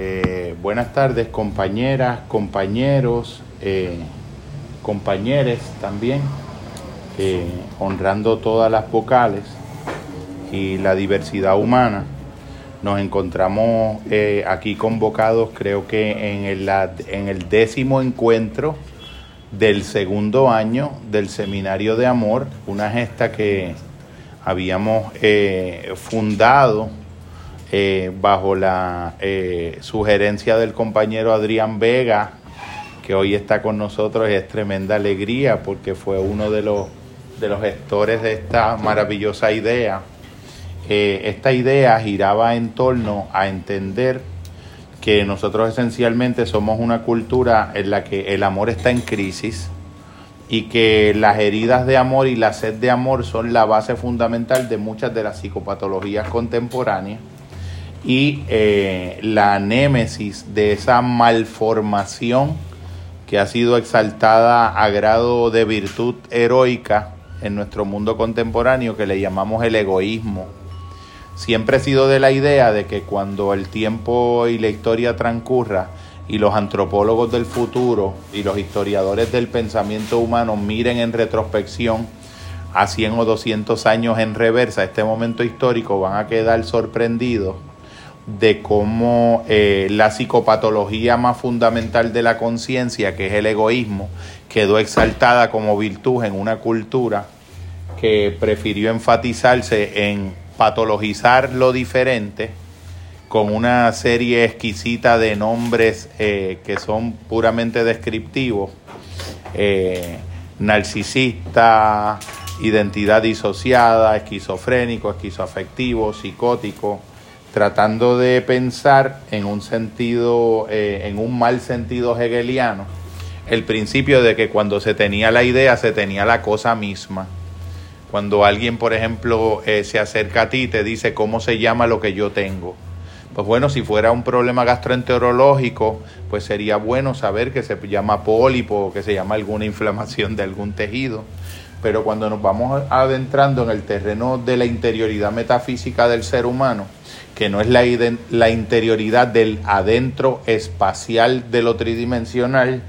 Eh, buenas tardes, compañeras, compañeros, eh, compañeros también, eh, honrando todas las vocales y la diversidad humana. Nos encontramos aquí convocados, creo que en el décimo encuentro del segundo año del Seminario de Amor, una gesta que habíamos fundado eh, bajo la eh, sugerencia del compañero Adrián Vega, que hoy está con nosotros, es tremenda alegría porque fue uno de los, de los gestores de esta maravillosa idea. Eh, esta idea giraba en torno a entender que nosotros esencialmente somos una cultura en la que el amor está en crisis y que las heridas de amor y la sed de amor son la base fundamental de muchas de las psicopatologías contemporáneas y eh, la némesis de esa malformación que ha sido exaltada a grado de virtud heroica en nuestro mundo contemporáneo que le llamamos el egoísmo. Siempre he sido de la idea de que cuando el tiempo y la historia transcurra y los antropólogos del futuro y los historiadores del pensamiento humano miren en retrospección a 100 o 200 años en reversa este momento histórico, van a quedar sorprendidos de cómo eh, la psicopatología más fundamental de la conciencia, que es el egoísmo, quedó exaltada como virtud en una cultura que prefirió enfatizarse en patologizar lo diferente con una serie exquisita de nombres eh, que son puramente descriptivos, eh, narcisista, identidad disociada, esquizofrénico, esquizoafectivo, psicótico, tratando de pensar en un sentido, eh, en un mal sentido hegeliano, el principio de que cuando se tenía la idea se tenía la cosa misma. Cuando alguien, por ejemplo, eh, se acerca a ti y te dice cómo se llama lo que yo tengo. Pues bueno, si fuera un problema gastroenterológico, pues sería bueno saber que se llama pólipo o que se llama alguna inflamación de algún tejido. Pero cuando nos vamos adentrando en el terreno de la interioridad metafísica del ser humano, que no es la, la interioridad del adentro espacial de lo tridimensional,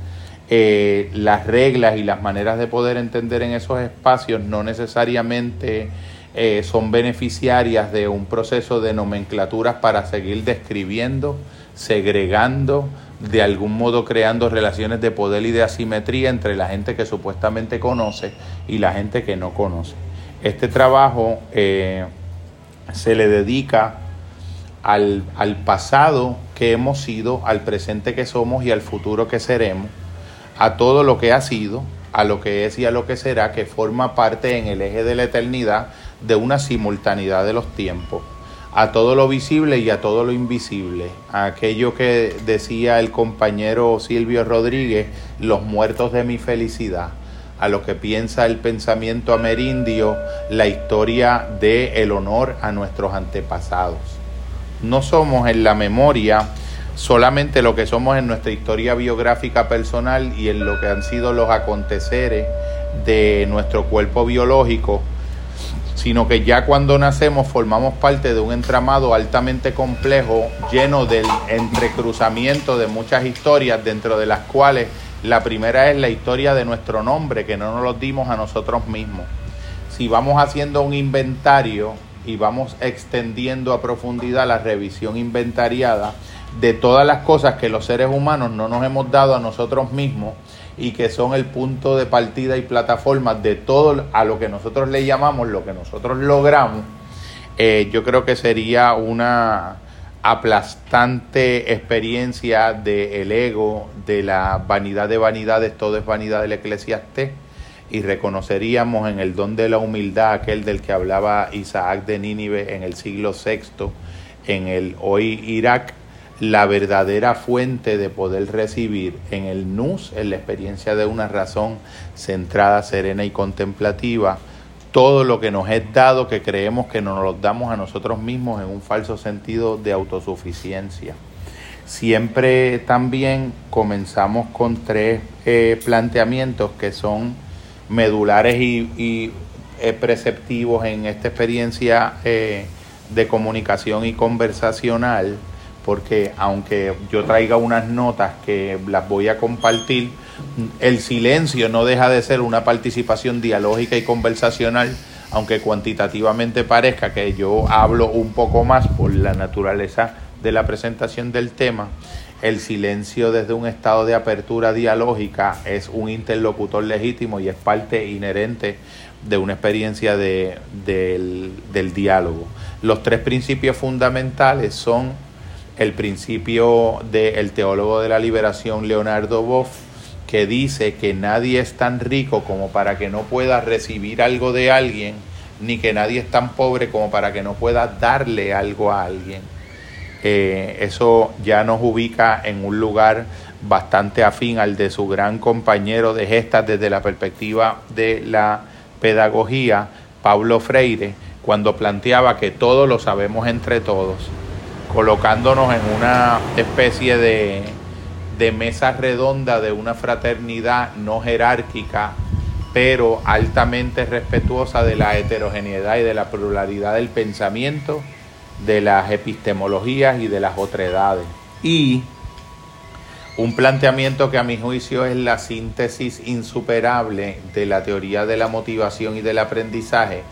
eh, las reglas y las maneras de poder entender en esos espacios no necesariamente eh, son beneficiarias de un proceso de nomenclaturas para seguir describiendo, segregando, de algún modo creando relaciones de poder y de asimetría entre la gente que supuestamente conoce y la gente que no conoce. Este trabajo eh, se le dedica al, al pasado que hemos sido, al presente que somos y al futuro que seremos, a todo lo que ha sido, a lo que es y a lo que será, que forma parte en el eje de la eternidad de una simultaneidad de los tiempos, a todo lo visible y a todo lo invisible, a aquello que decía el compañero Silvio Rodríguez, los muertos de mi felicidad, a lo que piensa el pensamiento amerindio, la historia de el honor a nuestros antepasados no somos en la memoria solamente lo que somos en nuestra historia biográfica personal y en lo que han sido los aconteceres de nuestro cuerpo biológico, sino que ya cuando nacemos formamos parte de un entramado altamente complejo, lleno del entrecruzamiento de muchas historias, dentro de las cuales la primera es la historia de nuestro nombre, que no nos lo dimos a nosotros mismos. Si vamos haciendo un inventario y vamos extendiendo a profundidad la revisión inventariada de todas las cosas que los seres humanos no nos hemos dado a nosotros mismos y que son el punto de partida y plataforma de todo a lo que nosotros le llamamos, lo que nosotros logramos, eh, yo creo que sería una aplastante experiencia del ego, de la vanidad de vanidades, todo es vanidad del eclesiastés y reconoceríamos en el don de la humildad aquel del que hablaba Isaac de Nínive en el siglo VI, en el hoy Irak, la verdadera fuente de poder recibir en el nus, en la experiencia de una razón centrada, serena y contemplativa, todo lo que nos es dado que creemos que nos lo damos a nosotros mismos en un falso sentido de autosuficiencia. Siempre también comenzamos con tres eh, planteamientos que son medulares y, eh, preceptivos en esta experiencia eh, de comunicación y conversacional porque aunque yo traiga unas notas que las voy a compartir, el silencio no deja de ser una participación dialógica y conversacional, aunque cuantitativamente parezca que yo hablo un poco más por la naturaleza de la presentación del tema, el silencio desde un estado de apertura dialógica es un interlocutor legítimo y es parte inherente de una experiencia de, del, del diálogo. Los tres principios fundamentales son el principio del teólogo de la liberación Leonardo Boff, que dice que nadie es tan rico como para que no pueda recibir algo de alguien, ni que nadie es tan pobre como para que no pueda darle algo a alguien. Eh, eso ya nos ubica en un lugar bastante afín al de su gran compañero de gestas desde la perspectiva de la pedagogía, Pablo Freire, cuando planteaba que todo lo sabemos entre todos, colocándonos en una especie de, de mesa redonda de una fraternidad no jerárquica, pero altamente respetuosa de la heterogeneidad y de la pluralidad del pensamiento, de las epistemologías y de las otredades. Y un planteamiento que a mi juicio es la síntesis insuperable de la teoría de la motivación y del aprendizaje,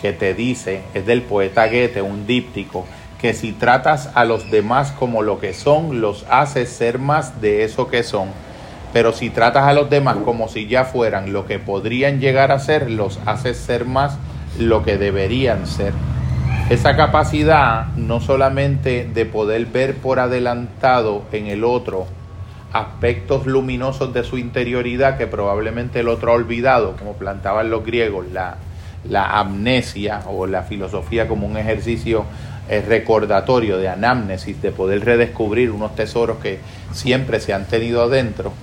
que te dice, es del poeta Goethe, un díptico, que si tratas a los demás como lo que son, los haces ser más de eso que son. Pero si tratas a los demás como si ya fueran lo que podrían llegar a ser, los haces ser más lo que deberían ser. Esa capacidad no solamente de poder ver por adelantado en el otro, aspectos luminosos de su interioridad que probablemente el otro ha olvidado, como plantaban los griegos, la, la amnesia o la filosofía como un ejercicio eh, recordatorio de anamnesis, de poder redescubrir unos tesoros que siempre se han tenido adentro.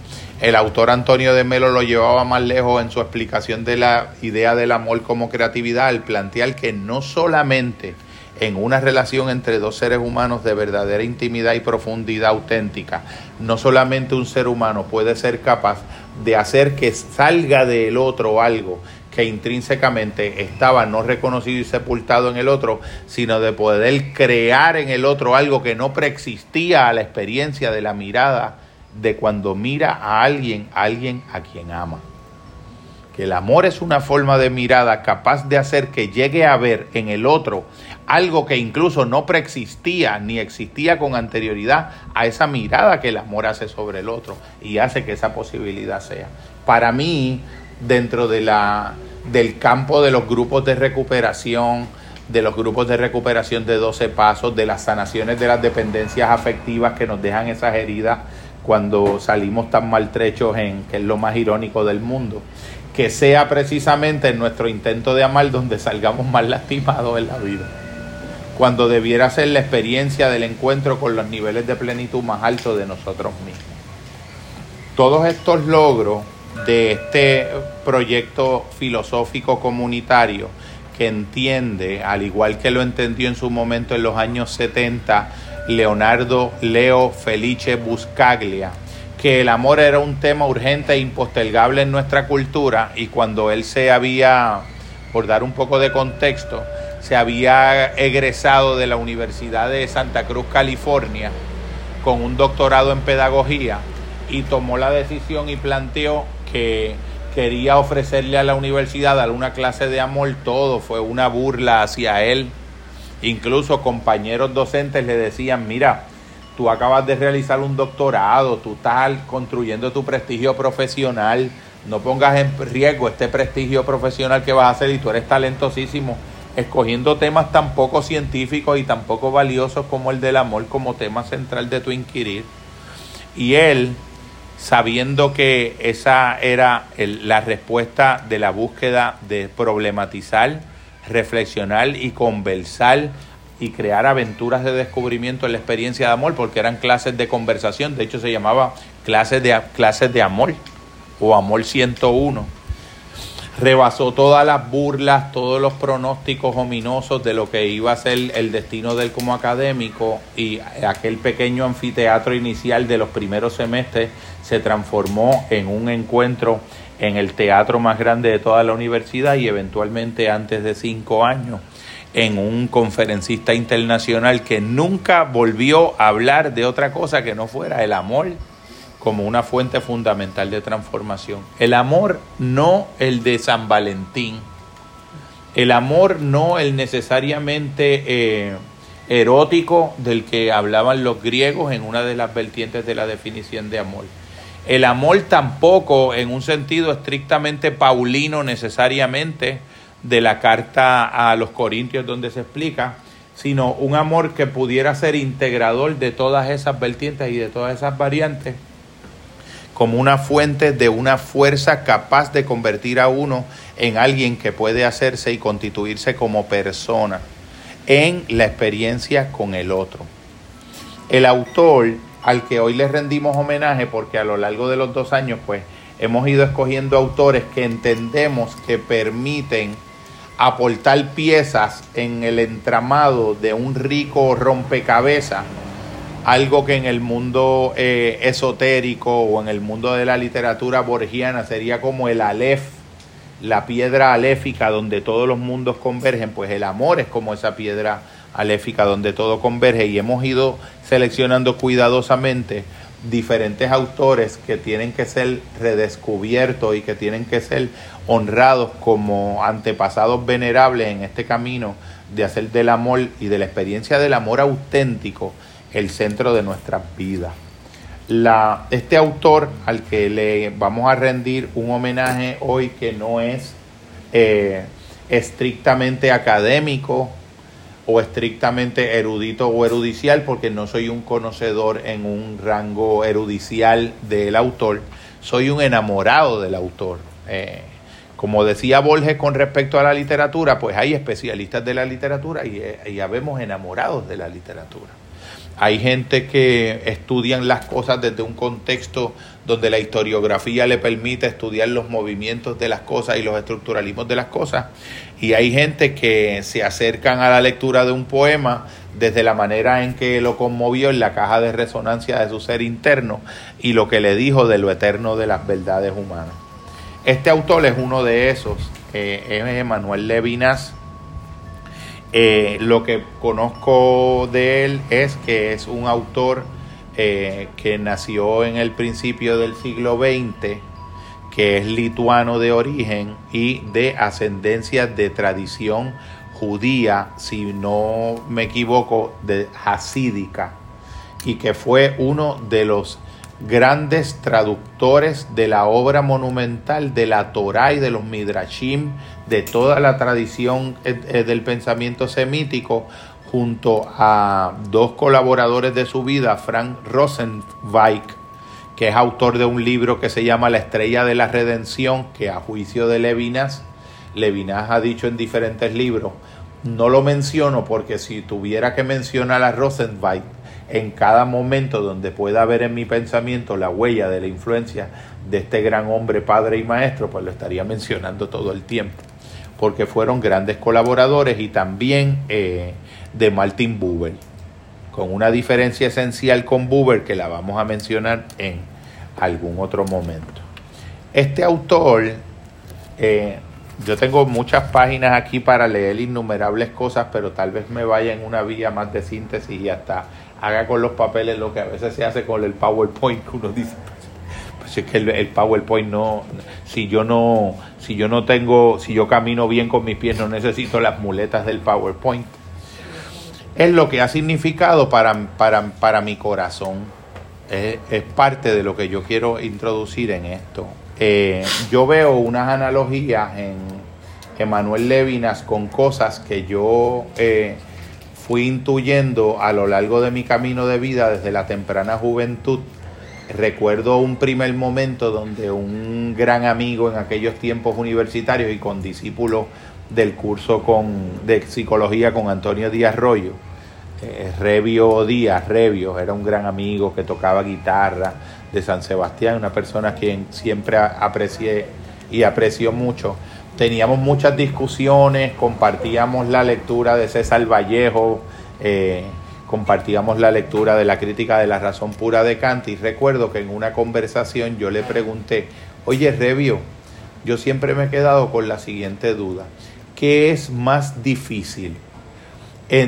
El autor Antonio de Melo lo llevaba más lejos en su explicación de la idea del amor como creatividad, al plantear que no solamente en una relación entre dos seres humanos de verdadera intimidad y profundidad auténtica, no solamente un ser humano puede ser capaz de hacer que salga del otro algo que intrínsecamente estaba no reconocido y sepultado en el otro, sino de poder crear en el otro algo que no preexistía a la experiencia de la mirada de cuando mira a alguien, a alguien a quien ama. Que el amor es una forma de mirada capaz de hacer que llegue a ver en el otro algo que incluso no preexistía ni existía con anterioridad a esa mirada que el amor hace sobre el otro y hace que esa posibilidad sea. Para mí, dentro de la, del campo de los grupos de recuperación, de los grupos de recuperación de 12 pasos, de las sanaciones de las dependencias afectivas que nos dejan esas heridas cuando salimos tan maltrechos en que es lo más irónico del mundo, que sea precisamente en nuestro intento de amar donde salgamos más lastimados en la vida cuando debiera ser la experiencia del encuentro con los niveles de plenitud más altos de nosotros mismos. Todos estos logros de este proyecto filosófico comunitario que entiende, al igual que lo entendió en su momento en los años 70, Leonardo Leo Felice Buscaglia, que el amor era un tema urgente e impostergable en nuestra cultura y cuando él se había, por dar un poco de contexto, se había egresado de la Universidad de Santa Cruz, California, con un doctorado en pedagogía y tomó la decisión y planteó que quería ofrecerle a la universidad alguna clase de amor, todo fue una burla hacia él. Incluso compañeros docentes le decían, mira, tú acabas de realizar un doctorado, tú estás construyendo tu prestigio profesional, no pongas en riesgo este prestigio profesional que vas a hacer y tú eres talentosísimo escogiendo temas tan poco científicos y tan poco valiosos como el del amor como tema central de tu inquirir. Y él, sabiendo que esa era la respuesta de la búsqueda de problematizar, reflexionar y conversar y crear aventuras de descubrimiento en la experiencia de amor, porque eran clases de conversación, de hecho se llamaba clases de, clases de amor o amor 101 rebasó todas las burlas, todos los pronósticos ominosos de lo que iba a ser el destino de él como académico y aquel pequeño anfiteatro inicial de los primeros semestres se transformó en un encuentro en el teatro más grande de toda la universidad y eventualmente antes de cinco años en un conferencista internacional que nunca volvió a hablar de otra cosa que no fuera el amor como una fuente fundamental de transformación. El amor no el de San Valentín, el amor no el necesariamente eh, erótico del que hablaban los griegos en una de las vertientes de la definición de amor. El amor tampoco en un sentido estrictamente paulino necesariamente de la carta a los Corintios donde se explica, sino un amor que pudiera ser integrador de todas esas vertientes y de todas esas variantes como una fuente de una fuerza capaz de convertir a uno en alguien que puede hacerse y constituirse como persona en la experiencia con el otro. El autor al que hoy le rendimos homenaje, porque a lo largo de los dos años, pues hemos ido escogiendo autores que entendemos que permiten aportar piezas en el entramado de un rico rompecabezas algo que en el mundo eh, esotérico o en el mundo de la literatura borgiana sería como el alef, la piedra aléfica donde todos los mundos convergen, pues el amor es como esa piedra aléfica donde todo converge y hemos ido seleccionando cuidadosamente diferentes autores que tienen que ser redescubiertos y que tienen que ser honrados como antepasados venerables en este camino de hacer del amor y de la experiencia del amor auténtico el centro de nuestras vidas. Este autor al que le vamos a rendir un homenaje hoy que no es eh, estrictamente académico o estrictamente erudito o erudicial, porque no soy un conocedor en un rango erudicial del autor, soy un enamorado del autor. Eh, como decía Borges con respecto a la literatura, pues hay especialistas de la literatura y, eh, y habemos enamorados de la literatura. Hay gente que estudian las cosas desde un contexto donde la historiografía le permite estudiar los movimientos de las cosas y los estructuralismos de las cosas. Y hay gente que se acercan a la lectura de un poema desde la manera en que lo conmovió en la caja de resonancia de su ser interno y lo que le dijo de lo eterno de las verdades humanas. Este autor es uno de esos, eh, es Emanuel Levinas eh, lo que conozco de él es que es un autor eh, que nació en el principio del siglo XX, que es lituano de origen y de ascendencia de tradición judía, si no me equivoco, de hasídica, y que fue uno de los grandes traductores de la obra monumental de la Torá y de los Midrashim, de toda la tradición eh, eh, del pensamiento semítico, junto a dos colaboradores de su vida, Frank Rosenweig, que es autor de un libro que se llama La Estrella de la Redención, que a juicio de Levinas, Levinas ha dicho en diferentes libros, no lo menciono porque si tuviera que mencionar a Rosenweig, en cada momento donde pueda haber en mi pensamiento la huella de la influencia de este gran hombre, padre y maestro, pues lo estaría mencionando todo el tiempo, porque fueron grandes colaboradores y también eh, de Martin Buber, con una diferencia esencial con Buber que la vamos a mencionar en algún otro momento. Este autor, eh, yo tengo muchas páginas aquí para leer innumerables cosas, pero tal vez me vaya en una vía más de síntesis y hasta haga con los papeles lo que a veces se hace con el PowerPoint que uno dice pues es que el, PowerPoint no si yo no si yo no tengo si yo camino bien con mis pies no necesito las muletas del PowerPoint es lo que ha significado para, para, para mi corazón es, es, parte de lo que yo quiero introducir en esto eh, yo veo unas analogías en Emanuel Levinas con cosas que yo eh, fui intuyendo a lo largo de mi camino de vida desde la temprana juventud. Recuerdo un primer momento donde un gran amigo en aquellos tiempos universitarios y con discípulos del curso con, de psicología con Antonio Díaz Rollo, eh, Revio Díaz, Revio, era un gran amigo que tocaba guitarra de San Sebastián, una persona quien siempre aprecié y aprecio mucho teníamos muchas discusiones, compartíamos la lectura de César Vallejo, eh, compartíamos la lectura de la crítica de la razón pura de Kant y recuerdo que en una conversación yo le pregunté, oye Revio, yo siempre me he quedado con la siguiente duda, ¿qué es más difícil?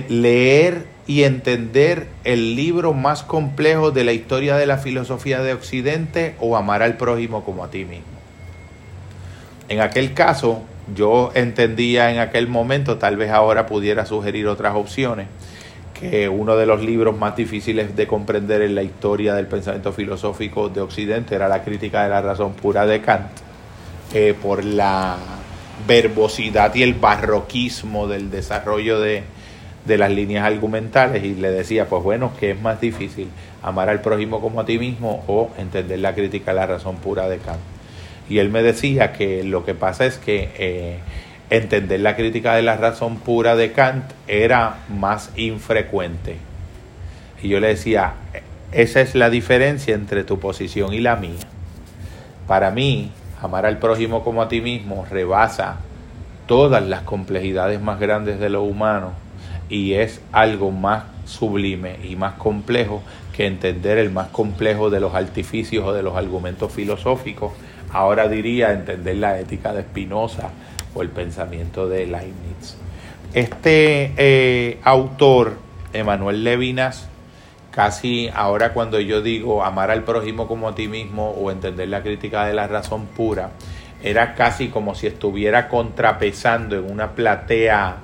leer y entender el libro más complejo de la historia de la filosofía de Occidente o amar al prójimo como a ti mismo. En aquel caso, yo entendía en aquel momento, tal vez ahora pudiera sugerir otras opciones, que uno de los libros más difíciles de comprender en la historia del pensamiento filosófico de Occidente era la crítica de la razón pura de Kant, eh, por la verbosidad y el barroquismo del desarrollo de, de las líneas argumentales y le decía, pues bueno, ¿qué es más difícil? ¿Amar al prójimo como a ti mismo o entender la crítica a la razón pura de Kant? Y él me decía que lo que pasa es que eh, entender la crítica de la razón pura de Kant era más infrecuente. Y yo le decía, esa es la diferencia entre tu posición y la mía. Para mí, amar al prójimo como a ti mismo rebasa todas las complejidades más grandes de lo humano y es algo más sublime y más complejo que entender el más complejo de los artificios o de los argumentos filosóficos. Ahora diría entender la ética de Spinoza o el pensamiento de Leibniz. Este eh, autor, Emanuel Levinas, casi ahora cuando yo digo amar al prójimo como a ti mismo o entender la crítica de la razón pura, era casi como si estuviera contrapesando en una platea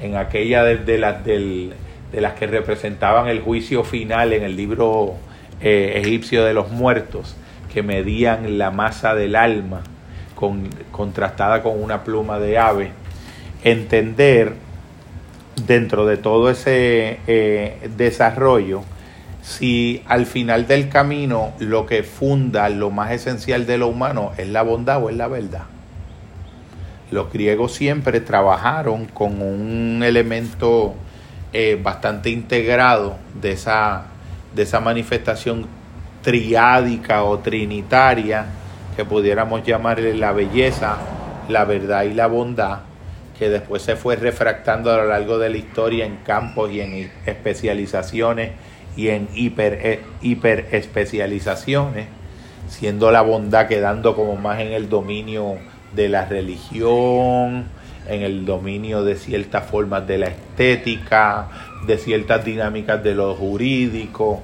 en aquella de, las, de las que representaban el juicio final en el libro eh, egipcio de los muertos, que medían la masa del alma con, contrastada con una pluma de ave, entender dentro de todo ese eh, desarrollo, si al final del camino lo que funda lo más esencial de lo humano es la bondad o es la verdad los griegos siempre trabajaron con un elemento eh, bastante integrado de esa, de esa manifestación triádica o trinitaria que pudiéramos llamarle la belleza, la verdad y la bondad, que después se fue refractando a lo largo de la historia en campos y en especializaciones y en hiper, eh, hiper especializaciones, siendo la bondad quedando como más en el dominio de la religión, en el dominio de ciertas formas de la estética, de ciertas dinámicas de lo jurídico,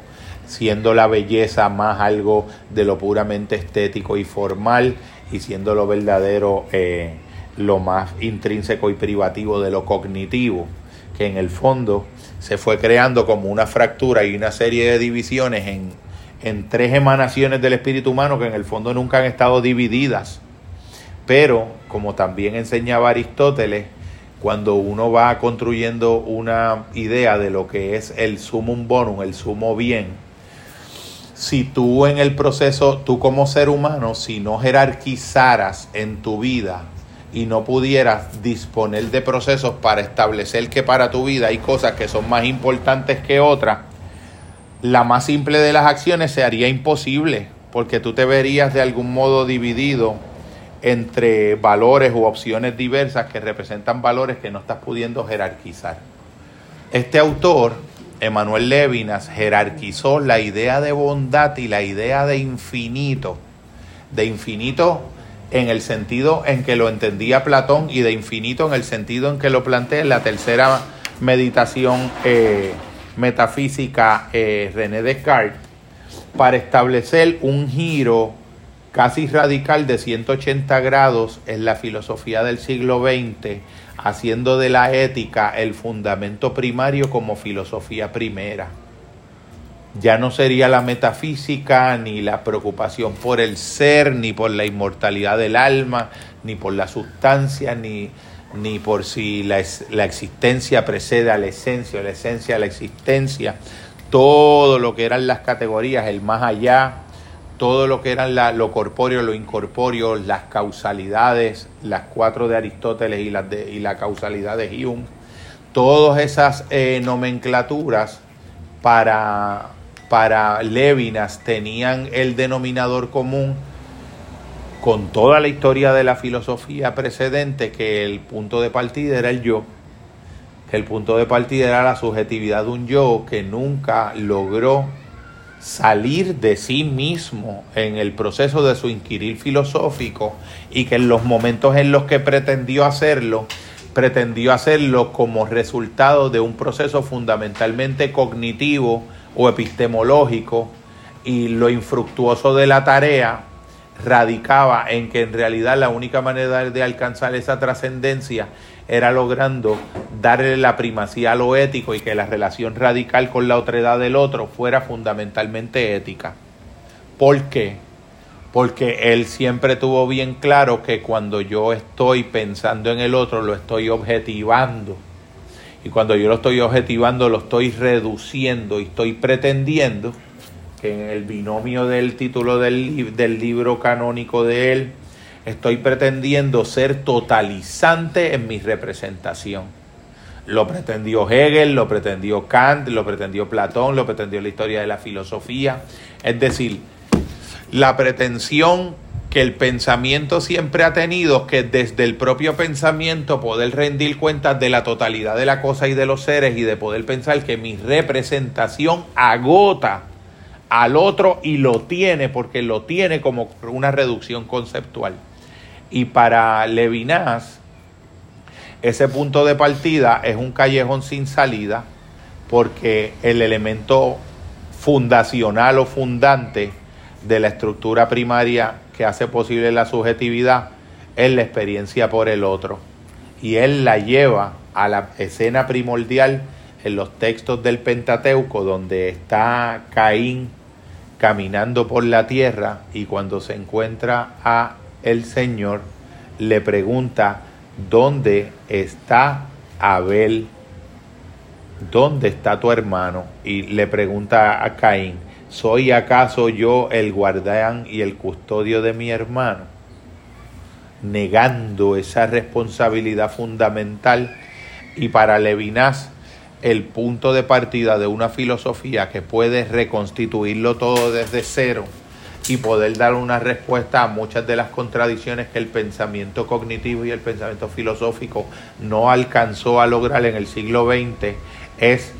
siendo la belleza más algo de lo puramente estético y formal y siendo lo verdadero eh, lo más intrínseco y privativo de lo cognitivo, que en el fondo se fue creando como una fractura y una serie de divisiones en, en tres emanaciones del espíritu humano que en el fondo nunca han estado divididas pero, como también enseñaba Aristóteles, cuando uno va construyendo una idea de lo que es el sumum bonum, el sumo bien, si tú en el proceso, tú como ser humano, si no jerarquizaras en tu vida y no pudieras disponer de procesos para establecer que para tu vida hay cosas que son más importantes que otras, la más simple de las acciones se haría imposible, porque tú te verías de algún modo dividido entre valores u opciones diversas que representan valores que no estás pudiendo jerarquizar. Este autor, Emanuel Levinas, jerarquizó la idea de bondad y la idea de infinito, de infinito en el sentido en que lo entendía Platón y de infinito en el sentido en que lo plantea en la tercera meditación eh, metafísica eh, René Descartes, para establecer un giro casi radical de 180 grados en la filosofía del siglo XX, haciendo de la ética el fundamento primario como filosofía primera. Ya no sería la metafísica, ni la preocupación por el ser, ni por la inmortalidad del alma, ni por la sustancia, ni, ni por si la, la existencia precede a la esencia, o la esencia a la existencia. Todo lo que eran las categorías, el más allá, todo lo que eran lo corpóreo, lo incorpóreo, las causalidades, las cuatro de Aristóteles y, las de, y la causalidad de Hume, todas esas eh, nomenclaturas para, para Levinas tenían el denominador común con toda la historia de la filosofía precedente que el punto de partida era el yo, que el punto de partida era la subjetividad de un yo que nunca logró salir de sí mismo en el proceso de su inquirir filosófico y que en los momentos en los que pretendió hacerlo pretendió hacerlo como resultado de un proceso fundamentalmente cognitivo o epistemológico y lo infructuoso de la tarea radicaba en que en realidad la única manera de alcanzar esa trascendencia era logrando darle la primacía a lo ético y que la relación radical con la otredad del otro fuera fundamentalmente ética. ¿Por qué? Porque él siempre tuvo bien claro que cuando yo estoy pensando en el otro lo estoy objetivando. Y cuando yo lo estoy objetivando lo estoy reduciendo y estoy pretendiendo que en el binomio del título del, del libro canónico de él estoy pretendiendo ser totalizante en mi representación. Lo pretendió Hegel, lo pretendió Kant, lo pretendió Platón, lo pretendió la historia de la filosofía. Es decir, la pretensión que el pensamiento siempre ha tenido, que desde el propio pensamiento poder rendir cuentas de la totalidad de la cosa y de los seres y de poder pensar que mi representación agota al otro y lo tiene porque lo tiene como una reducción conceptual. Y para Levinas, ese punto de partida es un callejón sin salida porque el elemento fundacional o fundante de la estructura primaria que hace posible la subjetividad es la experiencia por el otro. Y él la lleva a la escena primordial en los textos del Pentateuco, donde está Caín caminando por la tierra y cuando se encuentra a el Señor le pregunta, ¿dónde está Abel? ¿Dónde está tu hermano? Y le pregunta a Caín, ¿soy acaso yo el guardián y el custodio de mi hermano? Negando esa responsabilidad fundamental y para Levinas el punto de partida de una filosofía que puede reconstituirlo todo desde cero y poder dar una respuesta a muchas de las contradicciones que el pensamiento cognitivo y el pensamiento filosófico no alcanzó a lograr en el siglo XX es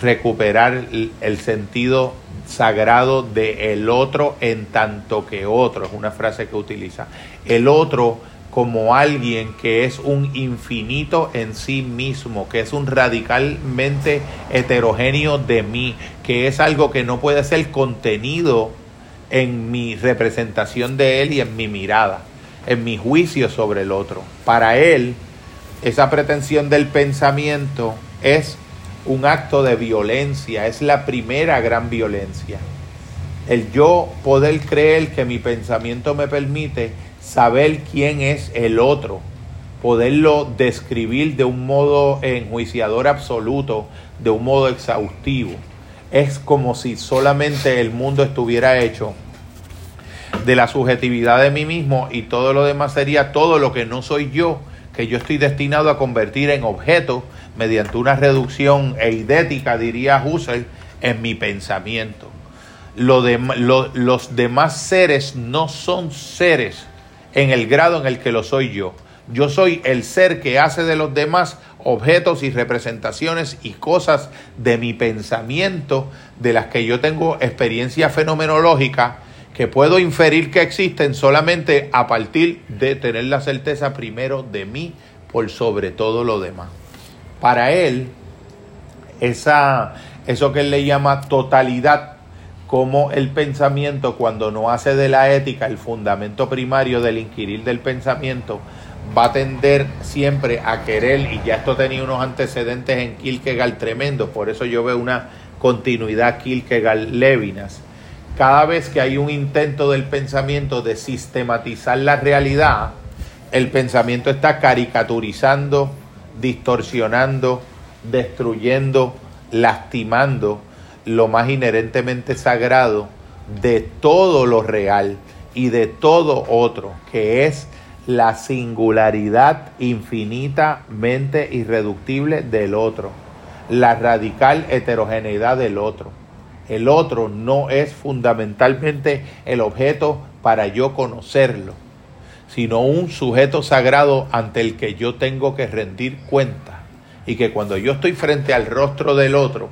recuperar el sentido sagrado de el otro en tanto que otro, es una frase que utiliza. El otro como alguien que es un infinito en sí mismo, que es un radicalmente heterogéneo de mí, que es algo que no puede ser contenido en mi representación de él y en mi mirada, en mi juicio sobre el otro. Para él, esa pretensión del pensamiento es un acto de violencia, es la primera gran violencia. El yo poder creer que mi pensamiento me permite saber quién es el otro, poderlo describir de un modo enjuiciador absoluto, de un modo exhaustivo es como si solamente el mundo estuviera hecho de la subjetividad de mí mismo y todo lo demás sería todo lo que no soy yo, que yo estoy destinado a convertir en objeto mediante una reducción eidética, diría Husserl, en mi pensamiento. Los demás seres no son seres en el grado en el que lo soy yo. Yo soy el ser que hace de los demás objetos y representaciones y cosas de mi pensamiento, de las que yo tengo experiencia fenomenológica, que puedo inferir que existen solamente a partir de tener la certeza primero de mí por sobre todo lo demás. Para él, esa, eso que él le llama totalidad, como el pensamiento cuando no hace de la ética el fundamento primario del inquirir del pensamiento, va a tender siempre a querer, y ya esto tenía unos antecedentes en Kierkegaard tremendo, por eso yo veo una continuidad Kierkegaard-Levinas. Cada vez que hay un intento del pensamiento de sistematizar la realidad, el pensamiento está caricaturizando, distorsionando, destruyendo, lastimando lo más inherentemente sagrado de todo lo real y de todo otro, que es la singularidad infinitamente irreductible del otro, la radical heterogeneidad del otro. El otro no es fundamentalmente el objeto para yo conocerlo, sino un sujeto sagrado ante el que yo tengo que rendir cuenta. Y que cuando yo estoy frente al rostro del otro,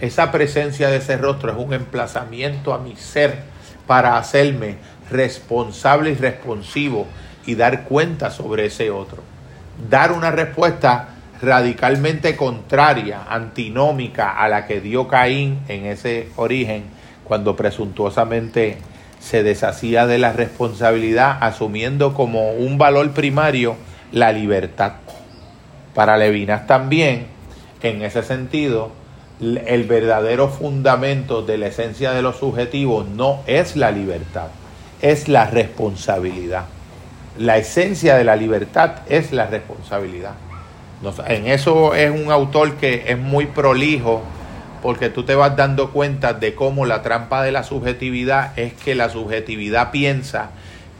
esa presencia de ese rostro es un emplazamiento a mi ser para hacerme responsable y responsivo y dar cuenta sobre ese otro. dar una respuesta radicalmente contraria, antinómica a la que dio Caín en ese origen, cuando presuntuosamente se deshacía de la responsabilidad, asumiendo como un valor primario la libertad. Para Levinas también, en ese sentido, el verdadero fundamento de la esencia de los subjetivos no es la libertad, es la responsabilidad. La esencia de la libertad es la responsabilidad. En eso es un autor que es muy prolijo porque tú te vas dando cuenta de cómo la trampa de la subjetividad es que la subjetividad piensa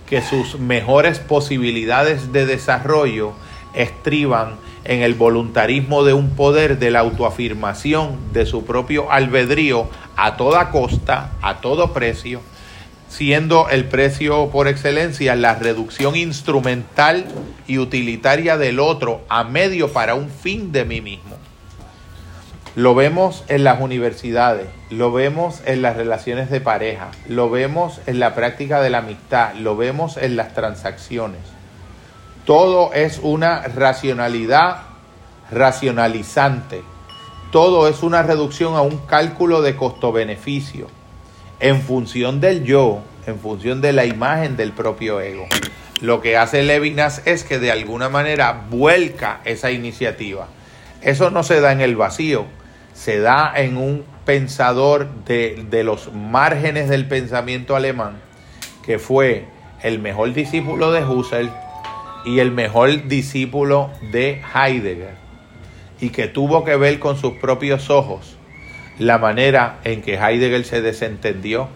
que sus mejores posibilidades de desarrollo estriban en el voluntarismo de un poder de la autoafirmación de su propio albedrío a toda costa, a todo precio, siendo el precio por excelencia la reducción instrumental y utilitaria del otro a medio para un fin de mí mismo. Lo vemos en las universidades, lo vemos en las relaciones de pareja, lo vemos en la práctica de la amistad, lo vemos en las transacciones. Todo es una racionalidad racionalizante. Todo es una reducción a un cálculo de costo-beneficio en función del yo, en función de la imagen del propio ego. Lo que hace Levinas es que de alguna manera vuelca esa iniciativa. Eso no se da en el vacío, se da en un pensador de, de los márgenes del pensamiento alemán, que fue el mejor discípulo de Husserl y el mejor discípulo de Heidegger, y que tuvo que ver con sus propios ojos la manera en que Heidegger se desentendió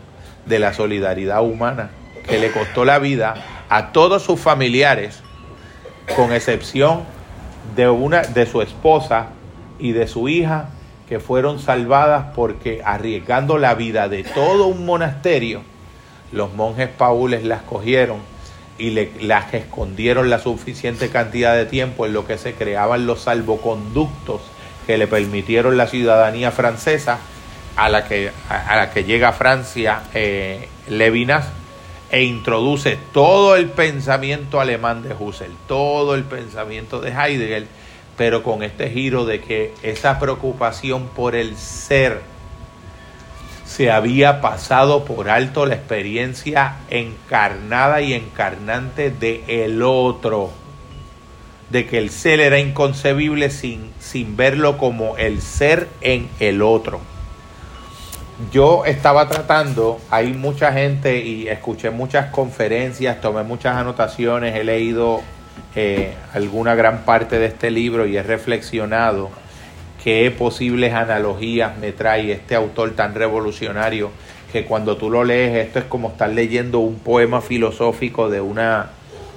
de la solidaridad humana, que le costó la vida a todos sus familiares, con excepción de una de su esposa y de su hija, que fueron salvadas porque arriesgando la vida de todo un monasterio, los monjes paules las cogieron y le, las escondieron la suficiente cantidad de tiempo en lo que se creaban los salvoconductos que le permitieron la ciudadanía francesa a la que, a, la que llega a Francia eh, Levinas e introduce todo el pensamiento alemán de Husserl, todo el pensamiento de Heidegger, pero con este giro de que esa preocupación por el ser se había pasado por alto la experiencia encarnada y encarnante de el otro, de que el ser era inconcebible sin, sin verlo como el ser en el otro. Yo estaba tratando, hay mucha gente y escuché muchas conferencias, tomé muchas anotaciones, he leído eh, alguna gran parte de este libro y he reflexionado qué posibles analogías me trae este autor tan revolucionario que cuando tú lo lees esto es como estar leyendo un poema filosófico de una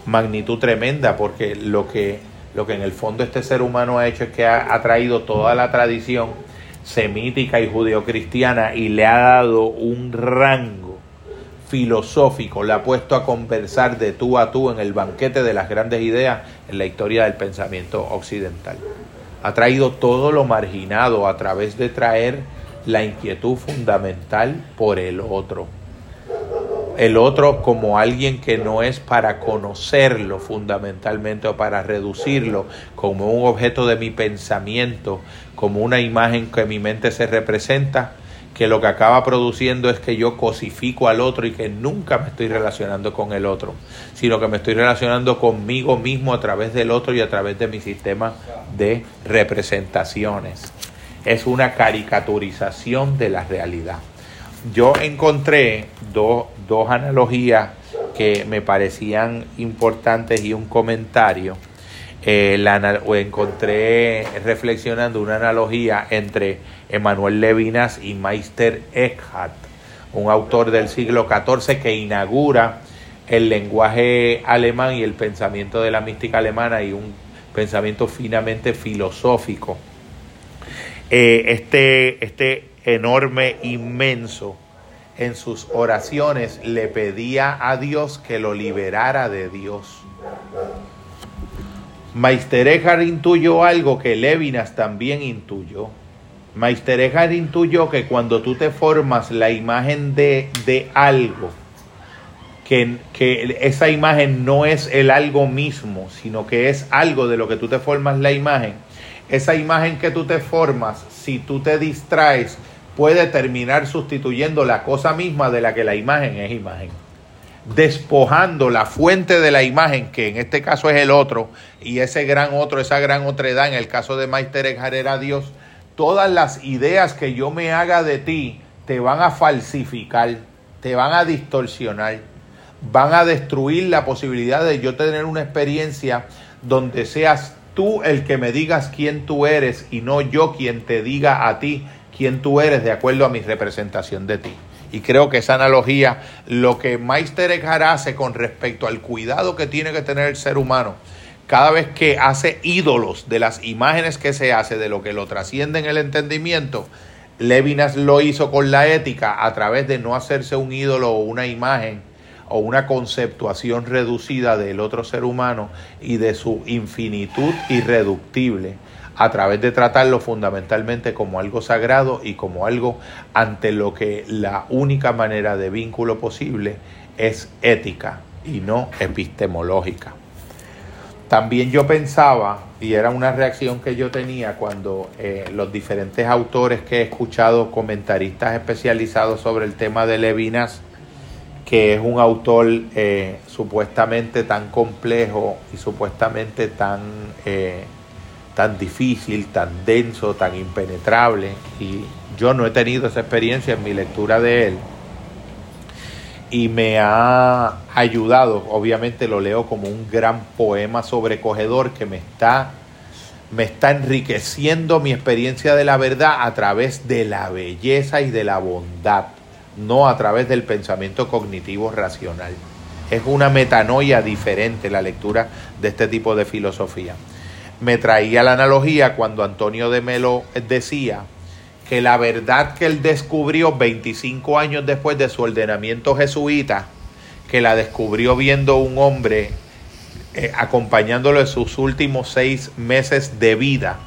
magnitud tremenda porque lo que, lo que en el fondo este ser humano ha hecho es que ha, ha traído toda la tradición semítica y judeocristiana y le ha dado un rango filosófico, le ha puesto a conversar de tú a tú en el banquete de las grandes ideas en la historia del pensamiento occidental ha traído todo lo marginado a través de traer la inquietud fundamental por el otro. El otro como alguien que no es para conocerlo fundamentalmente o para reducirlo como un objeto de mi pensamiento, como una imagen que mi mente se representa, que lo que acaba produciendo es que yo cosifico al otro y que nunca me estoy relacionando con el otro, sino que me estoy relacionando conmigo mismo a través del otro y a través de mi sistema de representaciones. Es una caricaturización de la realidad. Yo encontré dos, dos analogías que me parecían importantes y un comentario. Eh, la, encontré reflexionando una analogía entre Emanuel Levinas y Meister Eckhart, un autor del siglo XIV que inaugura el lenguaje alemán y el pensamiento de la mística alemana y un pensamiento finamente filosófico. Eh, este, este enorme, inmenso, en sus oraciones le pedía a Dios que lo liberara de Dios. Meister Eckhart intuyó algo que Levinas también intuyó Meister Eckhart yo, que cuando tú te formas la imagen de, de algo, que, que esa imagen no es el algo mismo, sino que es algo de lo que tú te formas la imagen. Esa imagen que tú te formas, si tú te distraes, puede terminar sustituyendo la cosa misma de la que la imagen es imagen. Despojando la fuente de la imagen, que en este caso es el otro, y ese gran otro, esa gran otredad, en el caso de Meister era Dios, todas las ideas que yo me haga de ti te van a falsificar, te van a distorsionar, van a destruir la posibilidad de yo tener una experiencia donde seas tú el que me digas quién tú eres y no yo quien te diga a ti quién tú eres de acuerdo a mi representación de ti. Y creo que esa analogía, lo que Meister Eckhart hace con respecto al cuidado que tiene que tener el ser humano, cada vez que hace ídolos de las imágenes que se hace, de lo que lo trasciende en el entendimiento, Levinas lo hizo con la ética a través de no hacerse un ídolo o una imagen o una conceptuación reducida del otro ser humano y de su infinitud irreductible a través de tratarlo fundamentalmente como algo sagrado y como algo ante lo que la única manera de vínculo posible es ética y no epistemológica. También yo pensaba, y era una reacción que yo tenía cuando eh, los diferentes autores que he escuchado, comentaristas especializados sobre el tema de Levinas, que es un autor eh, supuestamente tan complejo y supuestamente tan eh, tan difícil, tan denso, tan impenetrable. Y yo no he tenido esa experiencia en mi lectura de él. Y me ha ayudado, obviamente lo leo como un gran poema sobrecogedor que me está, me está enriqueciendo mi experiencia de la verdad a través de la belleza y de la bondad, no a través del pensamiento cognitivo racional. Es una metanoia diferente la lectura de este tipo de filosofía me traía la analogía cuando Antonio de Melo decía que la verdad que él descubrió 25 años después de su ordenamiento jesuita, que la descubrió viendo un hombre eh, acompañándolo en sus últimos seis meses de vida,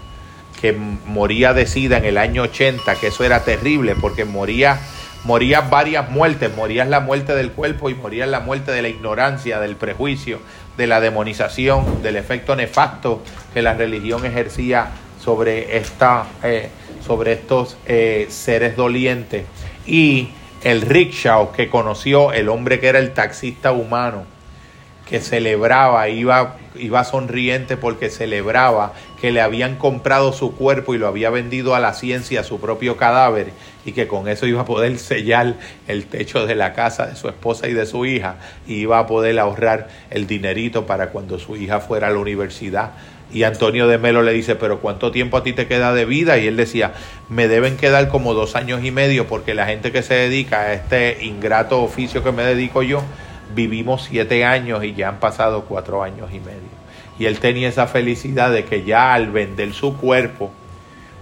que moría de sida en el año 80, que eso era terrible porque moría moría varias muertes, morías la muerte del cuerpo y morías la muerte de la ignorancia, del prejuicio, de la demonización, del efecto nefasto que la religión ejercía sobre, esta, eh, sobre estos eh, seres dolientes. Y el rickshaw que conoció el hombre que era el taxista humano, que celebraba, iba, iba sonriente porque celebraba que le habían comprado su cuerpo y lo había vendido a la ciencia, su propio cadáver, y que con eso iba a poder sellar el techo de la casa de su esposa y de su hija, y iba a poder ahorrar el dinerito para cuando su hija fuera a la universidad. Y Antonio de Melo le dice, pero ¿cuánto tiempo a ti te queda de vida? Y él decía, me deben quedar como dos años y medio porque la gente que se dedica a este ingrato oficio que me dedico yo, vivimos siete años y ya han pasado cuatro años y medio. Y él tenía esa felicidad de que ya al vender su cuerpo,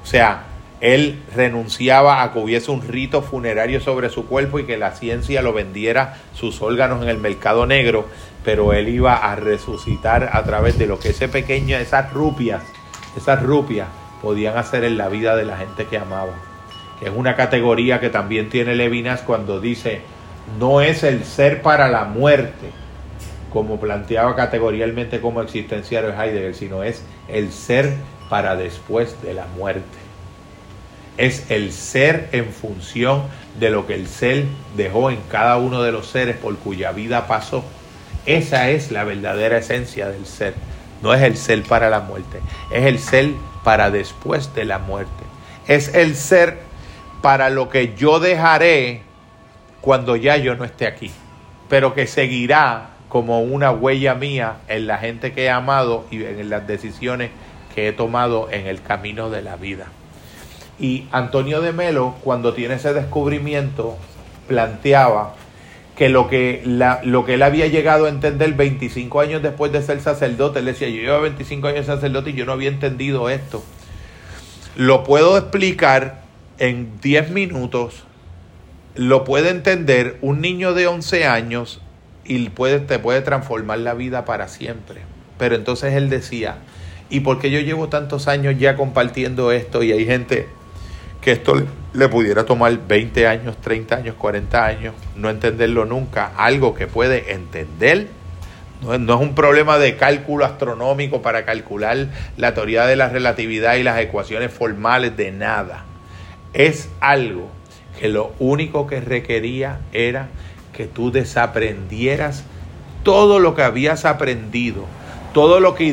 o sea, él renunciaba a que hubiese un rito funerario sobre su cuerpo y que la ciencia lo vendiera sus órganos en el mercado negro, pero él iba a resucitar a través de lo que ese pequeño, esas rupias, esas rupias podían hacer en la vida de la gente que amaba. Que es una categoría que también tiene Levinas cuando dice, no es el ser para la muerte, como planteaba categorialmente como existenciario Heidegger, sino es el ser para después de la muerte. Es el ser en función de lo que el ser dejó en cada uno de los seres por cuya vida pasó. Esa es la verdadera esencia del ser. No es el ser para la muerte, es el ser para después de la muerte. Es el ser para lo que yo dejaré cuando ya yo no esté aquí, pero que seguirá como una huella mía en la gente que he amado y en las decisiones que he tomado en el camino de la vida. Y Antonio de Melo, cuando tiene ese descubrimiento, planteaba que lo que, lo que él había llegado a entender 25 años después de ser sacerdote, él decía, yo llevo 25 años sacerdote y yo no había entendido esto. Lo puedo explicar en 10 minutos lo puede entender un niño de 11 años y puede, te puede transformar la vida para siempre. Pero entonces él decía, ¿y por qué yo llevo tantos años ya compartiendo esto y hay gente que esto le, pudiera tomar 20 años, 30 años, 40 años, no entenderlo nunca, algo que puede entender. No, no es un problema de cálculo astronómico para calcular la teoría de la relatividad y las ecuaciones formales de nada. Es algo que lo único que requería era que tú desaprendieras todo lo que habías aprendido, todo lo que,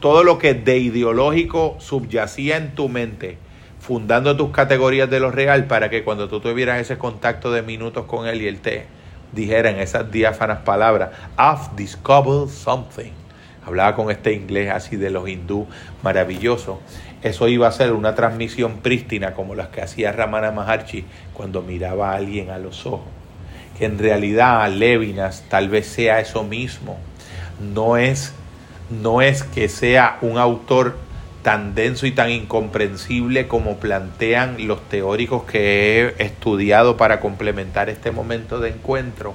todo lo que de ideológico subyacía en tu mente, fundando tus categorías de lo real para que cuando tú tuvieras ese contacto de minutos con él y él te dijera en esas diáfanas palabras, I've discovered something. Hablaba con este inglés así de los hindú maravilloso. Eso iba a ser una transmisión prístina como las que hacía Ramana Maharshi cuando miraba a alguien a los ojos que en realidad Levinas tal vez sea eso mismo. No es, no es que sea un autor tan denso y tan incomprensible como plantean los teóricos que he estudiado para complementar este momento de encuentro,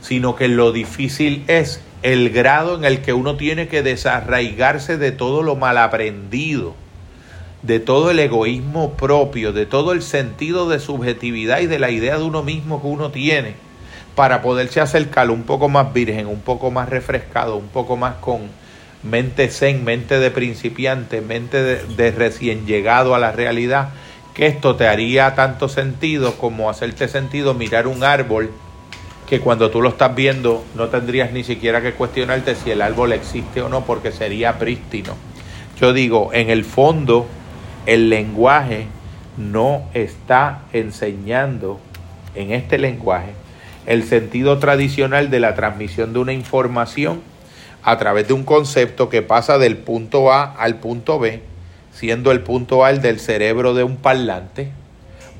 sino que lo difícil es el grado en el que uno tiene que desarraigarse de todo lo mal aprendido, de todo el egoísmo propio, de todo el sentido de subjetividad y de la idea de uno mismo que uno tiene, para poderse acercar un poco más virgen, un poco más refrescado, un poco más con mente zen, mente de principiante, mente de, recién llegado a la realidad, que esto te haría tanto sentido como hacerte sentido mirar un árbol que cuando tú lo estás viendo no tendrías ni siquiera que cuestionarte si el árbol existe o no porque sería prístino. Yo digo, en el fondo el lenguaje no está enseñando en este lenguaje el sentido tradicional de la transmisión de una información a través de un concepto que pasa del punto A al punto B, siendo el punto A el del cerebro de un parlante,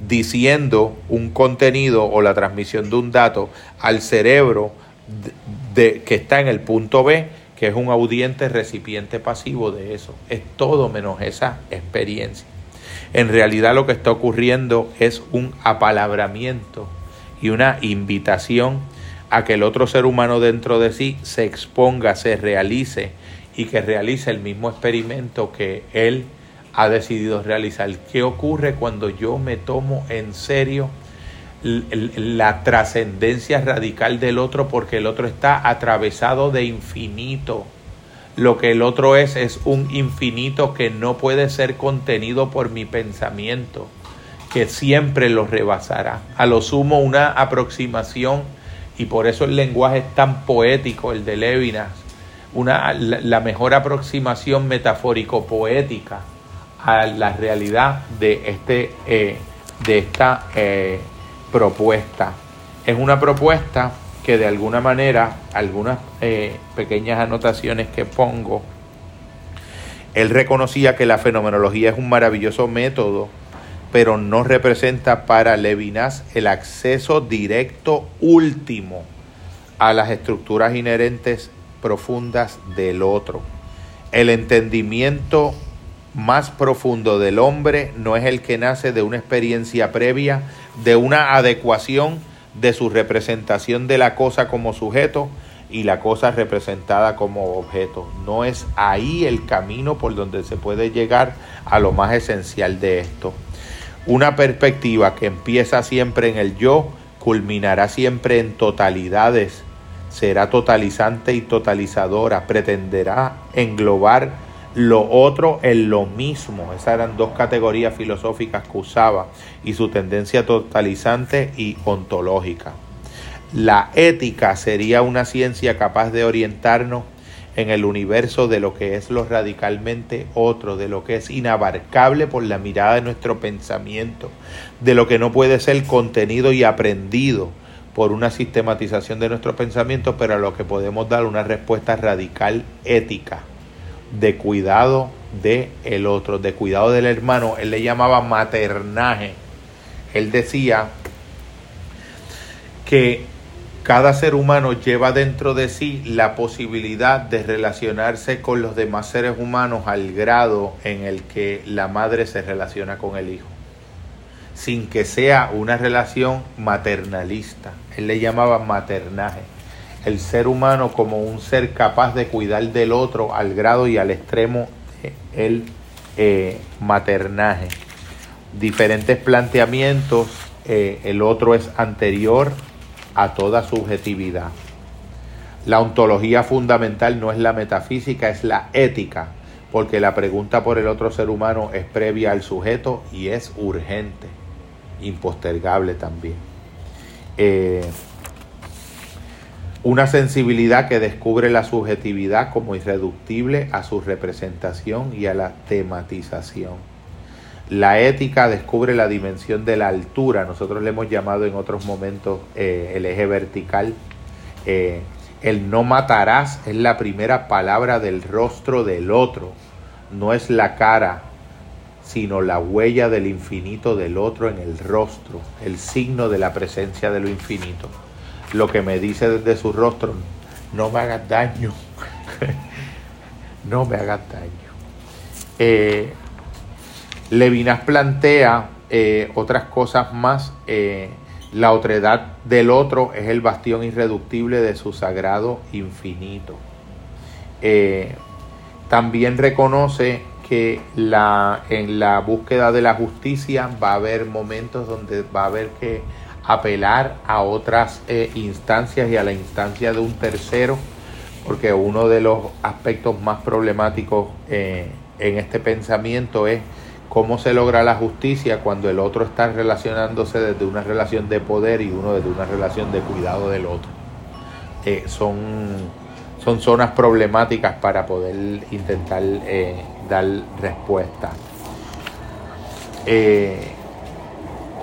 diciendo un contenido o la transmisión de un dato al cerebro de, que está en el punto B, que es un audiente recipiente pasivo de eso. Es todo menos esa experiencia. En realidad lo que está ocurriendo es un apalabramiento y una invitación a que el otro ser humano dentro de sí se exponga, se realice y que realice el mismo experimento que él ha decidido realizar. ¿Qué ocurre cuando yo me tomo en serio la trascendencia radical del otro porque el otro está atravesado de infinito. Lo que el otro es es un infinito que no puede ser contenido por mi pensamiento, que siempre lo rebasará. A lo sumo una aproximación y por eso el lenguaje es tan poético, el de Levinas, una, la, mejor aproximación metafórico-poética a la realidad de, este, eh, de esta eh, propuesta. Es una propuesta que de alguna manera, algunas eh, pequeñas anotaciones que pongo, él reconocía que la fenomenología es un maravilloso método, pero no representa para Levinas el acceso directo último a las estructuras inherentes profundas del otro. El entendimiento más profundo del hombre no es el que nace de una experiencia previa, de una adecuación de su representación de la cosa como sujeto y la cosa representada como objeto. No es ahí el camino por donde se puede llegar a lo más esencial de esto. Una perspectiva que empieza siempre en el yo, culminará siempre en totalidades, será totalizante y totalizadora, pretenderá englobar lo otro es lo mismo. Esas eran dos categorías filosóficas que usaba y su tendencia totalizante y ontológica. La ética sería una ciencia capaz de orientarnos en el universo de lo que es lo radicalmente otro, de lo que es inabarcable por la mirada de nuestro pensamiento, de lo que no puede ser contenido y aprendido por una sistematización de nuestro pensamiento, pero a lo que podemos dar una respuesta radical ética de cuidado de el otro, de cuidado del hermano. Él le llamaba maternaje. Él decía que cada ser humano lleva dentro de sí la posibilidad de relacionarse con los demás seres humanos al grado en el que la madre se relaciona con el hijo, sin que sea una relación maternalista. Él le llamaba maternaje el ser humano como un ser capaz de cuidar del otro al grado y al extremo del eh, maternaje. diferentes planteamientos, eh, el otro es anterior a toda subjetividad. La ontología fundamental no es la metafísica, es la ética, porque la pregunta por el otro ser humano es previa al sujeto y es urgente, impostergable también. Eh, una sensibilidad que descubre la subjetividad como irreductible a su representación y a la tematización. La ética descubre la dimensión de la altura, nosotros le hemos llamado en otros momentos eh, el eje vertical. Eh, el no matarás es la primera palabra del rostro del otro, no es la cara, sino la huella del infinito del otro en el rostro, el signo de la presencia de lo infinito lo que me dice desde su rostro, no me hagas daño, no me hagas daño. Eh, Levinas plantea eh, otras cosas más. Eh, la otredad del otro es el bastión irreductible de su sagrado infinito. Eh, también reconoce que la, en la búsqueda de la justicia va a haber momentos donde va a haber que apelar a otras instancias y a la instancia de un tercero, porque uno de los aspectos más problemáticos en este pensamiento es cómo se logra la justicia cuando el otro está relacionándose desde una relación de poder y uno desde una relación de cuidado del otro. Eh, son, son zonas problemáticas para poder intentar dar respuesta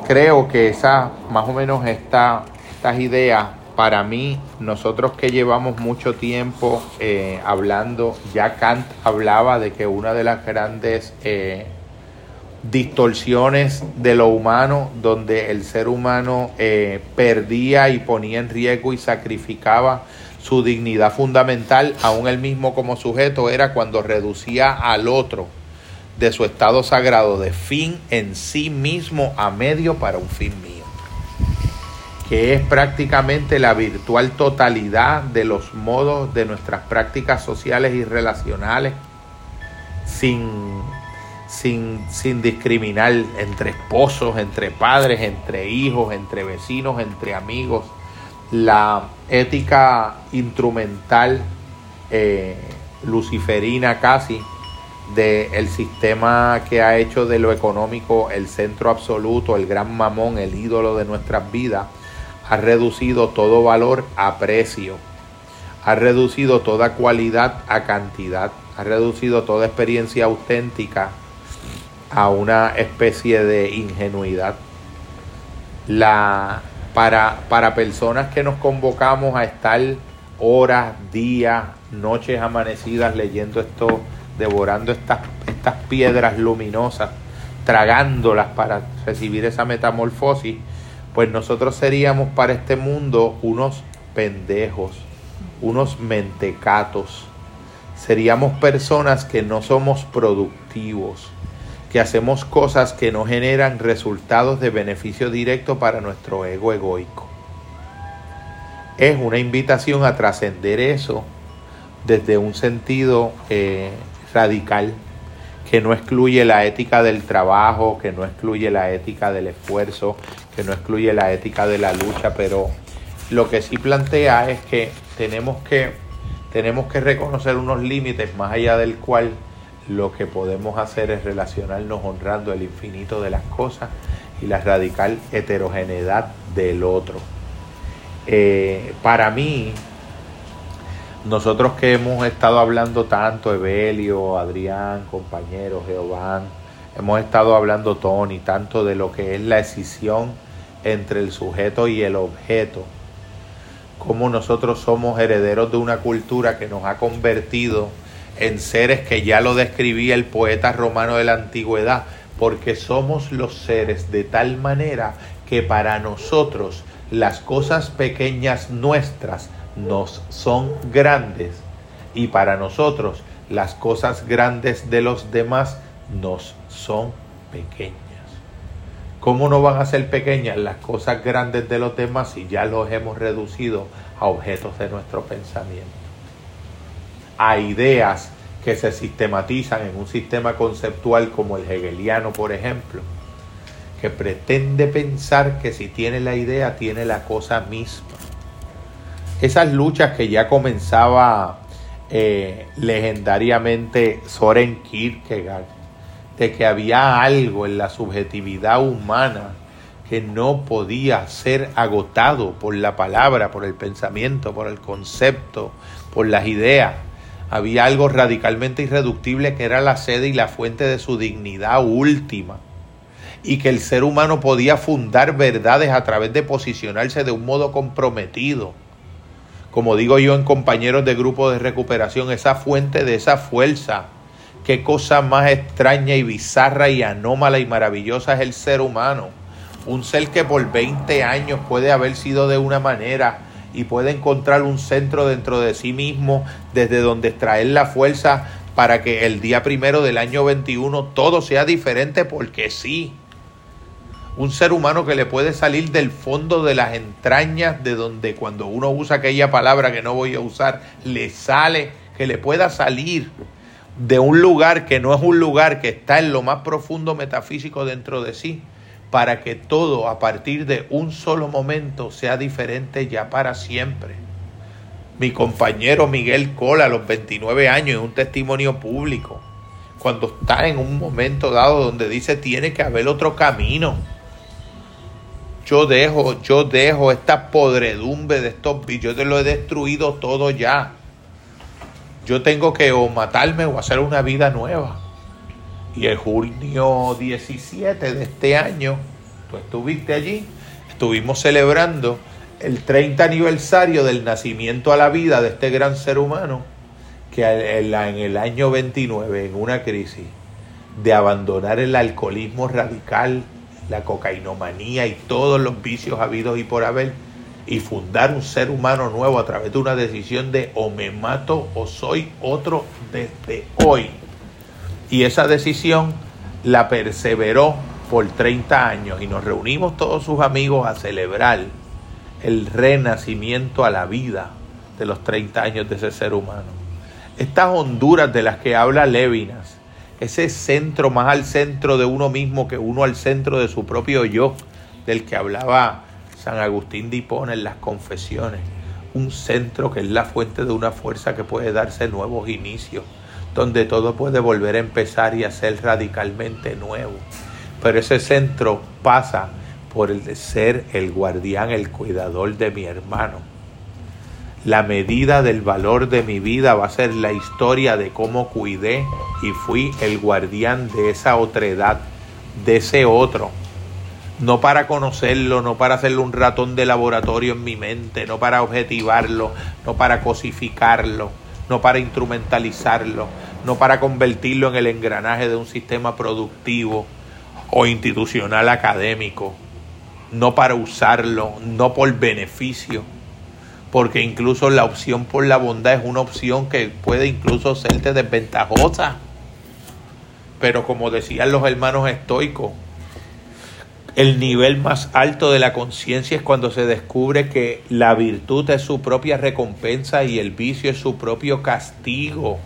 creo que esa, más o menos esta, estas ideas, para mí, nosotros que llevamos mucho tiempo eh, hablando, ya Kant hablaba de que una de las grandes eh, distorsiones de lo humano, donde el ser humano eh, perdía y ponía en riesgo y sacrificaba su dignidad fundamental, aún él mismo como sujeto, era cuando reducía al otro de su estado sagrado de fin en sí mismo a medio para un fin mío, que es prácticamente la virtual totalidad de los modos de nuestras prácticas sociales y relacionales, sin, sin, sin discriminar entre esposos, entre padres, entre hijos, entre vecinos, entre amigos, la ética instrumental eh, luciferina casi, del sistema que ha hecho de lo económico el centro absoluto, el gran mamón, el ídolo de nuestras vidas, ha reducido todo valor a precio, ha reducido toda cualidad a cantidad, ha reducido toda experiencia auténtica a una especie de ingenuidad. La, para, para personas que nos convocamos a estar horas, días, noches amanecidas leyendo esto devorando estas, estas piedras luminosas, tragándolas para recibir esa metamorfosis, pues nosotros seríamos para este mundo unos pendejos, unos mentecatos. Seríamos personas que no somos productivos, que hacemos cosas que no generan resultados de beneficio directo para nuestro ego egoico. Es una invitación a trascender eso desde un sentido eh, radical que no excluye la ética del trabajo, que no excluye la ética del esfuerzo, que no excluye la ética de la lucha, pero lo que sí plantea es que tenemos que, tenemos que reconocer unos límites más allá del cual lo que podemos hacer es relacionarnos honrando el infinito de las cosas y la radical heterogeneidad del otro. Eh, para mí, nosotros que hemos estado hablando tanto, Evelio, Adrián, compañeros, Jehová, hemos estado hablando, Tony, tanto de lo que es la escisión entre el sujeto y el objeto, como nosotros somos herederos de una cultura que nos ha convertido en seres que ya lo describía el poeta romano de la antigüedad, porque somos los seres de tal manera que para nosotros las cosas pequeñas nuestras nos son grandes y para nosotros las cosas grandes de los demás nos son pequeñas. ¿Cómo no van a ser pequeñas las cosas grandes de los demás si ya los hemos reducido a objetos de nuestro pensamiento? A ideas que se sistematizan en un sistema conceptual como el hegeliano, por ejemplo, que pretende pensar que si tiene la idea, tiene la cosa misma. Esas luchas que ya comenzaba eh, legendariamente Soren Kierkegaard, de que había algo en la subjetividad humana que no podía ser agotado por la palabra, por el pensamiento, por el concepto, por las ideas. Había algo radicalmente irreductible que era la sede y la fuente de su dignidad última. Y que el ser humano podía fundar verdades a través de posicionarse de un modo comprometido. Como digo yo en compañeros de grupo de recuperación, esa fuente de esa fuerza. Qué cosa más extraña y bizarra y anómala y maravillosa es el ser humano un ser que por 20 años puede haber sido de una manera y puede encontrar un centro dentro de sí mismo desde donde extraer la fuerza para que el día primero del año 21 todo sea diferente porque sí. Un ser humano que le puede salir del fondo de las entrañas de donde cuando uno usa aquella palabra que no voy a usar, le sale, que le pueda salir de un lugar que no es un lugar que está en lo más profundo metafísico dentro de sí para que todo a partir de un solo momento sea diferente ya para siempre. Mi compañero Miguel Cola a los 29 años es un testimonio público. Cuando está en un momento dado donde dice tiene que haber otro camino. Yo dejo, yo dejo esta podredumbre de estos yo te lo he destruido todo ya. Yo tengo que o matarme o hacer una vida nueva. Y el junio 17 de este año, tú estuviste allí, estuvimos celebrando el 30 aniversario del nacimiento a la vida de este gran ser humano que en el año 29, en una crisis de abandonar el alcoholismo radical, la cocainomanía y todos los vicios habidos y por haber, y fundar un ser humano nuevo a través de una decisión de o me mato o soy otro desde hoy. Y esa decisión la perseveró por 30 años y nos reunimos todos sus amigos a celebrar el renacimiento a la vida de los 30 años de ese ser humano. Estas Honduras de las que habla Levinas, ese centro más al centro de uno mismo que uno al centro de su propio yo, del que hablaba San Agustín de en las confesiones, un centro que es la fuente de una fuerza que puede darse nuevos inicios, donde todo puede volver a empezar y a ser radicalmente nuevo. Pero ese centro pasa por el de ser el guardián, el cuidador de mi hermano. La medida del valor de mi vida va a ser la historia de cómo cuidé y fui el guardián de esa otredad, de ese otro. No para conocerlo, no para hacerle un ratón de laboratorio en mi mente, no para objetivarlo, no para cosificarlo, no para instrumentalizarlo, no para convertirlo en el engranaje de un sistema productivo o institucional académico, no para usarlo, no por beneficio, porque incluso la opción por la bondad es una opción que puede incluso serte desventajosa. Pero como decían los hermanos estoicos, el nivel más alto de la conciencia es cuando se descubre que la virtud es su propia recompensa y el vicio es su propio castigo.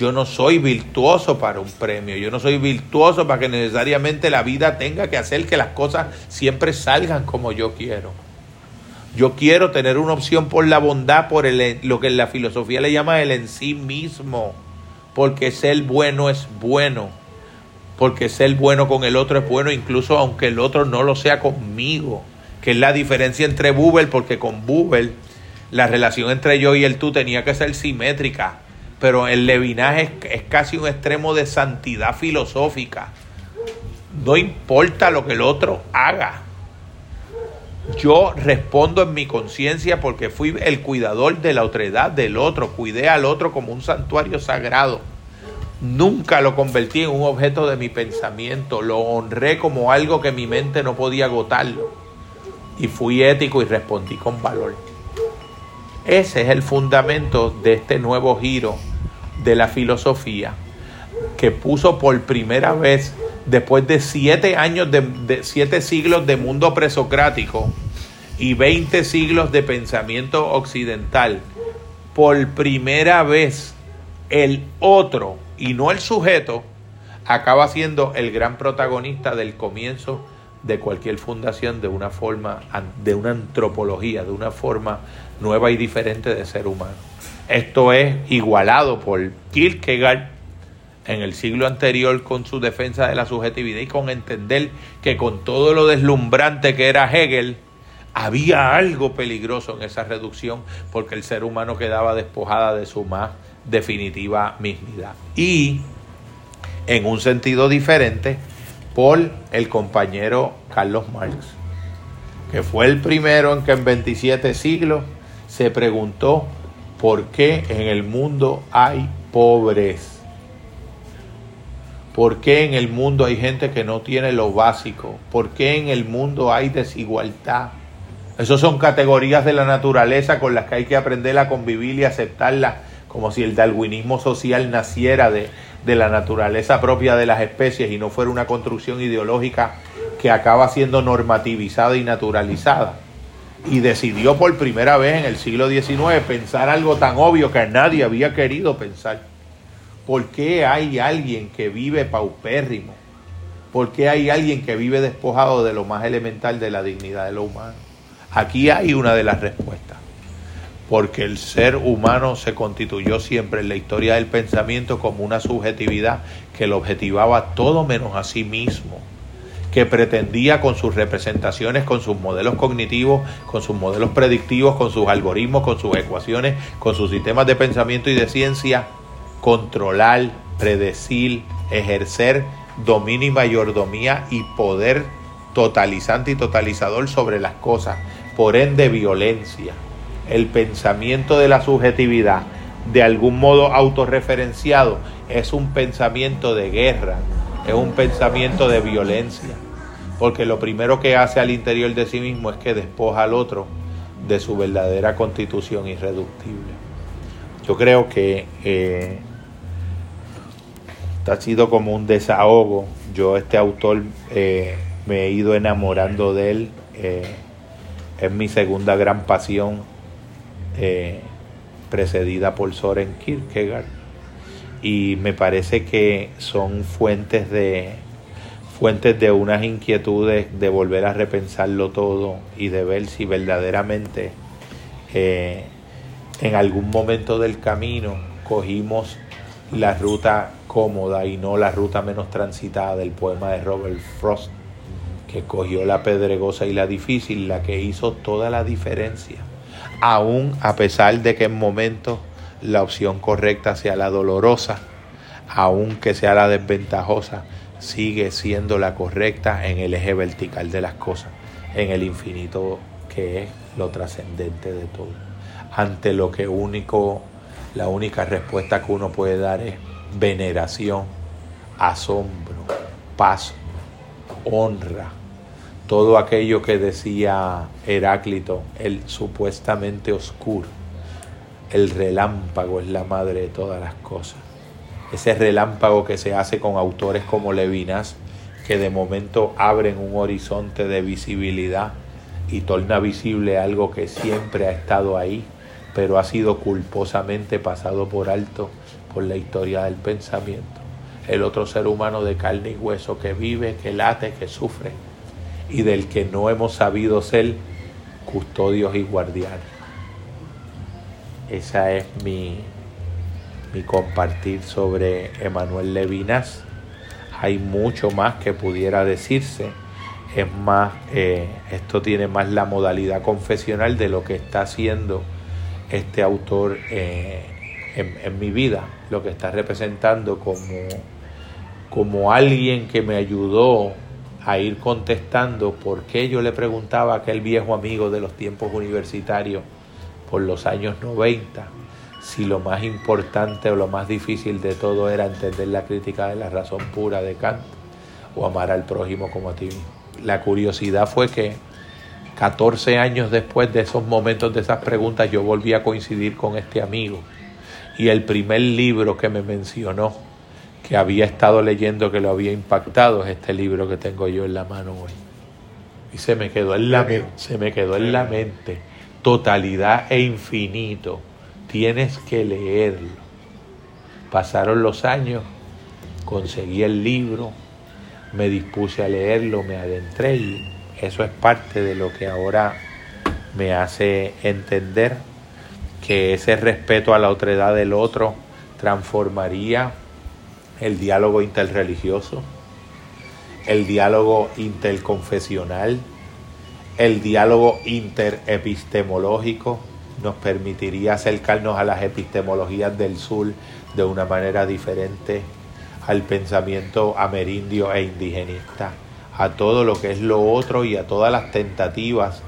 Yo no soy virtuoso para un premio, yo no soy virtuoso para que necesariamente la vida tenga que hacer que las cosas siempre salgan como yo quiero. Yo quiero tener una opción por la bondad, por el, lo que la filosofía le llama el en sí mismo, porque ser bueno es bueno porque ser bueno con el otro es bueno incluso aunque el otro no lo sea conmigo, que es la diferencia entre Bubel, porque con Bubel la relación entre yo y el tú tenía que ser simétrica, pero el levinaje es, casi un extremo de santidad filosófica. No importa lo que el otro haga. Yo respondo en mi conciencia porque fui el cuidador de la otredad del otro, cuidé al otro como un santuario sagrado. Nunca lo convertí en un objeto de mi pensamiento, lo honré como algo que mi mente no podía agotarlo. Y fui ético y respondí con valor. Ese es el fundamento de este nuevo giro de la filosofía que puso por primera vez, después de siete años, de, siete siglos de mundo presocrático y veinte siglos de pensamiento occidental, por primera vez el otro y no el sujeto acaba siendo el gran protagonista del comienzo de cualquier fundación de una forma, de una antropología, de una forma nueva y diferente de ser humano. Esto es igualado por Kierkegaard en el siglo anterior con su defensa de la subjetividad y con entender que con todo lo deslumbrante que era Hegel, había algo peligroso en esa reducción porque el ser humano quedaba despojada de su más definitiva mismidad. Y en un sentido diferente, por el compañero Carlos Marx, que fue el primero en que en 27 siglos se preguntó por qué en el mundo hay pobres. ¿Por qué en el mundo hay gente que no tiene lo básico? ¿Por qué en el mundo hay desigualdad? Esas son categorías de la naturaleza con las que hay que aprender a convivir y aceptarlas, como si el darwinismo social naciera de, de la naturaleza propia de las especies y no fuera una construcción ideológica que acaba siendo normativizada y naturalizada. Y decidió por primera vez en el siglo XIX pensar algo tan obvio que nadie había querido pensar. ¿Por qué hay alguien que vive paupérrimo? ¿Por qué hay alguien que vive despojado de lo más elemental de la dignidad de lo humano? Aquí hay una de las respuestas porque el ser humano se constituyó siempre en la historia del pensamiento como una subjetividad que lo objetivaba todo menos a sí mismo, que pretendía con sus representaciones, con sus modelos cognitivos, con sus modelos predictivos, con sus algoritmos, con sus ecuaciones, con sus sistemas de pensamiento y de ciencia, controlar, predecir, ejercer dominio y mayordomía y poder totalizante y totalizador sobre las cosas, por ende violencia. El pensamiento de la subjetividad de algún modo autorreferenciado es un pensamiento de guerra, es un pensamiento de violencia, porque lo primero que hace al interior de sí mismo es que despoja al otro de su verdadera constitución irreductible. Yo creo que eh, ha sido como un desahogo. Yo este autor eh, me he ido enamorando de él. Eh, es mi segunda gran pasión precedida por Soren Kierkegaard y me parece que son fuentes de fuentes de unas inquietudes de volver a repensarlo todo y de ver si verdaderamente eh, en algún momento del camino cogimos la ruta cómoda y no la ruta menos transitada del poema de Robert Frost que cogió la pedregosa y la difícil, la que hizo toda la diferencia aún a pesar de que en momentos la opción correcta sea la dolorosa, aun que sea la desventajosa, sigue siendo la correcta en el eje vertical de las cosas, en el infinito que es lo trascendente de todo. Ante lo que único, la única respuesta que uno puede dar es veneración, asombro, paz, honra, todo aquello que decía Heráclito, el supuestamente oscuro. El relámpago es la madre de todas las cosas. Ese relámpago que se hace con autores como Levinas, que de momento abren un horizonte de visibilidad y torna visible algo que siempre ha estado ahí, pero ha sido culposamente pasado por alto por la historia del pensamiento. El otro ser humano de carne y hueso que vive, que late, que sufre y del que no hemos sabido ser custodios y guardianes. Esa es mi, mi compartir sobre Emanuel Levinas. Hay mucho más que pudiera decirse. Es más, eh, esto tiene más la modalidad confesional de lo que está haciendo este autor eh, en, mi vida, lo que está representando como, como alguien que me ayudó a ir contestando por qué yo le preguntaba a aquel viejo amigo de los tiempos universitarios por los años 90 si lo más importante o lo más difícil de todo era entender la crítica de la razón pura de Kant o amar al prójimo como a ti mismo. La curiosidad fue que 14 años después de esos momentos, de esas preguntas, yo volví a coincidir con este amigo y el primer libro que me mencionó que había estado leyendo que lo había impactado es este libro que tengo yo en la mano hoy. Y se me quedó en la, se me quedó en la mente. Totalidad e infinito. Tienes que leerlo. Pasaron los años, conseguí el libro, me dispuse a leerlo, me adentré y eso es parte de lo que ahora me hace entender que ese respeto a la otredad del otro transformaría el diálogo interreligioso, el diálogo interconfesional, el diálogo interepistemológico, nos permitiría acercarnos a las epistemologías del sur de una manera diferente, al pensamiento amerindio e indigenista, a todo lo que es lo otro y a todas las tentativas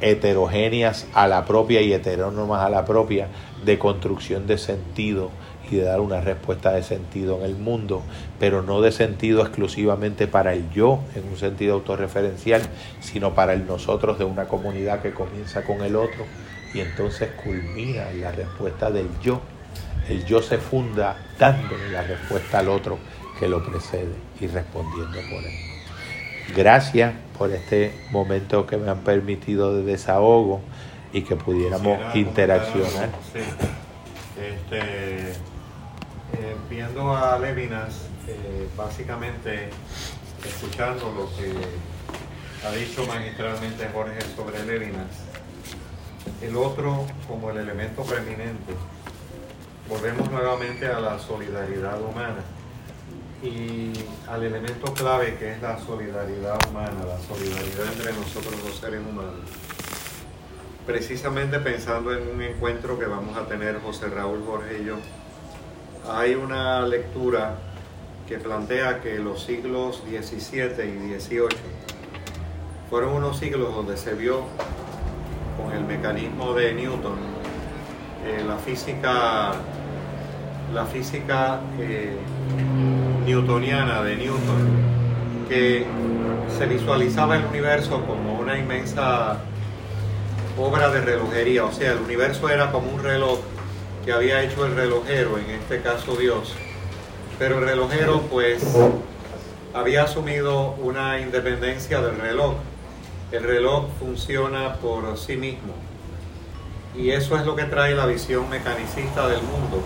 heterogéneas a la propia y heterónomas a la propia de construcción de sentido y de dar una respuesta de sentido en el mundo, pero no de sentido exclusivamente para el yo en un sentido autorreferencial, sino para el nosotros de una comunidad que comienza con el otro y entonces culmina en la respuesta del yo. El yo se funda dándole la respuesta al otro que lo precede y respondiendo por él. Gracias por este momento que me han permitido de desahogo y que pudiéramos interaccionar. Este, eh, viendo a Levinas, eh, básicamente escuchando lo que ha dicho magistralmente Jorge sobre Levinas, el otro como el elemento preeminente, volvemos nuevamente a la solidaridad humana y al elemento clave que es la solidaridad humana, la solidaridad entre nosotros los seres humanos. Precisamente pensando en un encuentro que vamos a tener José Raúl Jorge y yo, hay una lectura que plantea que los siglos XVII y XVIII fueron unos siglos donde se vio con el mecanismo de Newton eh, la física eh, newtoniana de Newton, que se visualizaba el universo como una inmensa obra de relojería, o sea, el universo era como un reloj que había hecho el relojero, en este caso Dios, pero el relojero pues había asumido una independencia del reloj. El reloj funciona por sí mismo y eso es lo que trae la visión mecanicista del mundo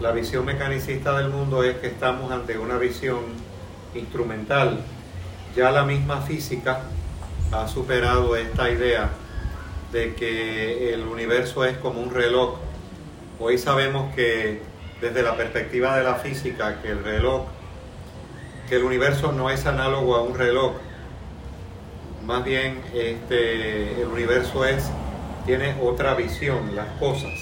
la visión mecanicista del mundo es que estamos ante una visión instrumental. Ya la misma física ha superado esta idea de que el universo es como un reloj. Hoy sabemos que desde la perspectiva de la física, que el reloj, que el universo no es análogo a un reloj. Más bien este, el universo es, tiene otra visión, las cosas.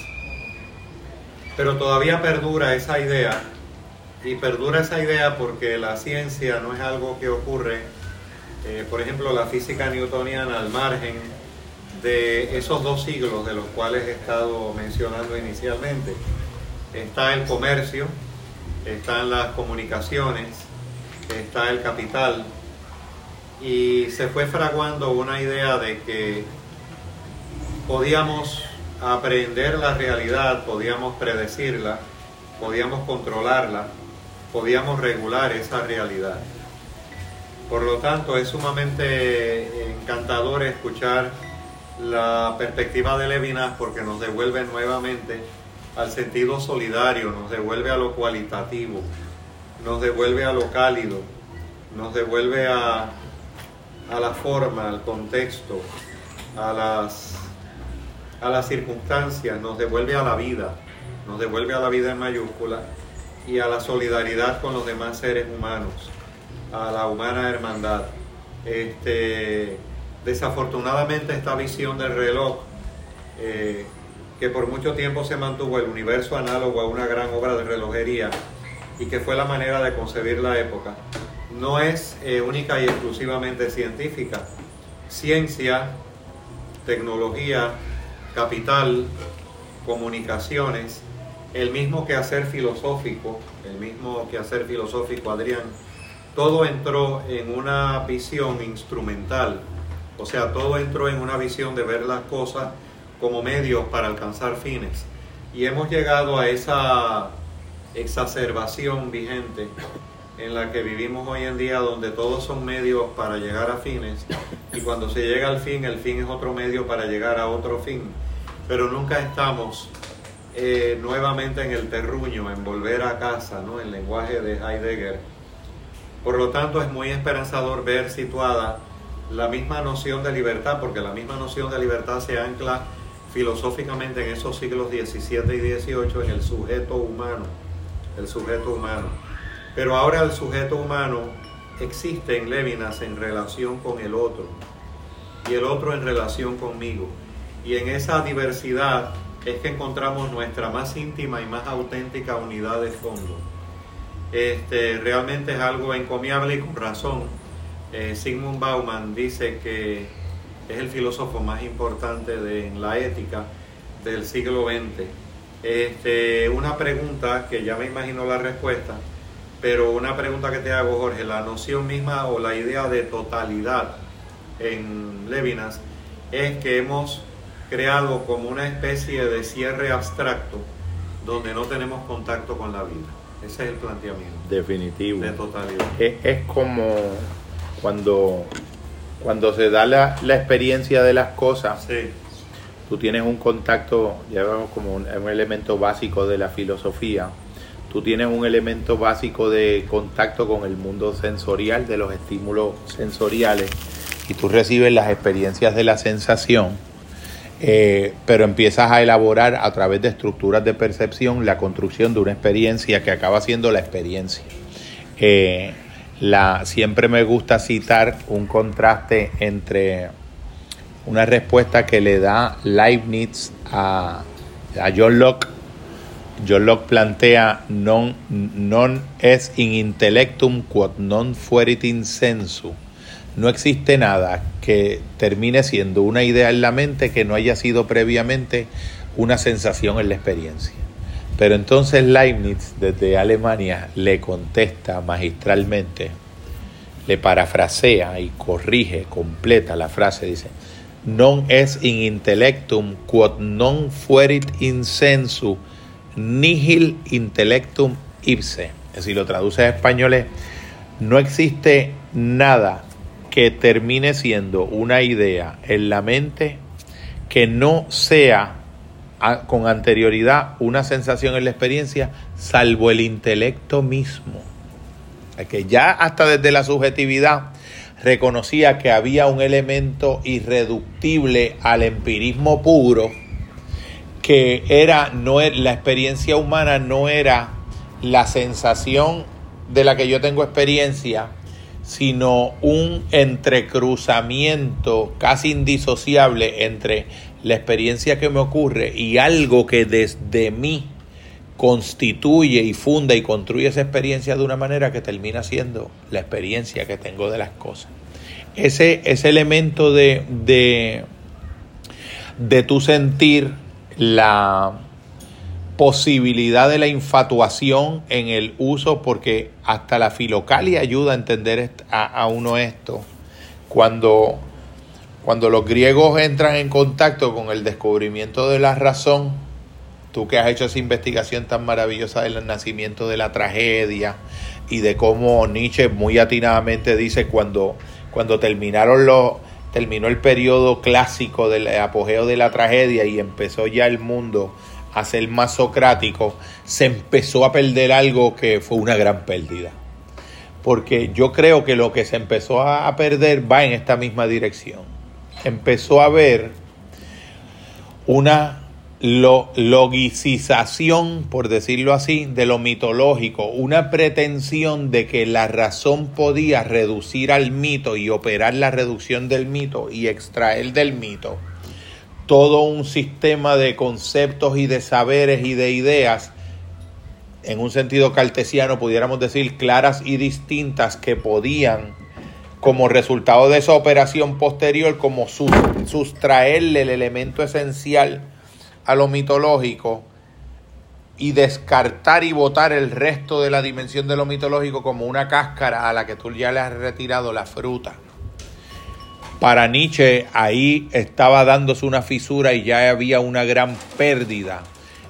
Pero todavía perdura esa idea y perdura esa idea porque la ciencia no es algo que ocurre, eh, por ejemplo, la física newtoniana al margen de esos dos siglos de los cuales he estado mencionando inicialmente. Está el comercio, están las comunicaciones, está el capital y se fue fraguando una idea de que podíamos aprender la realidad, podíamos predecirla, podíamos controlarla, podíamos regular esa realidad. Por lo tanto, es sumamente encantador escuchar la perspectiva de Levinas porque nos devuelve nuevamente al sentido solidario, nos devuelve a lo cualitativo, nos devuelve a lo cálido, nos devuelve a, a la forma, al contexto, a las a las circunstancias, nos devuelve a la vida, nos devuelve a la vida en mayúscula y a la solidaridad con los demás seres humanos, a la humana hermandad. Este, desafortunadamente esta visión del reloj, eh, que por mucho tiempo se mantuvo el universo análogo a una gran obra de relojería y que fue la manera de concebir la época, no es eh, única y exclusivamente científica. Ciencia, tecnología, capital, comunicaciones, el mismo quehacer filosófico, el mismo quehacer filosófico, Adrián, todo entró en una visión instrumental, o sea, todo entró en una visión de ver las cosas como medios para alcanzar fines. Y hemos llegado a esa exacerbación vigente en la que vivimos hoy en día, donde todos son medios para llegar a fines, y cuando se llega al fin, el fin es otro medio para llegar a otro fin pero nunca estamos eh, nuevamente en el terruño, en volver a casa, ¿no? En lenguaje de Heidegger, Por lo tanto, es muy esperanzador ver situada la misma noción de libertad, porque la misma noción de libertad se ancla filosóficamente en esos siglos XVII y XVIII en el sujeto humano, el sujeto humano. Pero ahora el sujeto humano existe en Levinas en relación con el otro y el otro en relación conmigo. Y en esa diversidad es que encontramos nuestra más íntima y más auténtica unidad de fondo. Este, realmente es algo encomiable y con razón. Eh, Sigmund Bauman dice que es el filósofo más importante de, en la ética del siglo XX. Este, una pregunta que ya me imagino la respuesta, pero una pregunta que te hago, Jorge, la noción misma o la idea de totalidad en Levinas es que hemos creado como una especie de cierre abstracto donde no tenemos contacto con la vida. Ese es el planteamiento. Definitivo. De totalidad. Es, como cuando, cuando se da la, experiencia de las cosas. Tú tienes un contacto, ya vemos como un, un elemento básico de la filosofía. Tú tienes un elemento básico de contacto con el mundo sensorial, de los estímulos sensoriales, y tú recibes las experiencias de la sensación eh, pero empiezas a elaborar a través de estructuras de percepción la construcción de una experiencia que acaba siendo la experiencia. Eh, la, siempre me gusta citar un contraste entre una respuesta que le da Leibniz a, John Locke. John Locke plantea non, non es in intellectum quod non fuerit in sensu no existe nada que termine siendo una idea en la mente que no haya sido previamente una sensación en la experiencia. Pero entonces Leibniz desde Alemania le contesta magistralmente, le parafrasea y corrige, completa la frase, dice, non es in intellectum quod non fuerit in sensu nihil intellectum ipse. Es decir, lo traduce a español es, no existe nada que termine siendo una idea en la mente que no sea con anterioridad una sensación en la experiencia, salvo el intelecto mismo. Que ya hasta desde la subjetividad reconocía que había un elemento irreductible al empirismo puro, que era, no e, la experiencia humana no era la sensación de la que yo tengo experiencia, sino un entrecruzamiento casi indisociable entre la experiencia que me ocurre y algo que desde mí constituye y funda y construye esa experiencia de una manera que termina siendo la experiencia que tengo de las cosas. Ese, ese elemento de, de, de tu sentir la, posibilidad de la infatuación en el uso, porque hasta la filocalia ayuda a entender a, uno esto. Cuando, cuando los griegos entran en contacto con el descubrimiento de la razón, tú que has hecho esa investigación tan maravillosa del nacimiento de la tragedia y de cómo Nietzsche muy atinadamente dice cuando, cuando terminaron los terminó el periodo clásico del apogeo de la tragedia y empezó ya el mundo a ser más socrático, se empezó a perder algo que fue una gran pérdida. Porque yo creo que lo que se empezó a perder va en esta misma dirección. Empezó a haber una logicización, por decirlo así, de lo mitológico, una pretensión de que la razón podía reducir al mito y operar la reducción del mito y extraer del mito todo un sistema de conceptos y de saberes y de ideas, en un sentido cartesiano, pudiéramos decir, claras y distintas que podían, como resultado de esa operación posterior, como sustraerle el elemento esencial a lo mitológico y descartar y botar el resto de la dimensión de lo mitológico como una cáscara a la que tú ya le has retirado la fruta. Para Nietzsche ahí estaba dándose una fisura y ya había una gran pérdida.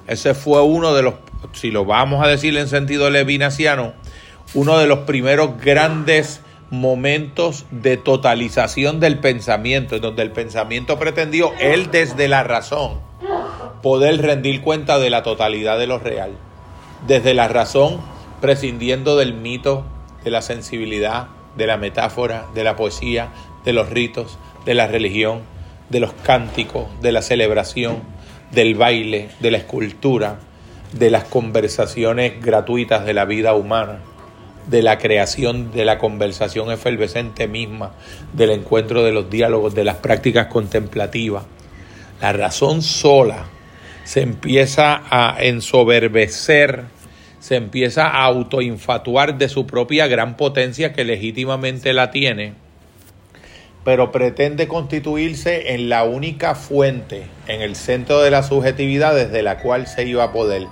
Ese fue uno de los, si lo vamos a decir en sentido levinaciano, uno de los primeros grandes momentos de totalización del pensamiento, en donde el pensamiento pretendió, él desde la razón, poder rendir cuenta de la totalidad de lo real. Desde la razón, prescindiendo del mito de la sensibilidad, de la metáfora, de la poesía, de los ritos, de la religión, de los cánticos, de la celebración, del baile, de la escultura, de las conversaciones gratuitas de la vida humana, de la creación de la conversación efervescente misma, del encuentro de los diálogos, de las prácticas contemplativas. La razón sola se empieza a ensoberbecer, se empieza a autoinfatuar de su propia gran potencia que legítimamente la tiene, pero pretende constituirse en la única fuente, en el centro de la subjetividad desde la cual se iba a poder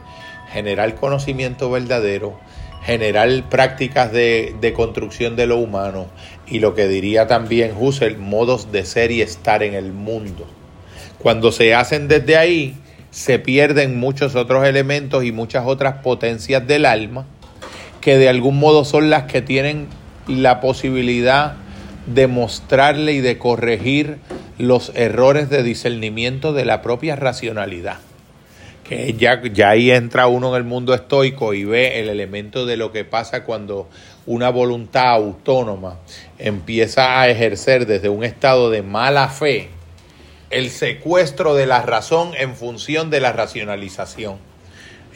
generar conocimiento verdadero, generar prácticas de, construcción de lo humano y lo que diría también Husserl, modos de ser y estar en el mundo. Cuando se hacen desde ahí, se pierden muchos otros elementos y muchas otras potencias del alma que de algún modo son las que tienen la posibilidad de mostrarle y de corregir los errores de discernimiento de la propia racionalidad que ya, ya ahí entra uno en el mundo estoico y ve el elemento de lo que pasa cuando una voluntad autónoma empieza a ejercer desde un estado de mala fe el secuestro de la razón en función de la racionalización.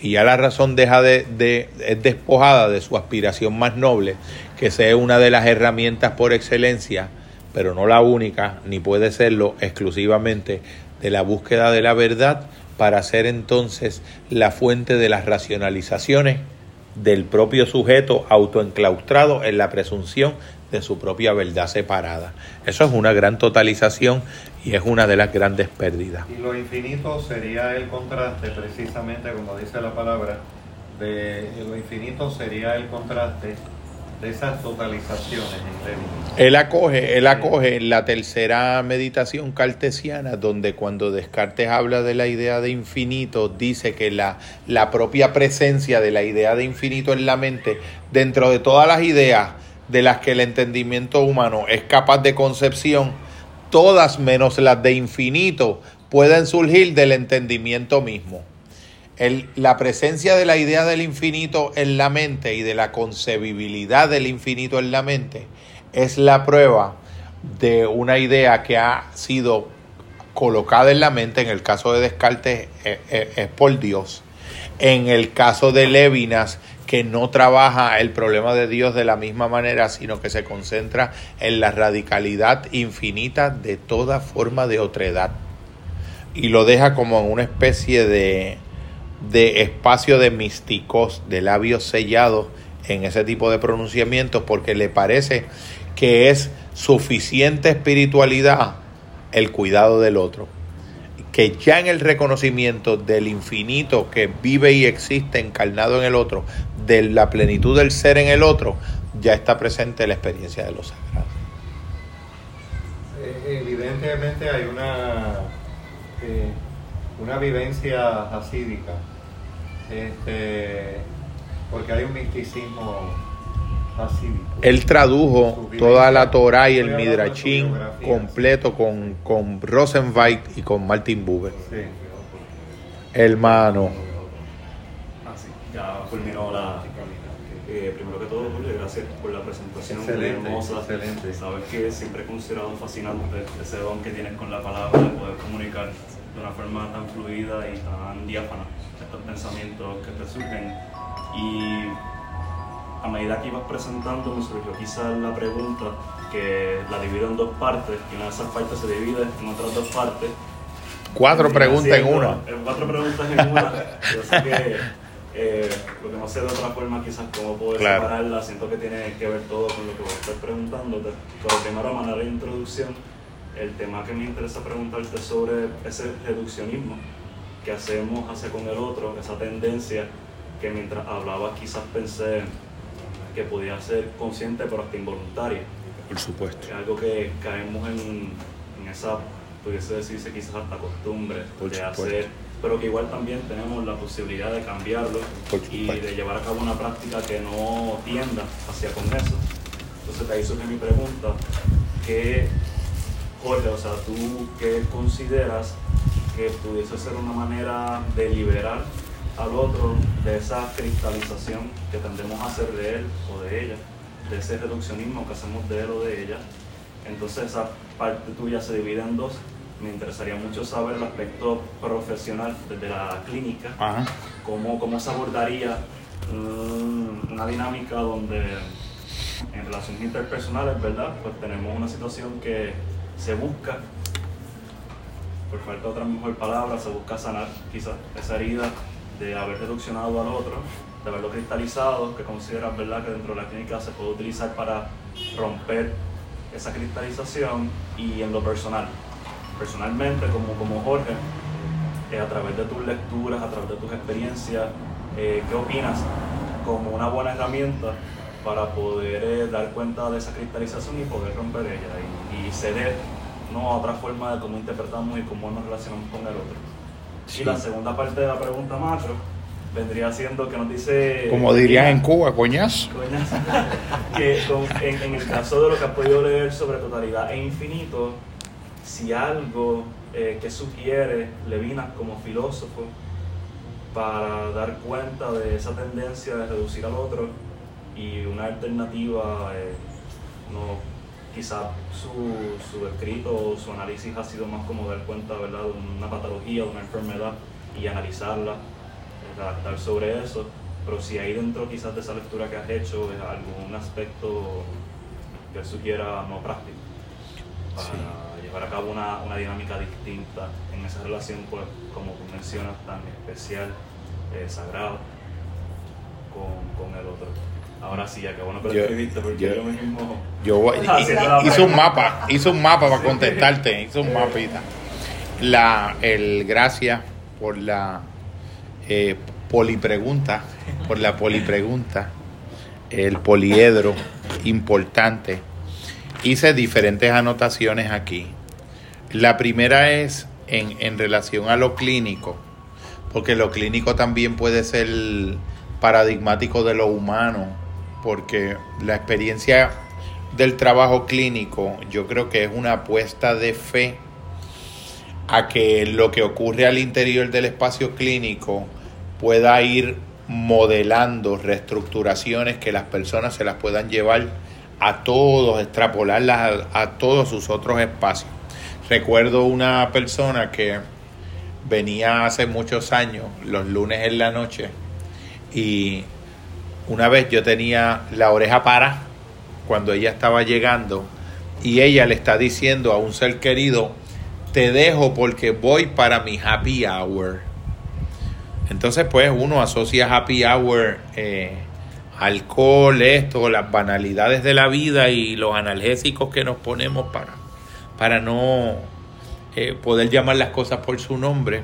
Y ya la razón deja de, de es despojada de su aspiración más noble, que sea una de las herramientas por excelencia, pero no la única, ni puede serlo exclusivamente de la búsqueda de la verdad, para ser entonces la fuente de las racionalizaciones del propio sujeto autoenclaustrado en la presunción de su propia verdad separada. Eso es una gran totalización y es una de las grandes pérdidas. Y lo infinito sería el contraste, precisamente como dice la palabra, de lo infinito sería el contraste de esas totalizaciones Él acoge, él acoge la tercera meditación cartesiana, donde cuando Descartes habla de la idea de infinito, dice que la, la propia presencia de la idea de infinito en la mente, dentro de todas las ideas de las que el entendimiento humano es capaz de concepción, todas menos las de infinito pueden surgir del entendimiento mismo la presencia de la idea del infinito en la mente y de la concebibilidad del infinito en la mente es la prueba de una idea que ha sido colocada en la mente, en el caso de Descartes eh, eh, es, por Dios, en el caso de Levinas que no trabaja el problema de Dios de la misma manera, sino que se concentra en la radicalidad infinita de toda forma de otredad. Y lo deja como en una especie de, de espacio de místicos, de labios sellados en ese tipo de pronunciamientos porque le parece que es suficiente espiritualidad el cuidado del otro. Que ya en el reconocimiento del infinito que vive y existe encarnado en el otro, de la plenitud del ser en el otro, ya está presente la experiencia de los sagrados. Eh, evidentemente hay una, eh, una vivencia hasídica este, porque hay un misticismo pacífico. Él tradujo toda la Torah y el Midrashim completo con, con Rosenweit y con Martin Buber. Sí. Hermano. Ah. Ya culminó la. Eh, primero que todo, Julio, gracias por la presentación excelente, hermosa. Excelente. Sabes que siempre he considerado fascinante ese don que tienes con la palabra de poder comunicar de una forma tan fluida y tan diáfana estos pensamientos que te surgen. Y a medida que ibas presentando me surgió quizás la pregunta que la divido en dos partes y una de esas partes se divide en otras dos partes. Cuatro preguntas en una. Cuatro preguntas en una. Yo sé que eh, lo que no sé de otra forma quizás cómo poder separarla, siento que tiene que ver todo con lo que vos estás preguntándote. Pero primero manera de introducción, el tema que me interesa preguntarte sobre ese reduccionismo que hacemos hacia con el otro, esa tendencia que mientras hablaba quizás pensé que podía ser consciente pero hasta involuntaria. Por supuesto. Es algo que caemos en, en esa, pudiese decirse quizás hasta costumbre de hacer, pero que igual también tenemos la posibilidad de cambiarlo y de llevar a cabo una práctica que no tienda hacia con eso. Entonces de ahí surge mi pregunta, ¿qué, Jorge, o sea, tú qué consideras que pudiese ser una manera de liberar al otro de esa cristalización que tendemos a hacer de él o de ella de ese reduccionismo que hacemos de él o de ella. Entonces esa parte tuya se divide en dos. Me interesaría mucho saber el aspecto profesional desde la clínica, cómo, cómo se abordaría una dinámica donde en relaciones interpersonales, ¿verdad? Pues tenemos una situación que se busca, por falta de otra mejor palabra, se busca sanar quizás esa herida de haber reduccionado al otro, de haberlo cristalizado, que consideras, ¿verdad?, que dentro de la clínica se puede utilizar para romper esa cristalización y en lo personal. Personalmente, como, como Jorge, eh, a través de tus lecturas, a través de tus experiencias, eh, ¿qué opinas como una buena herramienta para poder eh, dar cuenta de esa cristalización y poder romper ella y, ceder ¿no? a otra forma de cómo interpretamos y cómo nos relacionamos con el otro? Y la segunda parte de la pregunta macro vendría siendo que nos dice... Como dirías en Cuba, coñazo. que en, el caso de lo que has podido leer sobre totalidad e infinito, si algo eh, que sugiere Levinas como filósofo para dar cuenta de esa tendencia de reducir al otro y una alternativa, eh, no, quizá su, su escrito o su análisis ha sido más como dar cuenta ¿verdad? de una patología, de una enfermedad y analizarla, redactar sobre eso, pero si hay dentro quizás de esa lectura que has hecho es algún aspecto que sugiera no práctico para llevar a cabo una, una, dinámica distinta en esa relación, pues, como tú mencionas, tan especial, eh, sagrado con, con el otro. Ahora sí, que bueno que lo escribiste, porque yo, mismo. Yo hice un mapa, hice un mapa para contestarte, hice un mapita. La, el gracias por la eh, polipregunta, por la polipregunta, el poliedro importante. Hice diferentes anotaciones aquí. La primera es en, en relación a lo clínico, porque lo clínico también puede ser paradigmático de lo humano porque la experiencia del trabajo clínico yo creo que es una apuesta de fe a que lo que ocurre al interior del espacio clínico pueda ir modelando reestructuraciones que las personas se las puedan llevar a todos, extrapolarlas a, todos sus otros espacios. Recuerdo una persona que venía hace muchos años, los lunes en la noche, y una vez yo tenía la oreja para cuando ella estaba llegando y ella le está diciendo a un ser querido, te dejo porque voy para mi happy hour. Entonces pues uno asocia happy hour, eh, alcohol, esto, las banalidades de la vida y los analgésicos que nos ponemos para, para no eh, poder llamar las cosas por su nombre.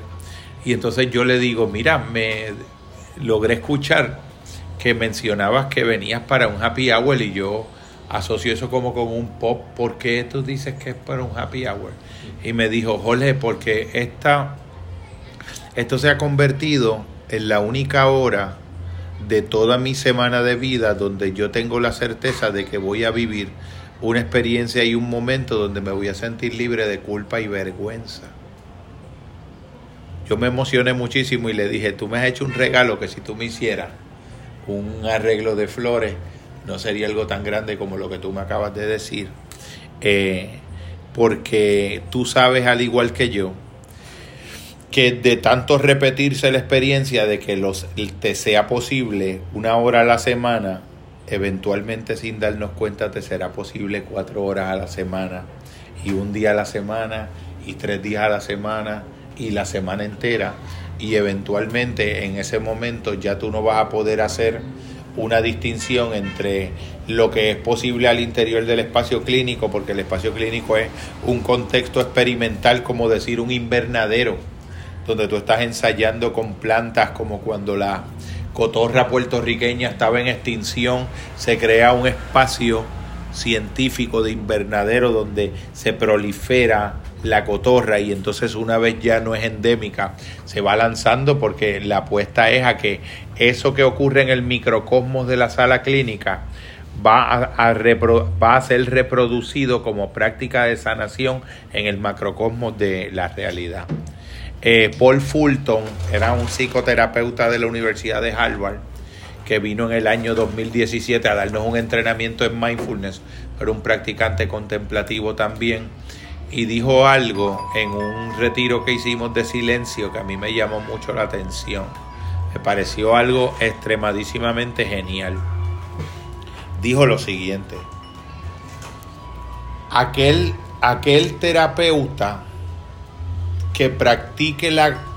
Y entonces yo le digo, mira, me logré escuchar que mencionabas que venías para un happy hour y yo asocio eso como con un pop. ¿Por qué tú dices que es para un happy hour? Y me dijo, Jorge, porque esta, esto se ha convertido en la única hora de toda mi semana de vida donde yo tengo la certeza de que voy a vivir una experiencia y un momento donde me voy a sentir libre de culpa y vergüenza. Yo me emocioné muchísimo y le dije, tú me has hecho un regalo que si tú me hicieras un arreglo de flores no sería algo tan grande como lo que tú me acabas de decir, eh, porque tú sabes al igual que yo que de tanto repetirse la experiencia de que los, te sea posible una hora a la semana, eventualmente sin darnos cuenta te será posible cuatro horas a la semana y un día a la semana y tres días a la semana y la semana entera y eventualmente en ese momento ya tú no vas a poder hacer una distinción entre lo que es posible al interior del espacio clínico, porque el espacio clínico es un contexto experimental, como decir un invernadero, donde tú estás ensayando con plantas como cuando la cotorra puertorriqueña estaba en extinción, se crea un espacio científico de invernadero donde se prolifera la cotorra y entonces una vez ya no es endémica, se va lanzando porque la apuesta es a que eso que ocurre en el microcosmos de la sala clínica va a, va a ser reproducido como práctica de sanación en el macrocosmos de la realidad. Eh, Paul Fulton era un psicoterapeuta de la Universidad de Harvard que vino en el año 2017 a darnos un entrenamiento en mindfulness, pero un practicante contemplativo también, y dijo algo en un retiro que hicimos de silencio que a mí me llamó mucho la atención. Me pareció algo extremadísimamente genial. Dijo lo siguiente, aquel, aquel terapeuta que practique la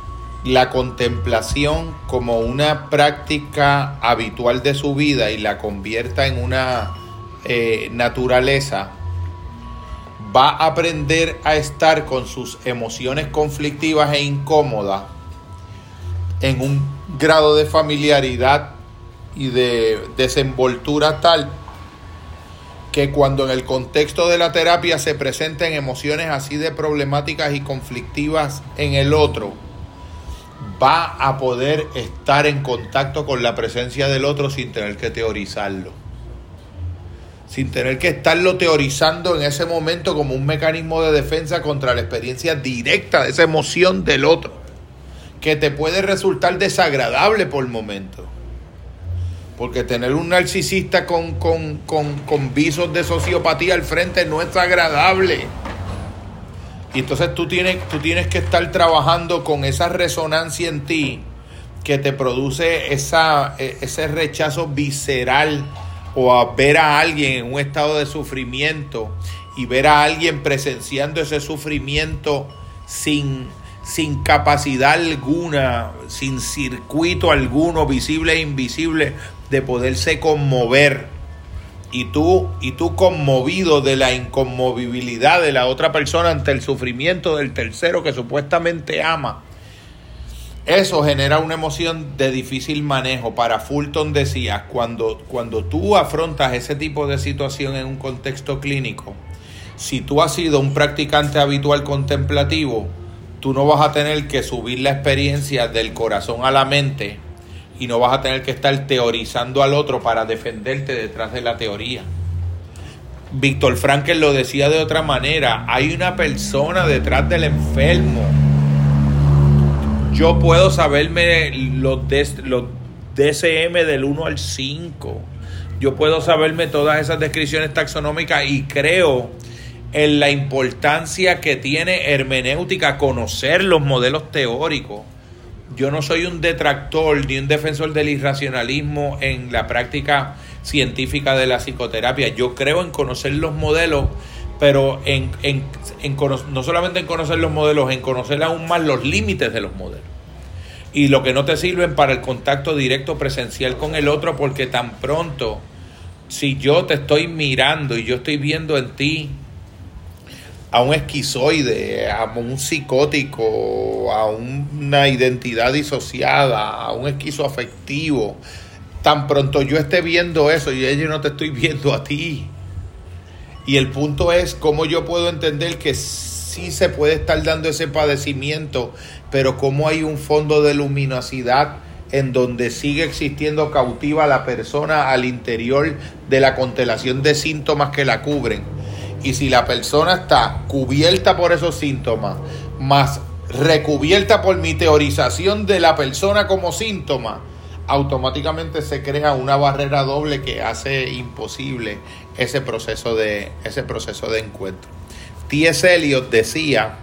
la contemplación como una práctica habitual de su vida y la convierta en una eh, naturaleza, va a aprender a estar con sus emociones conflictivas e incómodas en un grado de familiaridad y de desenvoltura tal que cuando en el contexto de la terapia se presenten emociones así de problemáticas y conflictivas en el otro, va a poder estar en contacto con la presencia del otro sin tener que teorizarlo. Sin tener que estarlo teorizando en ese momento como un mecanismo de defensa contra la experiencia directa de esa emoción del otro, que te puede resultar desagradable por el momento. Porque tener un narcisista con, con, con visos de sociopatía al frente no es agradable. Y entonces tú tienes, tú tienes que estar trabajando con esa resonancia en ti que te produce esa, e, ese rechazo visceral o a ver a alguien en un estado de sufrimiento y ver a alguien presenciando ese sufrimiento sin, sin capacidad alguna, sin circuito alguno, visible e invisible, de poderse conmover. Y tú, y tú conmovido de la inconmovibilidad de la otra persona ante el sufrimiento del tercero que supuestamente ama, eso genera una emoción de difícil manejo. Para Fulton decía, cuando, cuando tú afrontas ese tipo de situación en un contexto clínico, si tú has sido un practicante habitual contemplativo, tú no vas a tener que subir la experiencia del corazón a la mente, y no vas a tener que estar teorizando al otro para defenderte detrás de la teoría. Víctor Frankel lo decía de otra manera, hay una persona detrás del enfermo. Yo puedo saberme los, DCM del 1 al 5. Yo puedo saberme todas esas descripciones taxonómicas y creo en la importancia que tiene hermenéutica conocer los modelos teóricos yo no soy un detractor ni un defensor del irracionalismo en la práctica científica de la psicoterapia. Yo creo en conocer los modelos, pero en, en, no solamente en conocer los modelos, en conocer aún más los límites de los modelos. Y lo que no te sirven para el contacto directo presencial con el otro, porque tan pronto, si yo te estoy mirando y yo estoy viendo en ti a un esquizoide, a un psicótico, a una identidad disociada, a un esquizoafectivo. Tan pronto yo esté viendo eso, y yo no te estoy viendo a ti. Y el punto es cómo yo puedo entender que sí se puede estar dando ese padecimiento, pero cómo hay un fondo de luminosidad en donde sigue existiendo cautiva la persona al interior de la constelación de síntomas que la cubren y si la persona está cubierta por esos síntomas, más recubierta por mi teorización de la persona como síntoma, automáticamente se crea una barrera doble que hace imposible ese proceso de, ese proceso de encuentro. T.S. Eliot decía,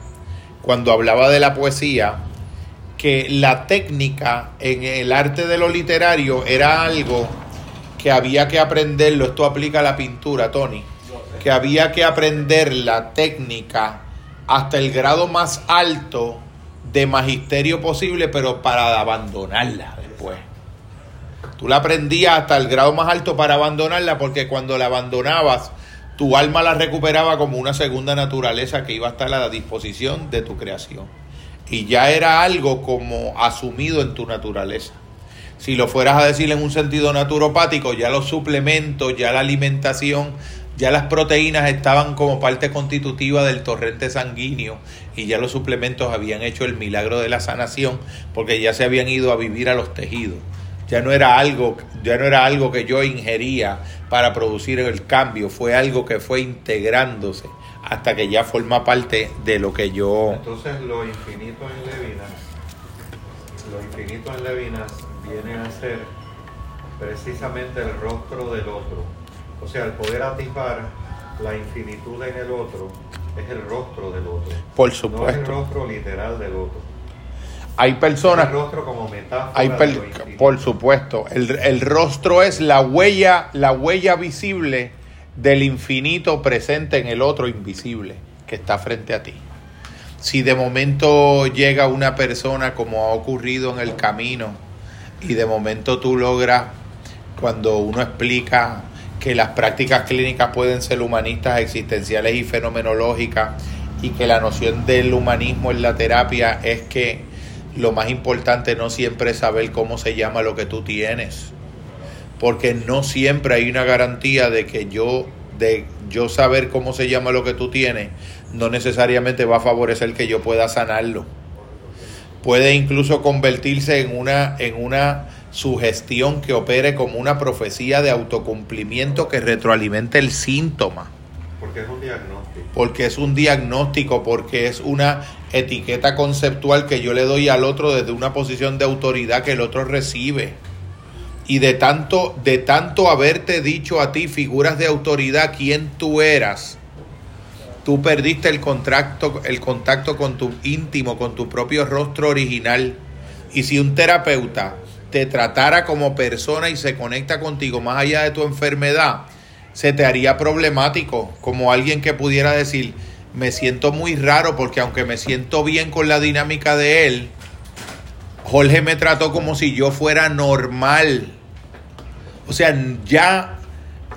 cuando hablaba de la poesía, que la técnica en el arte de lo literario era algo que había que aprenderlo. Esto aplica a la pintura, Tony que había que aprender la técnica hasta el grado más alto de magisterio posible, pero para abandonarla después. Tú la aprendías hasta el grado más alto para abandonarla, porque cuando la abandonabas, tu alma la recuperaba como una segunda naturaleza que iba a estar a la disposición de tu creación. Y ya era algo como asumido en tu naturaleza. Si lo fueras a decir en un sentido naturopático, ya los suplementos, ya la alimentación ya las proteínas estaban como parte constitutiva del torrente sanguíneo y ya los suplementos habían hecho el milagro de la sanación porque ya se habían ido a vivir a los tejidos. Ya no era algo, ya no era algo que yo ingería para producir el cambio, fue algo que fue integrándose hasta que ya forma parte de lo que yo Entonces lo infinito en Levinas, lo infinito en Levinas viene a ser precisamente el rostro del otro. O sea, el poder atisbar la infinitud en el otro es el rostro del otro. Por supuesto. No es el rostro literal del otro. Hay personas. el rostro como metáfora. Hay por supuesto. El, el, rostro es la huella, la huella visible del infinito presente en el otro invisible que está frente a ti. Si de momento llega una persona como ha ocurrido en el camino y de momento tú logras, cuando uno explica que las prácticas clínicas pueden ser humanistas, existenciales y fenomenológicas, y que la noción del humanismo en la terapia es que lo más importante no siempre es saber cómo se llama lo que tú tienes, porque no siempre hay una garantía de que yo, de yo saber cómo se llama lo que tú tienes, no necesariamente va a favorecer que yo pueda sanarlo. Puede incluso convertirse en una, en una sugestión que opere como una profecía de autocumplimiento que retroalimente el síntoma. Es un diagnóstico. Porque es un diagnóstico, porque es una etiqueta conceptual que yo le doy al otro desde una posición de autoridad que el otro recibe. Y de tanto, de tanto haberte dicho a ti figuras de autoridad quién tú eras, tú perdiste el contacto, el contacto con tu íntimo, con tu propio rostro original. Y si un terapeuta te tratara como persona y se conecta contigo más allá de tu enfermedad, se te haría problemático, como alguien que pudiera decir, me siento muy raro porque aunque me siento bien con la dinámica de él, Jorge me trató como si yo fuera normal. O sea, ya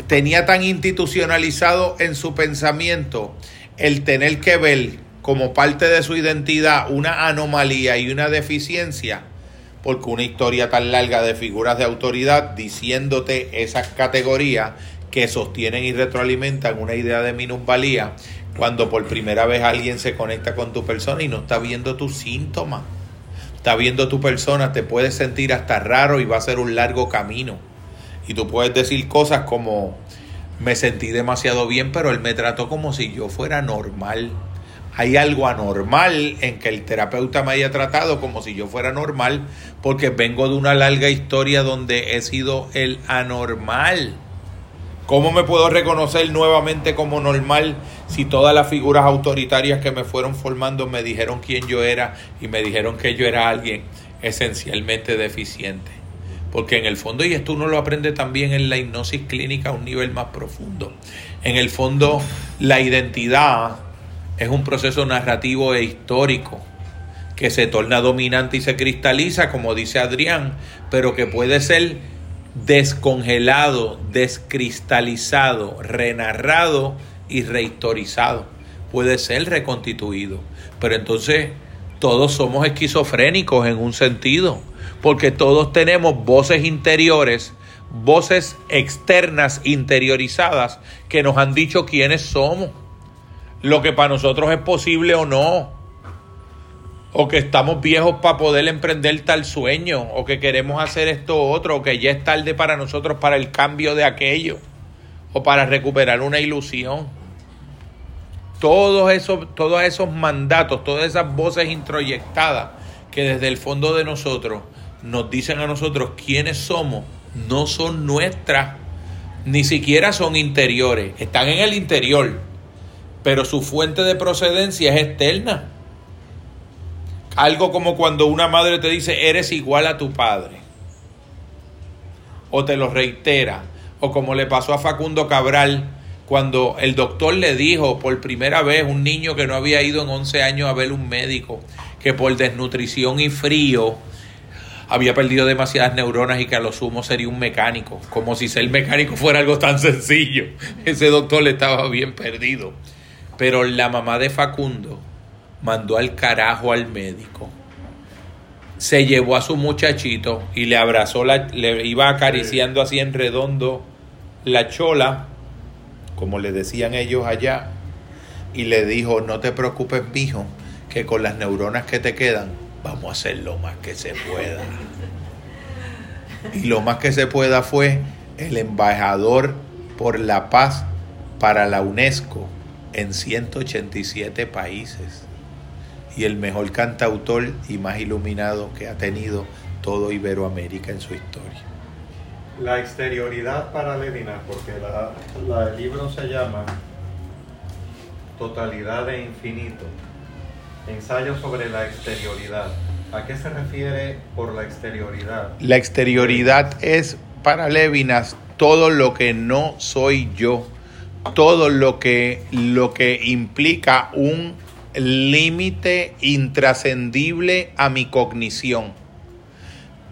tenía tan institucionalizado en su pensamiento el tener que ver como parte de su identidad una anomalía y una deficiencia, porque una historia tan larga de figuras de autoridad diciéndote esas categorías que sostienen y retroalimentan una idea de minusvalía, cuando por primera vez alguien se conecta con tu persona y no está viendo tus síntomas, está viendo tu persona, te puedes sentir hasta raro y va a ser un largo camino. Y tú puedes decir cosas como, me sentí demasiado bien, pero él me trató como si yo fuera normal. Hay algo anormal en que el terapeuta me haya tratado como si yo fuera normal, porque vengo de una larga historia donde he sido el anormal. ¿Cómo me puedo reconocer nuevamente como normal si todas las figuras autoritarias que me fueron formando me dijeron quién yo era y me dijeron que yo era alguien esencialmente deficiente? Porque en el fondo, y esto uno lo aprende también en la hipnosis clínica a un nivel más profundo, en el fondo la identidad es un proceso narrativo e histórico que se torna dominante y se cristaliza, como dice Adrián, pero que puede ser descongelado, descristalizado, renarrado y rehistorizado. Puede ser reconstituido. Pero entonces todos somos esquizofrénicos en un sentido porque todos tenemos voces interiores, voces externas interiorizadas que nos han dicho quiénes somos, lo que para nosotros es posible o no, o que estamos viejos para poder emprender tal sueño, o que queremos hacer esto otro, o que ya es tarde para nosotros para el cambio de aquello, o para recuperar una ilusión. Todos esos, todos esos mandatos, todas esas voces introyectadas que desde el fondo de nosotros nos dicen a nosotros quiénes somos, no son nuestras, ni siquiera son interiores, están en el interior, pero su fuente de procedencia es externa. Algo como cuando una madre te dice, eres igual a tu padre, o te lo reitera, o como le pasó a Facundo Cabral, cuando el doctor le dijo por primera vez un niño que no había ido en 11 años a ver un médico, que por desnutrición y frío había perdido demasiadas neuronas y que a lo sumo sería un mecánico, como si ser mecánico fuera algo tan sencillo. Ese doctor le estaba bien perdido. Pero la mamá de Facundo mandó al carajo al médico. Se llevó a su muchachito y le abrazó, la, le iba acariciando así en redondo la chola, como le decían ellos allá, y le dijo, no te preocupes, mijo, que con las neuronas que te quedan vamos a hacer lo más que se pueda. Y lo más que se pueda fue el embajador por la paz para la UNESCO en 187 países y el mejor cantautor y más iluminado que ha tenido todo Iberoamérica en su historia. La exterioridad para Levinas, porque la, el libro se llama Totalidad de Infinito. Ensayo sobre la exterioridad. ¿A qué se refiere por la exterioridad? La exterioridad es para Levinas todo lo que no soy yo, todo lo que, lo que implica un límite intrascendible a mi cognición.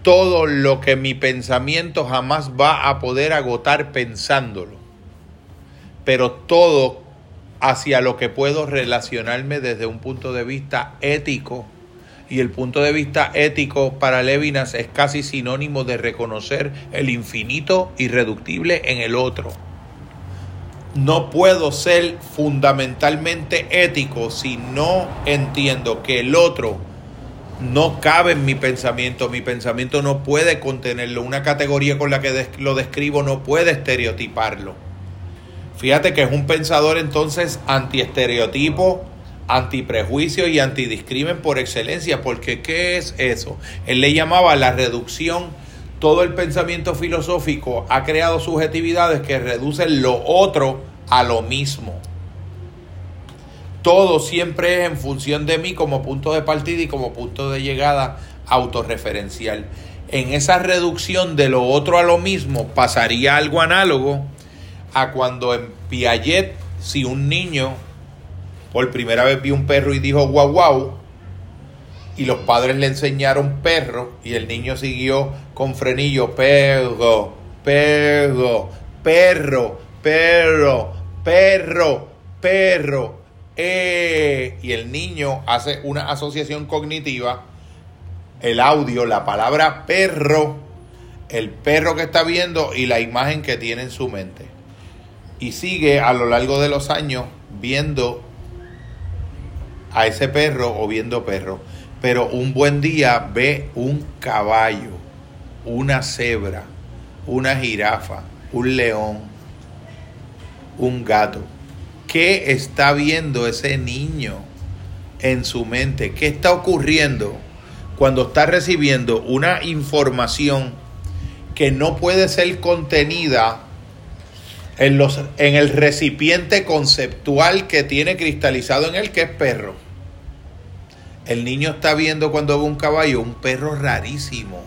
Todo lo que mi pensamiento jamás va a poder agotar pensándolo. Pero todo hacia lo que puedo relacionarme desde un punto de vista ético. Y el punto de vista ético para Levinas es casi sinónimo de reconocer el infinito irreductible en el otro no puedo ser fundamentalmente ético si no entiendo que el otro no cabe en mi pensamiento, mi pensamiento no puede contenerlo, una categoría con la que lo describo no puede estereotiparlo. Fíjate que es un pensador entonces anti-estereotipo, anti-prejuicio y antidiscrimen por excelencia, porque ¿qué es eso? Él le llamaba la reducción todo el pensamiento filosófico ha creado subjetividades que reducen lo otro a lo mismo. Todo siempre es en función de mí como punto de partida y como punto de llegada autorreferencial. En esa reducción de lo otro a lo mismo pasaría algo análogo a cuando en Piaget, si un niño por primera vez vio un perro y dijo guau guau, y los padres le enseñaron perro y el niño siguió con frenillo perro, perro, perro, perro, perro, perro, eh, y el niño hace una asociación cognitiva, el audio, la palabra perro, el perro que está viendo y la imagen que tiene en su mente. Y sigue a lo largo de los años viendo a ese perro o viendo perro pero un buen día ve un caballo, una cebra, una jirafa, un león, un gato. ¿Qué está viendo ese niño en su mente? ¿Qué está ocurriendo cuando está recibiendo una información que no puede ser contenida en, los, en el recipiente conceptual que tiene cristalizado en él, que es perro? El niño está viendo cuando ve un caballo un perro rarísimo.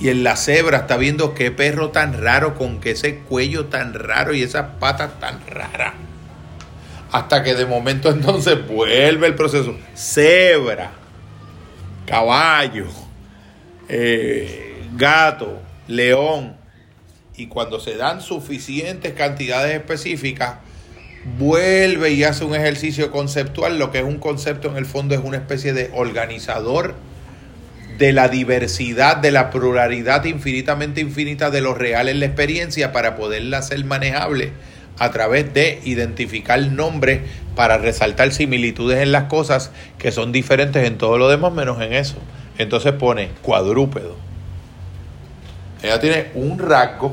Y en la cebra está viendo qué perro tan raro, con qué ese cuello tan raro y esas patas tan raras. Hasta que de momento entonces vuelve el proceso. Cebra, caballo, eh, gato, león. Y cuando se dan suficientes cantidades específicas, vuelve y hace un ejercicio conceptual. Lo que es un concepto en el fondo es una especie de organizador de la diversidad, de la pluralidad infinitamente infinita de lo real en la experiencia para poderla hacer manejable a través de identificar nombres para resaltar similitudes en las cosas que son diferentes en todo lo demás menos en eso. Entonces pone cuadrúpedo. Ella tiene un rasgo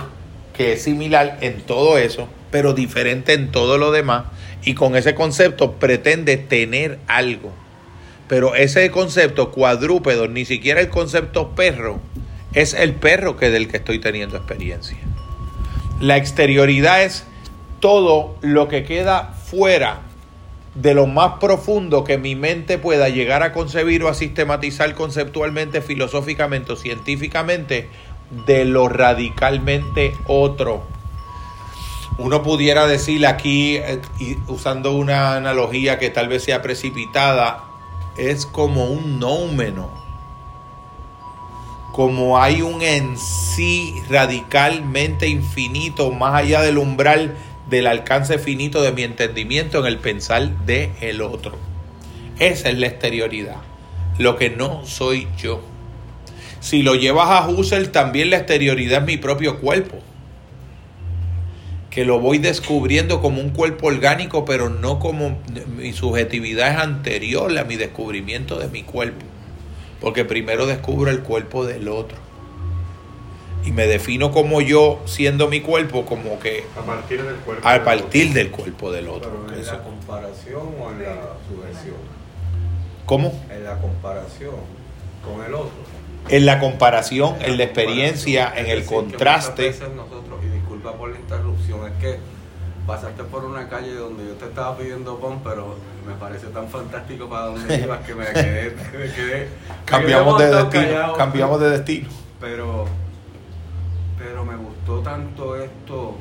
que es similar en todo eso pero diferente en todo lo demás, y con ese concepto pretende tener algo. Pero ese concepto cuadrúpedo, ni siquiera el concepto perro, es el perro que del que estoy teniendo experiencia. La exterioridad es todo lo que queda fuera de lo más profundo que mi mente pueda llegar a concebir o a sistematizar conceptualmente, filosóficamente o científicamente de lo radicalmente otro uno pudiera decir aquí, eh, usando una analogía que tal vez sea precipitada, es como un nómeno. Como hay un en sí radicalmente infinito, más allá del umbral del alcance finito de mi entendimiento en el pensar de el otro. Esa es la exterioridad, lo que no soy yo. Si lo llevas a Husserl, también la exterioridad es mi propio cuerpo que lo voy descubriendo como un cuerpo orgánico, pero no como mi subjetividad es anterior a mi descubrimiento de mi cuerpo. Porque primero descubro el cuerpo del otro. Y me defino como yo, siendo mi cuerpo, como que... A partir del cuerpo. A partir del cuerpo del otro. Pero ¿En la comparación o en la subversión? ¿Cómo? En la comparación con el otro. en la comparación, en la experiencia, en el contraste. nosotros, disculpa por la interrupción, es que pasaste por una calle donde yo te estaba pidiendo pon, pero me parece tan fantástico para donde ibas que me quedé, me quedé cambiamos de destino, cambiamos de destino. Pero, pero me gustó tanto esto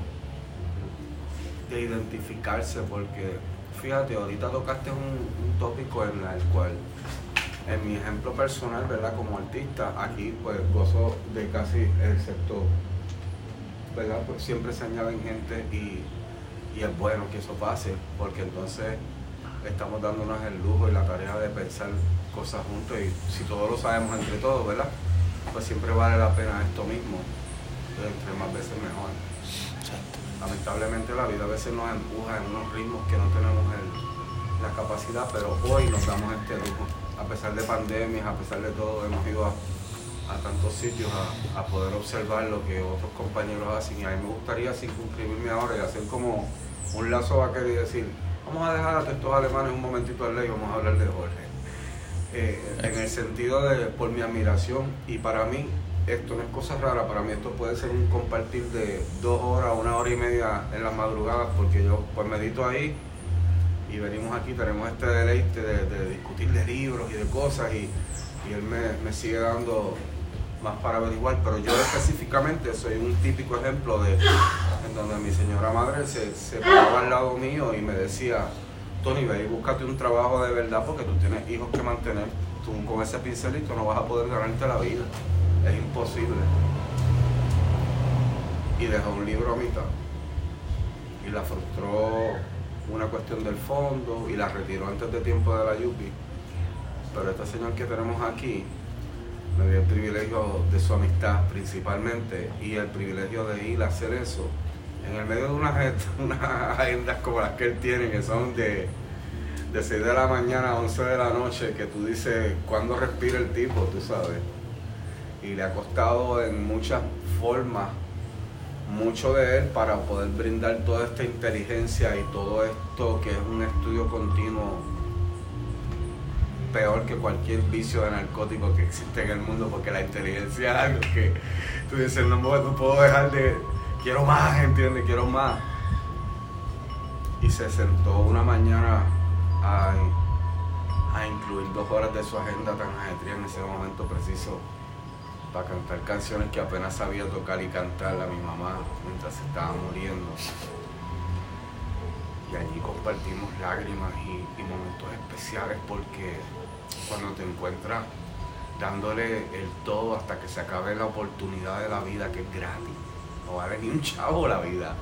de identificarse porque fíjate, ahorita tocaste un, un tópico en el cual en mi ejemplo personal, ¿verdad? Como artista, aquí pues gozo de casi el sector, ¿verdad? Pues siempre se añaden gente y, y es bueno que eso pase, porque entonces estamos dándonos el lujo y la tarea de pensar cosas juntos y si todos lo sabemos entre todos, ¿verdad? Pues siempre vale la pena esto mismo, entre más veces mejor. Lamentablemente la vida a veces nos empuja en unos ritmos que no tenemos la capacidad, pero hoy nos damos este lujo a pesar de pandemias, a pesar de todo, hemos ido a, tantos sitios a, poder observar lo que otros compañeros hacen. Y a mí me gustaría circunscribirme ahora y hacer como un lazo vaquero y decir, vamos a dejar a estos alemanes un momentito al ley y vamos a hablar de Jorge. Eh, en el sentido de, por mi admiración, y para mí, esto no es cosa rara, para mí esto puede ser un compartir de dos horas, una hora y media en las madrugadas, porque yo pues medito ahí y venimos aquí, tenemos este deleite de, discutir de libros y de cosas y, él me, sigue dando más para averiguar, pero yo específicamente soy un típico ejemplo de en donde mi señora madre se, se paraba al lado mío y me decía, Tony, ve y búscate un trabajo de verdad porque tú tienes hijos que mantener, tú con ese pincelito no vas a poder ganarte la vida, es imposible. Y dejó un libro a mitad y la frustró una cuestión del fondo y la retiró antes de tiempo de la Yupi. Pero este señor que tenemos aquí me dio el privilegio de su amistad principalmente y el privilegio de ir a hacer eso en el medio de unas, agendas como las que él tiene, que son de, de 6 de la mañana a 11 de la noche, que tú dices, ¿cuándo respira el tipo? Tú sabes. Y le ha costado en muchas formas mucho de él para poder brindar toda esta inteligencia y todo esto que es un estudio continuo peor que cualquier vicio de narcótico que existe en el mundo porque la inteligencia es algo que tú dices no, no puedo dejar de quiero más entiendes quiero más y se sentó una mañana a, a incluir dos horas de su agenda tan ajetreada en ese momento preciso para cantar canciones que apenas sabía tocar y cantar a mi mamá mientras estaba muriendo. Y allí compartimos lágrimas y, momentos especiales porque cuando te encuentras dándole el todo hasta que se acabe la oportunidad de la vida que es gratis. No vale ni un chavo la vida.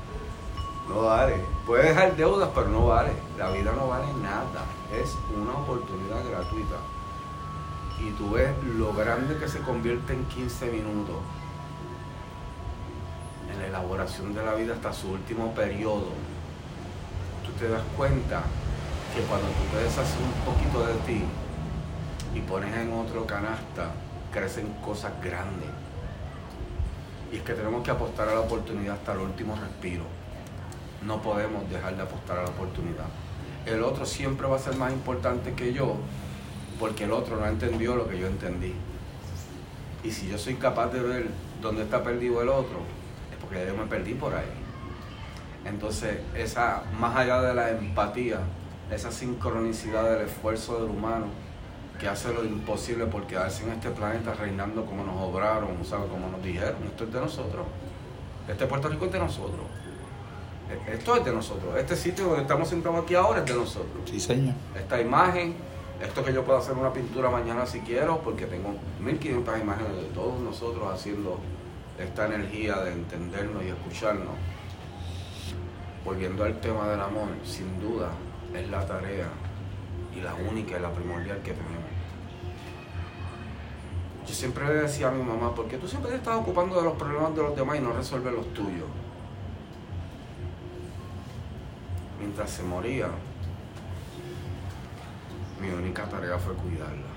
No vale. Puedes dejar deudas, pero no vale. La vida no vale nada. Es una oportunidad gratuita y tú ves lo grande que se convierte en 15 minutos en la elaboración de la vida hasta su último periodo, tú te das cuenta que cuando tú te deshaces un poquito de ti y pones en otro canasta, crecen cosas grandes. Y es que tenemos que apostar a la oportunidad hasta el último respiro. No podemos dejar de apostar a la oportunidad. El otro siempre va a ser más importante que yo porque el otro no entendió lo que yo entendí. Y si yo soy capaz de ver dónde está perdido el otro, es porque yo me perdí por ahí. Entonces, esa, más allá de la empatía, esa sincronicidad del esfuerzo del humano que hace lo imposible por quedarse en este planeta reinando como nos obraron, ¿sabes? Como nos dijeron, esto es de nosotros. Este Puerto Rico es de nosotros. E, esto es de nosotros. Este sitio donde estamos sentados aquí ahora es de nosotros. Sí, señor. Esta imagen, esto que yo puedo hacer una pintura mañana si quiero, porque tengo 1500 imágenes de todos nosotros haciendo esta energía de entendernos y escucharnos. Volviendo al tema del amor, sin duda es la tarea y la única y la primordial que tenemos. Yo siempre le decía a mi mamá, ¿por qué tú siempre te estás ocupando de los problemas de los demás y no resuelves los tuyos? Mientras se moría, mi única tarea fue cuidarla.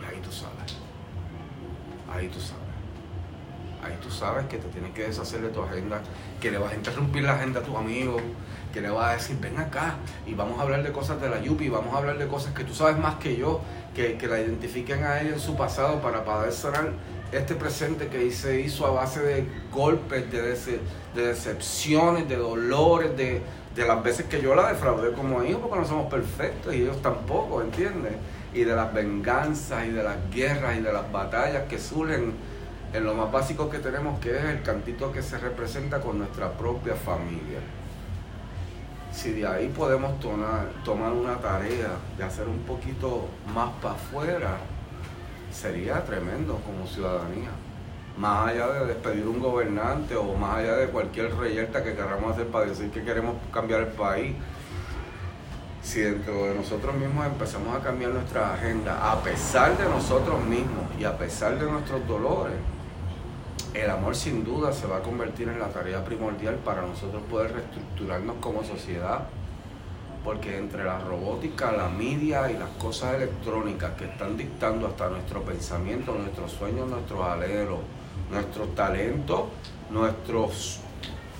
Y ahí tú sabes. Ahí tú sabes. Ahí tú sabes que te tienes que deshacer de tu agenda, que le vas a interrumpir la agenda a tu amigo, que le vas a decir, ven acá y vamos a hablar de cosas de la Yupi, vamos a hablar de cosas que tú sabes más que yo, que, que la identifiquen a ella en su pasado para poder sanar este presente que se hizo a base de golpes, de, de decepciones, de dolores, de, de las veces que yo la defraudé como hijo, porque no somos perfectos y ellos tampoco, ¿entiendes? Y de las venganzas y de las guerras y de las batallas que surgen en lo más básico que tenemos, que es el cantito que se representa con nuestra propia familia. Si de ahí podemos tomar, tomar una tarea de hacer un poquito más para afuera, sería tremendo como ciudadanía. Más allá de despedir un gobernante o más allá de cualquier reyerta que queramos hacer para decir que queremos cambiar el país, si dentro de nosotros mismos empezamos a cambiar nuestra agenda, a pesar de nosotros mismos y a pesar de nuestros dolores, el amor sin duda se va a convertir en la tarea primordial para nosotros poder reestructurarnos como sociedad. Porque entre la robótica, la media y las cosas electrónicas que están dictando hasta nuestro pensamiento, nuestros sueños, nuestros aleros, nuestros talentos, nuestros,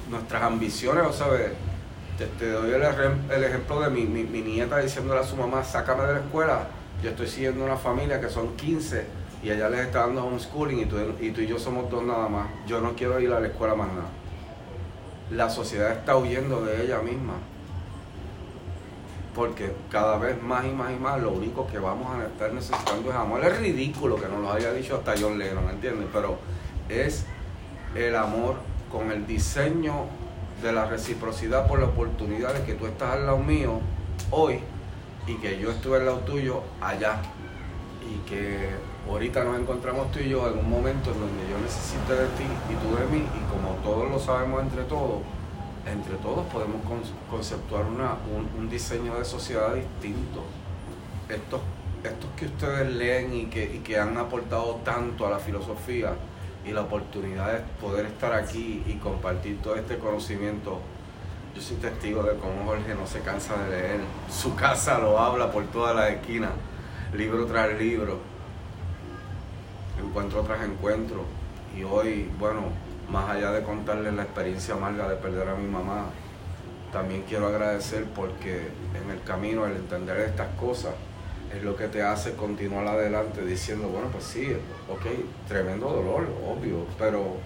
nuestras ambiciones, o sea, te, doy el, ejemplo de mi, mi, mi nieta diciéndole a su mamá, sácame de la escuela, yo estoy siguiendo una familia que son 15 y ella les está dando homeschooling y tú, y yo somos dos nada más. Yo no quiero ir a la escuela más nada. La sociedad está huyendo de ella misma. Porque cada vez más y más y más lo único que vamos a estar necesitando es amor. Es ridículo que nos lo haya dicho hasta John Lennon, ¿entiendes? Pero es el amor con el diseño de la reciprocidad por la oportunidad de que tú estás al lado mío hoy y que yo estuve al lado tuyo allá. Y que ahorita nos encontramos tú y yo en un momento en donde yo necesite de ti y tú de mí, y como todos lo sabemos entre todos, entre todos podemos conceptuar una, un, diseño de sociedad distinto. Estos, estos que ustedes leen y que, y que han aportado tanto a la filosofía y la oportunidad de poder estar aquí y compartir todo este conocimiento. Yo soy testigo de cómo Jorge no se cansa de leer. Su casa lo habla por todas las esquinas, libro tras libro encuentro tras encuentro. Y hoy, bueno, más allá de contarles la experiencia amarga de perder a mi mamá, también quiero agradecer porque en el camino el entender estas cosas es lo que te hace continuar adelante diciendo, bueno, pues sí, ok, tremendo dolor, obvio, pero,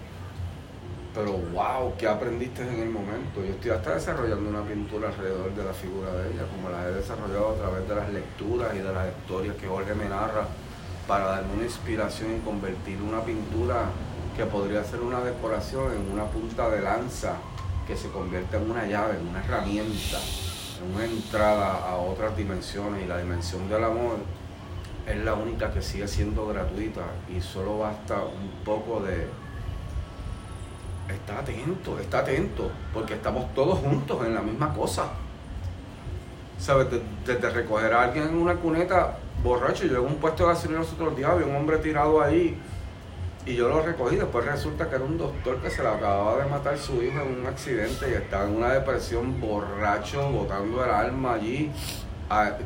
pero wow, ¿qué aprendiste en el momento? Yo estoy hasta desarrollando una pintura alrededor de la figura de ella, como la he desarrollado a través de las lecturas y de las historias que Jorge me narra para darme una inspiración y convertir una pintura que podría ser una decoración en una punta de lanza que se convierte en una llave, en una herramienta, en una entrada a otras dimensiones y la dimensión del amor es la única que sigue siendo gratuita y solo basta un poco de... Está atento, está atento, porque estamos todos juntos en la misma cosa. ¿Sabes? Desde recoger a alguien en una cuneta borracho. Yo en un puesto de gasolina los otros días, había un hombre tirado ahí y yo lo recogí. Después resulta que era un doctor que se le acababa de matar su hijo en un accidente y estaba en una depresión borracho, botando el alma allí,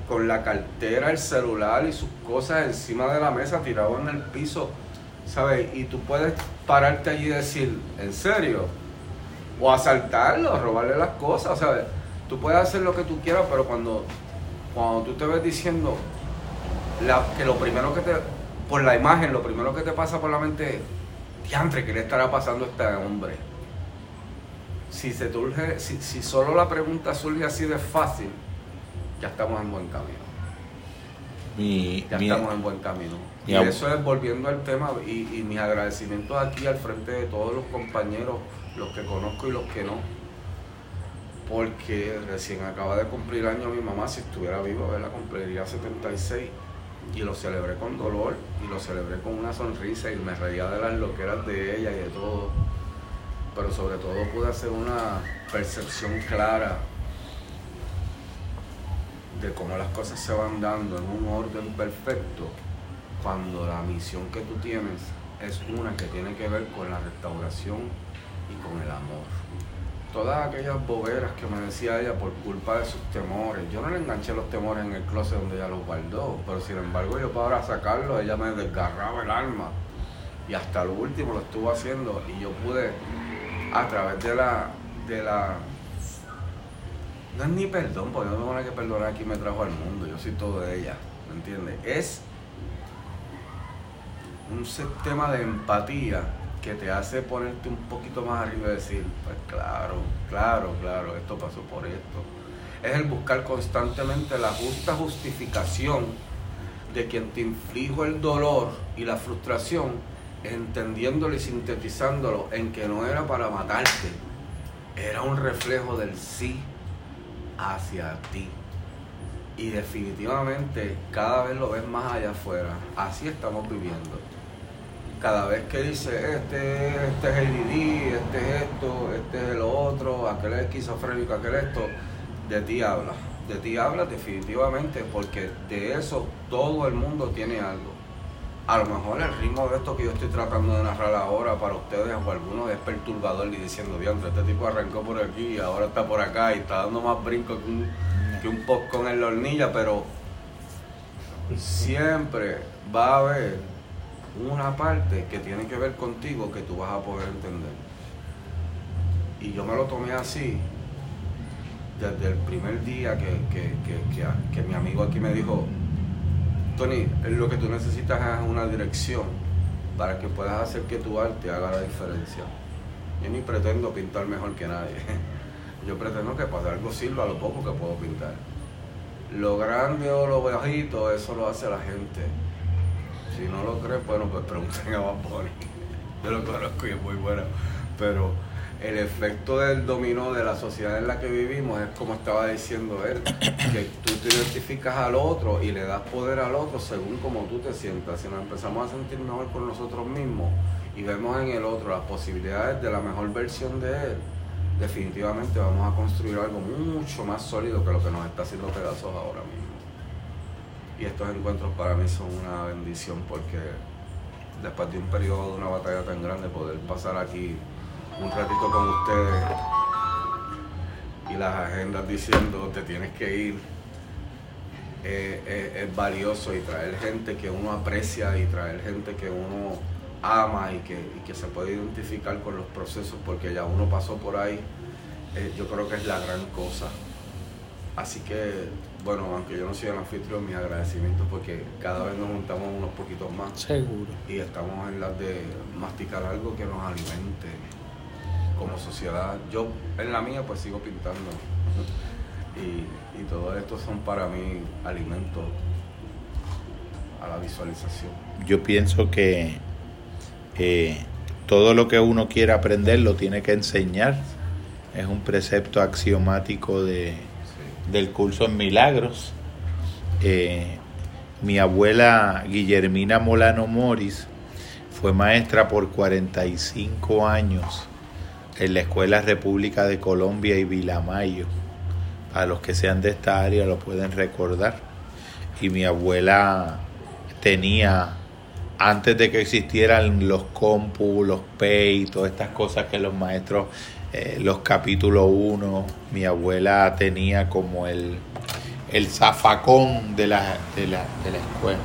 con la cartera, el celular y sus cosas encima de la mesa, tirado en el piso. ¿Sabes? Y tú puedes pararte allí y decir, ¿en serio? O asaltarlo, robarle las cosas, ¿sabes? Tú puedes hacer lo que tú quieras, pero cuando, cuando tú te ves diciendo, que lo primero que te, por la imagen, lo primero que te pasa por la mente es, diantre, ¿qué le estará pasando a este hombre? Si, se surge, si, si solo la pregunta surge así de fácil, ya estamos en buen camino. ya estamos en buen camino. Y eso es volviendo al tema y, y mis agradecimientos aquí al frente de todos los compañeros, los que conozco y los que no porque recién acaba de cumplir año mi mamá, si estuviera viva, la cumpliría 76 y lo celebré con dolor y lo celebré con una sonrisa y me reía de las loqueras de ella y de todo. Pero sobre todo pude hacer una percepción clara de cómo las cosas se van dando en un orden perfecto cuando la misión que tú tienes es una que tiene que ver con la restauración y con el amor todas aquellas boberas que me decía ella por culpa de sus temores. Yo no le enganché los temores en el closet donde ella los guardó, pero sin embargo yo para sacarlos, ella me desgarraba el alma. Y hasta lo último lo estuvo haciendo y yo pude, a través de la, de la no es ni perdón, porque no me van a que perdonar aquí me trajo al mundo, yo soy todo de ella, ¿me entiendes? Es un sistema de empatía que te hace ponerte un poquito más arriba y decir, pues claro, claro, claro, esto pasó por esto. Es el buscar constantemente la justa justificación de quien te inflijo el dolor y la frustración, entendiéndolo y sintetizándolo en que no era para matarte, era un reflejo del sí hacia ti. Y definitivamente cada vez lo ves más allá afuera. Así estamos viviendo. Cada vez que dice, este, este es ADD, este es esto, este es el otro, aquel es esquizofrénico, aquel es esto, de ti habla. De ti habla definitivamente porque de eso todo el mundo tiene algo. A lo mejor el ritmo de esto que yo estoy tratando de narrar ahora para ustedes o algunos es perturbador y diciendo, diantre, este tipo arrancó por aquí y ahora está por acá y está dando más brinco que un, que un poco en la hornilla, pero siempre va a haber una parte que tiene que ver contigo que tú vas a poder entender. Y yo me lo tomé así desde el primer día que, que, que, que mi amigo aquí me dijo, Tony, lo que tú necesitas es una dirección para que puedas hacer que tu arte haga la diferencia. Yo ni pretendo pintar mejor que nadie. Yo pretendo que para algo sirva lo poco que puedo pintar. Lo grande o lo bajito, eso lo hace la gente. Si no lo crees, bueno, pues pregunten a Bad Yo lo conozco y es muy bueno. Pero el efecto del dominó de la sociedad en la que vivimos es como estaba diciendo él, que tú te identificas al otro y le das poder al otro según como tú te sientas. Si nos empezamos a sentir mejor por nosotros mismos y vemos en el otro las posibilidades de la mejor versión de él, definitivamente vamos a construir algo mucho más sólido que lo que nos está haciendo pedazos ahora mismo. Y estos encuentros para mí son una bendición porque después de un periodo de una batalla tan grande, poder pasar aquí un ratito con ustedes y las agendas diciendo te tienes que ir eh, eh, es valioso y traer gente que uno aprecia y traer gente que uno ama y que, que se puede identificar con los procesos porque ya uno pasó por ahí, eh, yo creo que es la gran cosa. Así que, bueno, aunque yo no soy el anfitrión, mis agradecimientos porque cada vez nos juntamos unos poquitos más. Seguro. Y estamos en las de masticar algo que nos alimente como sociedad. Yo en la mía pues sigo pintando. Y, y todo esto son para mí alimentos a la visualización. Yo pienso que eh, todo lo que uno quiere aprender lo tiene que enseñar. Es un precepto axiomático de, del curso en milagros. Eh, mi abuela Guillermina Molano Moris fue maestra por 45 años en la Escuela República de Colombia y Vilamayo. Para los que sean de esta área lo pueden recordar. Y mi abuela tenía, antes de que existieran los compu, los pay, todas estas cosas que los maestros, eh, los capítulos 1, mi abuela tenía como el, el zafacón de la, de, la, de la escuela.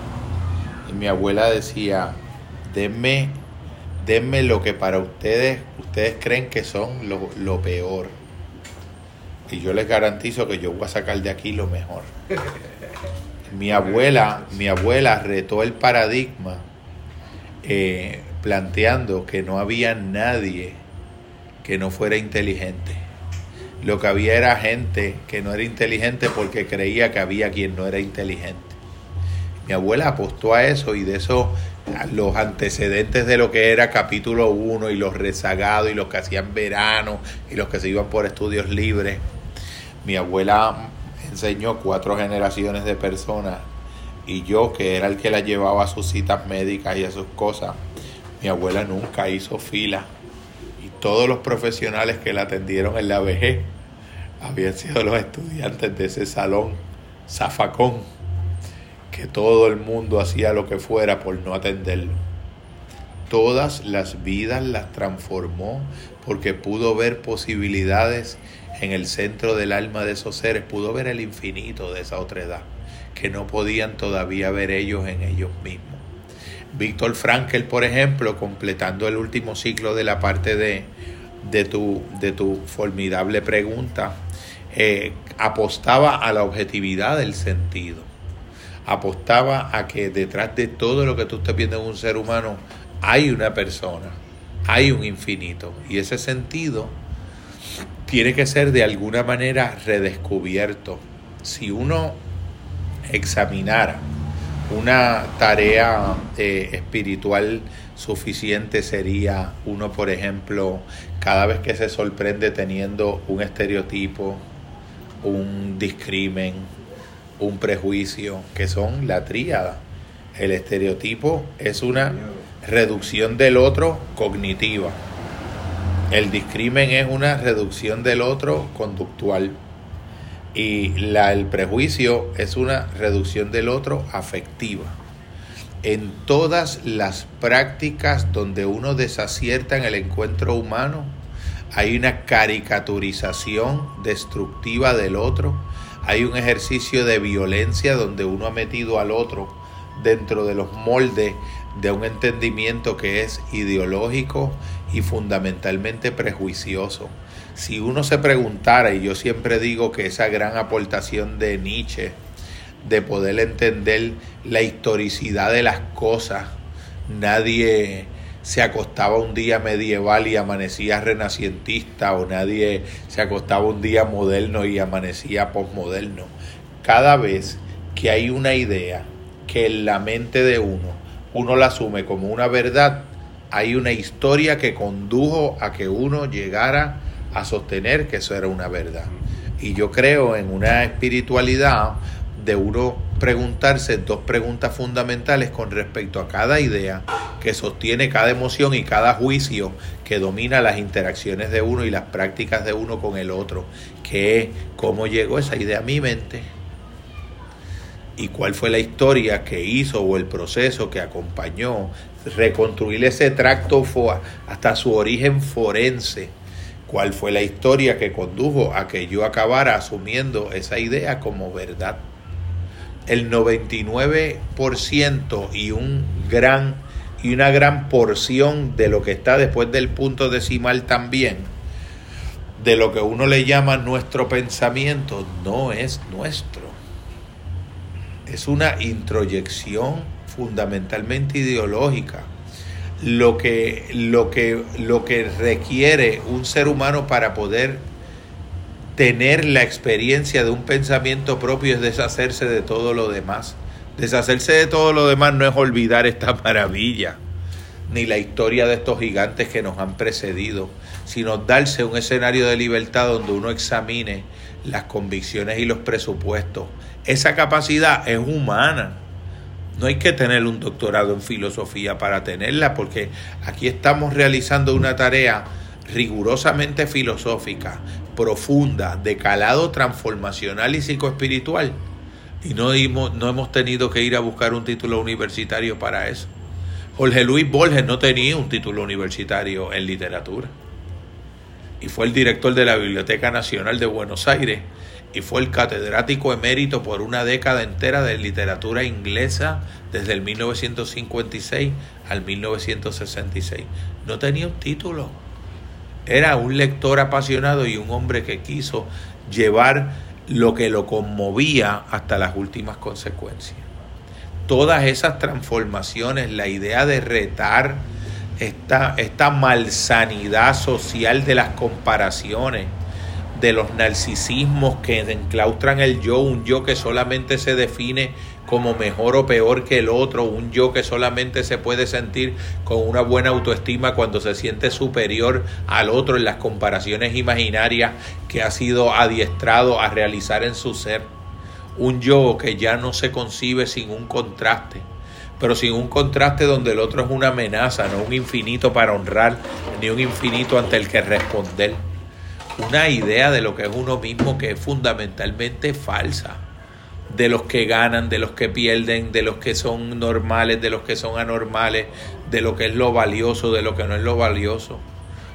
Y mi abuela decía, denme, denme lo que para ustedes ustedes creen que son lo, peor. Y yo les garantizo que yo voy a sacar de aquí lo mejor. Mi abuela, mi abuela retó el paradigma eh, planteando que no había nadie que no fuera inteligente. Lo que había era gente que no era inteligente porque creía que había quien no era inteligente. Mi abuela apostó a eso y de eso los antecedentes de lo que era capítulo 1 y los rezagados y los que hacían verano y los que se iban por estudios libres. Mi abuela enseñó cuatro generaciones de personas y yo, que era el que la llevaba a sus citas médicas y a sus cosas, mi abuela nunca hizo fila todos los profesionales que la atendieron en la vejez habían sido los estudiantes de ese salón, zafacón que todo el mundo hacía lo que fuera por no atenderlo. Todas las vidas las transformó porque pudo ver posibilidades en el centro del alma de esos seres, pudo ver el infinito de esa otra edad, que no podían todavía ver ellos en ellos mismos. Víctor Frankel, por ejemplo, completando el último ciclo de la parte de, de, tu, de tu formidable pregunta, eh, apostaba a la objetividad del sentido apostaba a que detrás de todo lo que tú estás viendo en un ser humano hay una persona, hay un infinito. Y ese sentido tiene que ser de alguna manera redescubierto. Si uno examinara una tarea eh, espiritual suficiente sería uno, por ejemplo, cada vez que se sorprende teniendo un estereotipo, un discrimen, un prejuicio, que son la tríada. El estereotipo es una reducción del otro cognitiva. El discrimen es una reducción del otro conductual. Y la, el prejuicio es una reducción del otro afectiva. En todas las prácticas donde uno desacierta en el encuentro humano, hay una caricaturización destructiva del otro, hay un ejercicio de violencia donde uno ha metido al otro dentro de los moldes de un entendimiento que es ideológico y fundamentalmente prejuicioso. Si uno se preguntara, y yo siempre digo que esa gran aportación de Nietzsche, de poder entender la historicidad de las cosas, nadie se acostaba un día medieval y amanecía renacientista o nadie se acostaba un día moderno y amanecía posmoderno. Cada vez que hay una idea que en la mente de uno uno la asume como una verdad, hay una historia que condujo a que uno llegara a sostener que eso era una verdad. Y yo creo en una espiritualidad de uno preguntarse dos preguntas fundamentales con respecto a cada idea que sostiene cada emoción y cada juicio que domina las interacciones de uno y las prácticas de uno con el otro, que cómo llegó esa idea a mi mente y cuál fue la historia que hizo o el proceso que acompañó reconstruir ese tracto hasta su origen forense, cuál fue la historia que condujo a que yo acabara asumiendo esa idea como verdad el 99% y un gran y una gran porción de lo que está después del punto decimal también de lo que uno le llama nuestro pensamiento no es nuestro. Es una introyección fundamentalmente ideológica. Lo que, lo que, lo que requiere un ser humano para poder tener la experiencia de un pensamiento propio es deshacerse de todo lo demás. Deshacerse de todo lo demás no es olvidar esta maravilla, ni la historia de estos gigantes que nos han precedido, sino darse un escenario de libertad donde uno examine las convicciones y los presupuestos. Esa capacidad es humana. No hay que tener un doctorado en filosofía para tenerla, porque aquí estamos realizando una tarea rigurosamente filosófica, profunda, de calado transformacional y psicoespiritual. Y no hemos, no hemos tenido que ir a buscar un título universitario para eso. Jorge Luis Borges no tenía un título universitario en literatura. Y fue el director de la Biblioteca Nacional de Buenos Aires y fue el catedrático emérito por una década entera de literatura inglesa desde el 1956 al 1966. No tenía un título era un lector apasionado y un hombre que quiso llevar lo que lo conmovía hasta las últimas consecuencias. Todas esas transformaciones, la idea de retar esta, esta malsanidad social de las comparaciones, de los narcisismos que enclaustran el yo, un yo que solamente se define como mejor o peor que el otro, un yo que solamente se puede sentir con una buena autoestima cuando se siente superior al otro en las comparaciones imaginarias que ha sido adiestrado a realizar en su ser, un yo que ya no se concibe sin un contraste, pero sin un contraste donde el otro es una amenaza, no un infinito para honrar, ni un infinito ante el que responder. Una idea de lo que es uno mismo que es fundamentalmente falsa de los que ganan, de los que pierden, de los que son normales, de los que son anormales, de lo que es lo valioso, de lo que no es lo valioso.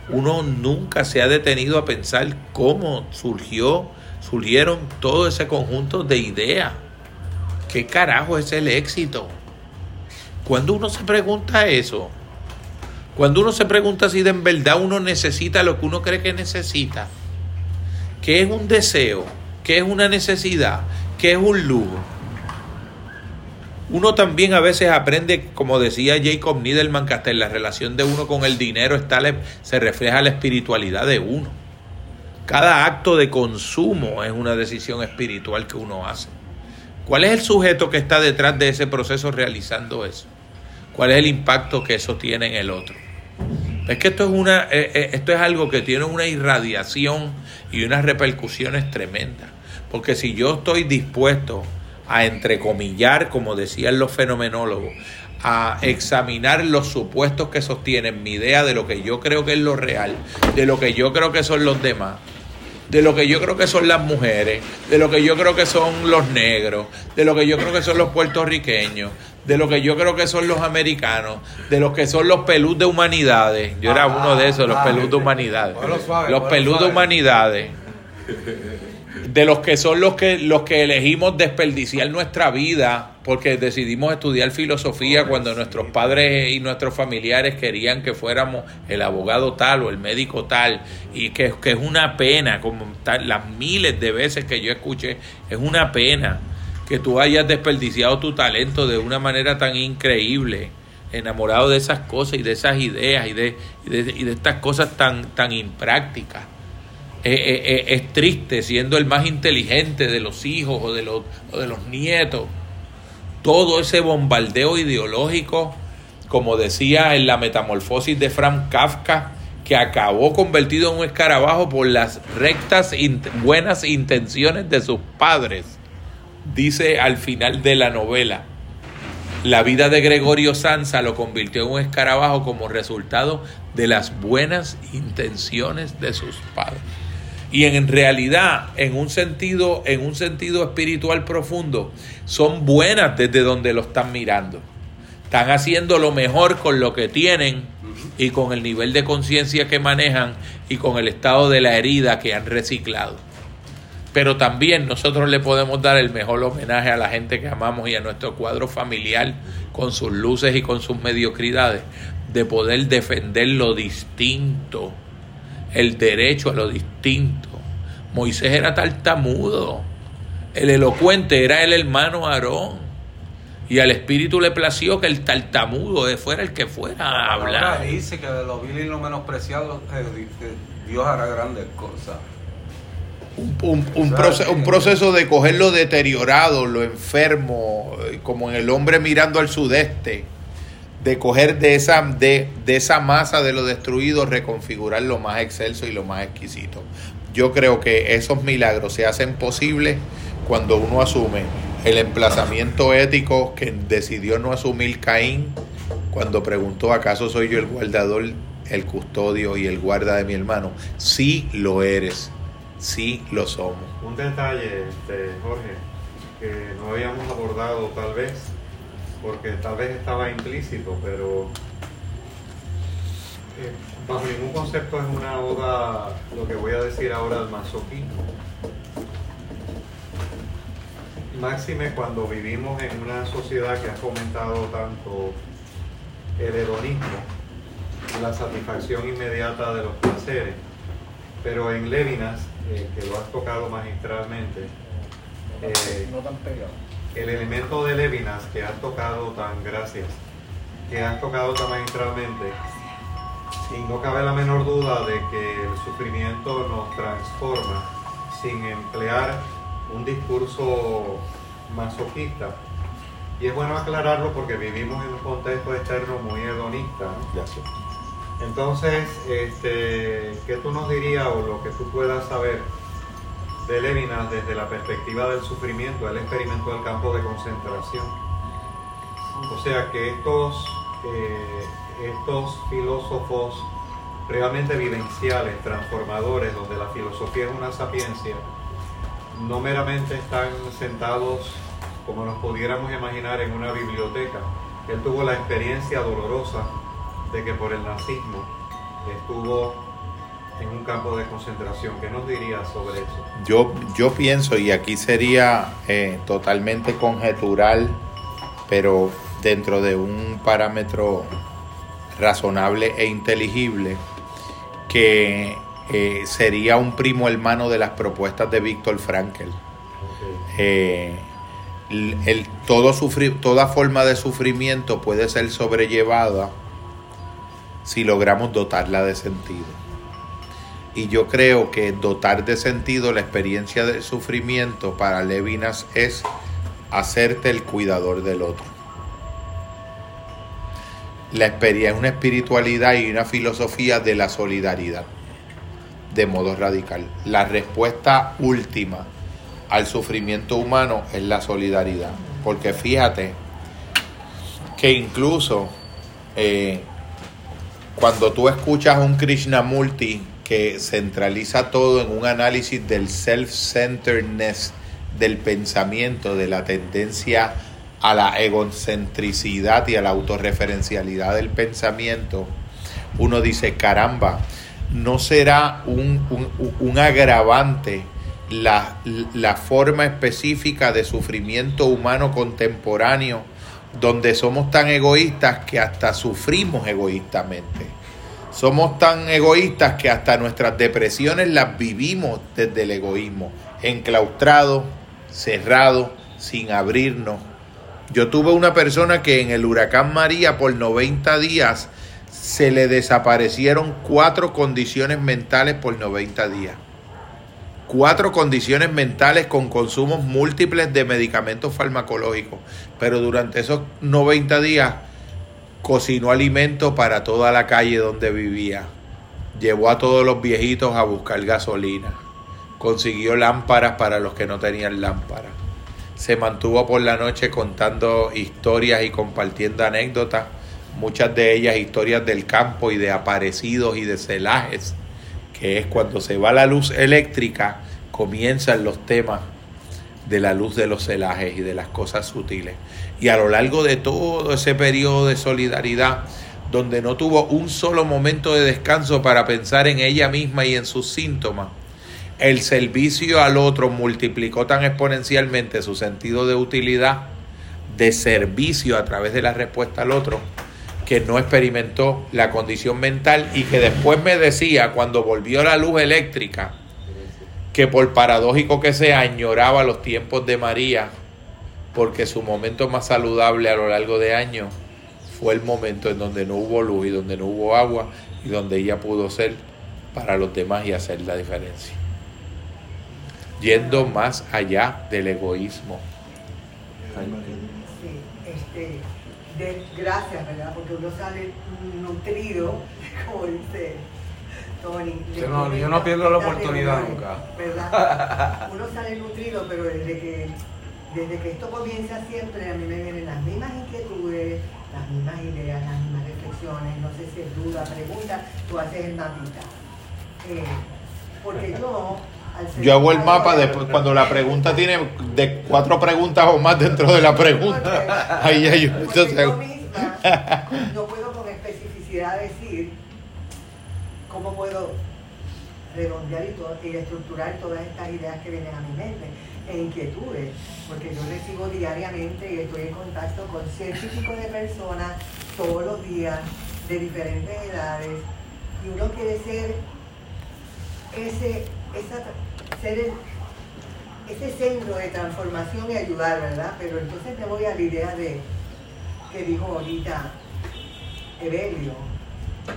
Uno nunca se ha detenido a pensar cómo surgió, surgieron todo ese conjunto de ideas. ¿Qué carajo es el éxito? Cuando uno se pregunta eso, cuando uno se pregunta si de en verdad uno necesita lo que uno cree que necesita, ¿qué es un deseo? ¿Qué es una necesidad? ¿Qué es un lujo? Uno también a veces aprende, como decía Jacob Niederman, que hasta en la relación de uno con el dinero está, se refleja la espiritualidad de uno. Cada acto de consumo es una decisión espiritual que uno hace. ¿Cuál es el sujeto que está detrás de ese proceso realizando eso? ¿Cuál es el impacto que eso tiene en el otro? Es que esto es, una, eh, eh, esto es algo que tiene una irradiación y unas repercusiones tremendas. Porque si yo estoy dispuesto a entrecomillar, como decían los fenomenólogos, a examinar los supuestos que sostienen mi idea de lo que yo creo que es lo real, de lo que yo creo que son los demás, de lo que yo creo que son las mujeres, de lo que yo creo que son los negros, de lo que yo creo que son los puertorriqueños, de lo que yo creo que son los americanos, de lo que son los pelús de humanidades. Yo era uno de esos, los pelús de humanidades. Los pelús de humanidades de los que son los que los que elegimos desperdiciar nuestra vida porque decidimos estudiar filosofía cuando nuestros padres y nuestros familiares querían que fuéramos el abogado tal o el médico tal. Y que, que es una pena como las miles de veces que yo escuché es una pena que tú hayas desperdiciado tu talento de una manera tan increíble enamorado de esas cosas y de esas ideas y de, y de, y de estas cosas tan, tan imprácticas eh, eh, eh, es triste siendo el más inteligente de los hijos o de los, de los nietos. Todo ese bombardeo ideológico, como decía en la metamorfosis de Frank Kafka, que acabó convertido en un escarabajo por las rectas buenas intenciones de sus padres, dice al final de la novela. La vida de Gregorio Sansa lo convirtió en un escarabajo como resultado de las buenas intenciones de sus padres. Y en realidad, en un sentido, en un sentido espiritual profundo, son buenas desde donde lo están mirando. Están haciendo lo mejor con lo que tienen y con el nivel de conciencia que manejan y con el estado de la herida que han reciclado. Pero también nosotros le podemos dar el mejor homenaje a la gente que amamos y a nuestro cuadro familiar con sus luces y con sus mediocridades, de poder defender lo distinto el derecho a lo distinto. Moisés era tartamudo. El elocuente era el hermano Aarón. Y al espíritu le plació que el tartamudo fuera el que fuera a hablar. dice que de los vil y los menospreciados eh, Dios hará grandes cosas. Un, un, un, proceso de coger lo deteriorado, lo enfermo, eh, como en el hombre mirando al sudeste de coger de esa, de, de esa masa de lo destruido, reconfigurar lo más excelso y lo más exquisito. Yo creo que esos milagros se hacen posibles cuando uno asume el emplazamiento ético que decidió no asumir Caín cuando preguntó acaso soy yo el guardador, el custodio y el guarda de mi hermano. Sí lo eres, sí lo somos. Un detalle, este, Jorge, que no habíamos abordado tal vez porque tal vez estaba implícito, pero eh, bajo ningún concepto es una oda lo que voy a decir ahora al masoquismo. Máxime cuando vivimos en una sociedad que ha fomentado tanto el hedonismo, la satisfacción inmediata de los placeres, pero en Levinas, eh, que lo has tocado magistralmente, eh, no tan pegado el elemento de Levinas que has tocado tan, gracias, que has tocado tan magistralmente, y no cabe la menor duda de que el sufrimiento nos transforma sin emplear un discurso masoquista. Y es bueno aclararlo porque vivimos en un contexto externo muy hedonista. Entonces, este, ¿qué tú nos dirías o lo que tú puedas saber de Levinas desde la perspectiva del sufrimiento, él experimentó el campo de concentración. O sea que estos, eh, estos filósofos realmente vivenciales, transformadores, donde la filosofía es una sapiencia, no meramente están sentados como nos pudiéramos imaginar en una biblioteca. Él tuvo la experiencia dolorosa de que por el nazismo estuvo en un campo de concentración. ¿Qué nos dirías sobre eso? Yo, yo pienso, y aquí sería eh, totalmente conjetural, pero dentro de un parámetro razonable e inteligible, que eh, sería un primo hermano de las propuestas de Víctor Frankel. Eh, el, todo sufrir, toda forma de sufrimiento puede ser sobrellevada si logramos dotarla de sentido. Y yo creo que dotar de sentido la experiencia del sufrimiento para Levinas es hacerte el cuidador del otro. La experiencia es una espiritualidad y una filosofía de la solidaridad, de modo radical. La respuesta última al sufrimiento humano es la solidaridad. Porque fíjate que incluso eh, cuando tú escuchas un Krishnamurti que centraliza todo en un análisis del self-centeredness del pensamiento, de la tendencia a la egocentricidad y a la autorreferencialidad del pensamiento, uno dice, caramba, no será un, un agravante la, la forma específica de sufrimiento humano contemporáneo, donde somos tan egoístas que hasta sufrimos egoístamente. Somos tan egoístas que hasta nuestras depresiones las vivimos desde el egoísmo, enclaustrados, cerrados, sin abrirnos. Yo tuve una persona que en el huracán María por 90 días se le desaparecieron cuatro condiciones mentales por 90 días cuatro condiciones mentales con consumos múltiples de medicamentos farmacológicos, pero durante esos 90 días cocinó alimento para toda la calle donde vivía, llevó a todos los viejitos a buscar gasolina, consiguió lámparas para los que no tenían lámparas, se mantuvo por la noche contando historias y compartiendo anécdotas, muchas de ellas historias del campo y de aparecidos y de celajes que es cuando se va la luz eléctrica, comienzan los temas de la luz de los celajes y de las cosas sutiles. Y a lo largo de todo ese periodo de solidaridad, donde no tuvo un solo momento de descanso para pensar en ella misma y en sus síntomas, el servicio al otro multiplicó tan exponencialmente su sentido de utilidad, de servicio a través de la respuesta al otro, que no experimentó la condición mental y que después me decía cuando volvió la luz eléctrica que por paradójico que sea añoraba los tiempos de María porque su momento más saludable a lo largo de años fue el momento en donde no hubo luz y donde no hubo agua y donde ella pudo ser para los demás y hacer la diferencia. Yendo más allá del egoísmo. Este, de gracias, ¿verdad? Porque uno sale nutrido, como dice Tony. Yo no, yo no pierdo la oportunidad nunca. ¿Verdad? Uno sale nutrido, pero desde que, desde que esto comienza siempre, a mí me vienen las mismas inquietudes, las mismas ideas, las mismas reflexiones, no sé si es duda, pregunta, tú haces el mapita. Eh, porque yo yo hago el mapa después cuando la pregunta tiene de cuatro preguntas o más dentro de la pregunta. Ahí hay yo misma no puedo con especificidad decir cómo puedo redondear y, estructurar todas estas ideas que vienen a mi mente e inquietudes, porque yo recibo diariamente y estoy en contacto con ciento y de personas todos los días de diferentes edades y uno quiere ser ese, esa ser ese centro de transformación y ayudar, ¿verdad? Pero entonces me voy a la idea de que dijo ahorita Evelio,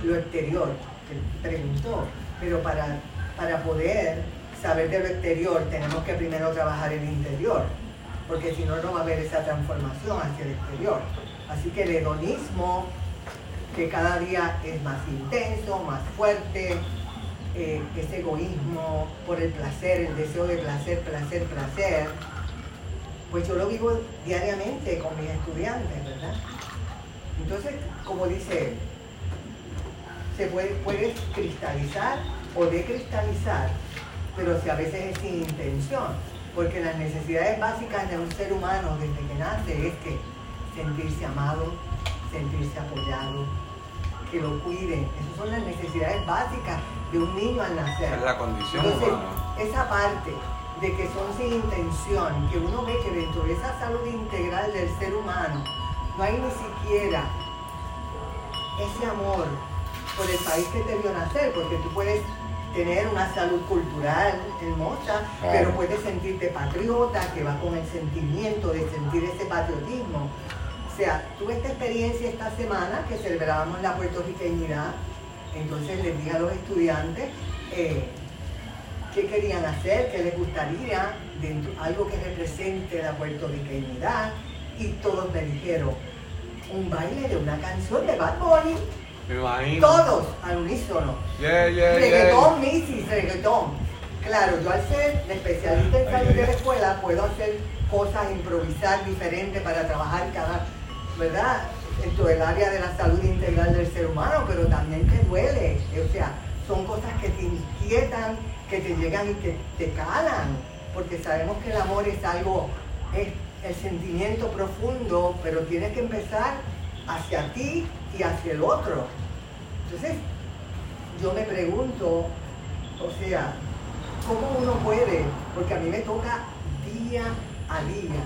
lo exterior, que preguntó, pero para, para poder saber de lo exterior tenemos que primero trabajar el interior, porque si no, no va a haber esa transformación hacia el exterior. Así que el hedonismo, que cada día es más intenso, más fuerte, eh, ese egoísmo por el placer, el deseo de placer, placer, placer, pues yo lo vivo diariamente con mis estudiantes, ¿verdad? Entonces, como dice él, se puede, puede cristalizar o decristalizar, pero si a veces es sin intención, porque las necesidades básicas de un ser humano desde que nace es que sentirse amado, sentirse apoyado, que lo cuiden, esas son las necesidades básicas de un niño al nacer. Es la condición Entonces, esa parte de que son sin intención, que uno ve que dentro de esa salud integral del ser humano no hay ni siquiera ese amor por el país que te vio nacer, porque tú puedes tener una salud cultural hermosa, pero puedes sentirte patriota, que va con el sentimiento de sentir ese patriotismo. O sea, tuve esta experiencia esta semana que celebrábamos la puertorriqueñidad, entonces les dije a los estudiantes eh, qué querían hacer, qué les gustaría, dentro, algo que represente la puertorriqueñidad, y todos me dijeron, un baile de una canción de Bad Bunny. Todos al unísono. reggaetón, Missy, reggaetón. Claro, yo al ser especialista en salud de la escuela puedo hacer cosas, improvisar diferentes para trabajar cada, ¿verdad? En todo el área de la salud integral del ser humano, pero también te duele. O sea, son cosas que te inquietan, que te llegan y que te calan, porque sabemos que el amor es algo, es el sentimiento profundo, pero tienes que empezar hacia ti y hacia el otro. Entonces, yo me pregunto, o sea, ¿cómo uno puede? Porque a mí me toca día a día.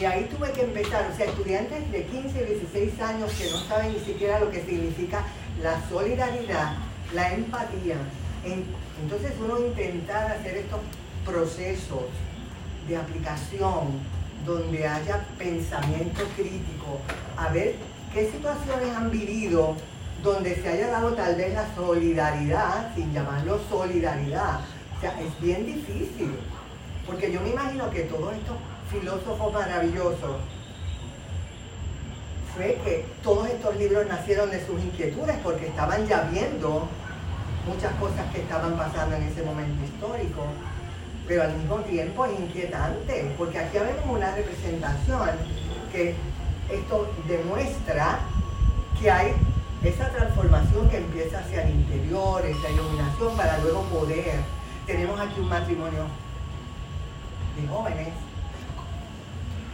Y ahí tuve que empezar, o sea, estudiantes de 15 y 16 años que no saben ni siquiera lo que significa la solidaridad, la empatía. Entonces uno intentar hacer estos procesos de aplicación donde haya pensamiento crítico, a ver qué situaciones han vivido donde se haya dado tal vez la solidaridad, sin llamarlo solidaridad. O sea, es bien difícil, porque yo me imagino que todos estos filósofos maravillosos fue que todos estos libros nacieron de sus inquietudes porque estaban ya viendo muchas cosas que estaban pasando en ese momento histórico pero al mismo tiempo es inquietante, porque aquí vemos una representación que esto demuestra que hay esa transformación que empieza hacia el interior, esa iluminación para luego poder. Tenemos aquí un matrimonio de jóvenes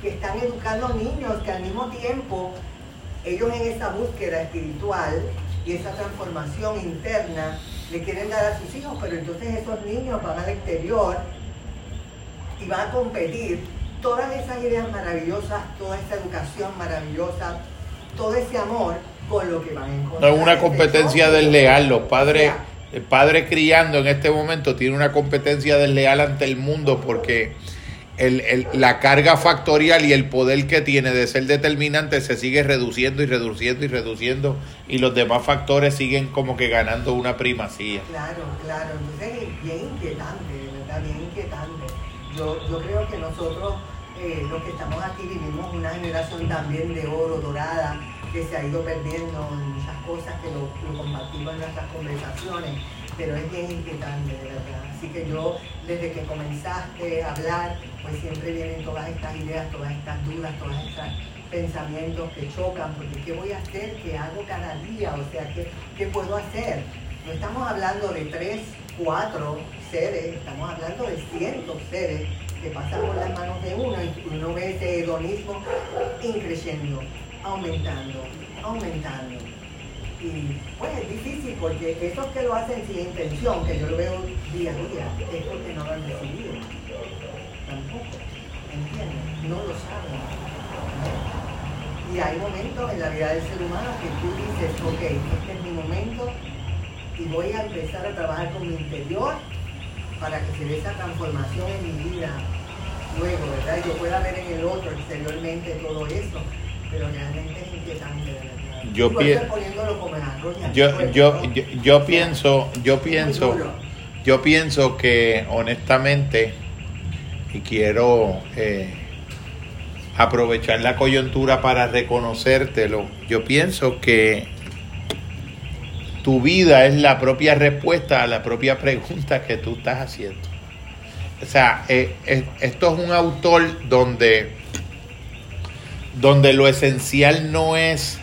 que están educando niños que al mismo tiempo ellos en esa búsqueda espiritual y esa transformación interna le quieren dar a sus hijos, pero entonces esos niños van al exterior y va a competir todas esas ideas maravillosas, toda esa educación maravillosa, todo ese amor con lo que van a encontrar. No es una competencia desleal, los padres, el padre criando en este momento tiene una competencia desleal ante el mundo porque el, la carga factorial y el poder que tiene de ser determinante se sigue reduciendo y reduciendo y reduciendo y los demás factores siguen como que ganando una primacía. Claro, claro, entonces es bien inquietante, de verdad, bien inquietante. Yo, yo creo que nosotros, eh, los que estamos aquí, vivimos una generación también de oro, dorada, que se ha ido perdiendo en muchas cosas que lo, compartimos en nuestras conversaciones, pero es bien inquietante, de verdad. Así que yo, desde que comenzaste a hablar, pues siempre vienen todas estas ideas, todas estas dudas, todos estos pensamientos que chocan, porque ¿qué voy a hacer? ¿Qué hago cada día? O sea, ¿qué, qué puedo hacer? No estamos hablando de tres, cuatro seres, estamos hablando de cientos seres que pasan por las manos de uno y uno ve ese hedonismo increciendo, aumentando, aumentando. Y pues es difícil porque esos que lo hacen sin intención, que yo lo veo día a día, es porque no lo han decidido. Tampoco, ¿entiendes? No lo saben. Y hay momentos en la vida del ser humano que tú dices, ok, este es mi momento, y voy a empezar a trabajar con mi interior para que se dé esa transformación en mi vida luego, ¿verdad? Y yo pueda ver en el otro exteriormente todo eso, pero realmente es inquietante, ¿verdad? Yo, yo, yo, yo, yo pienso, yo pienso, yo pienso que honestamente, y quiero eh, aprovechar la coyuntura para reconocértelo, yo pienso que tu vida es la propia respuesta a la propia pregunta que tú estás haciendo. O sea, eh, esto es un autor donde, donde lo esencial no es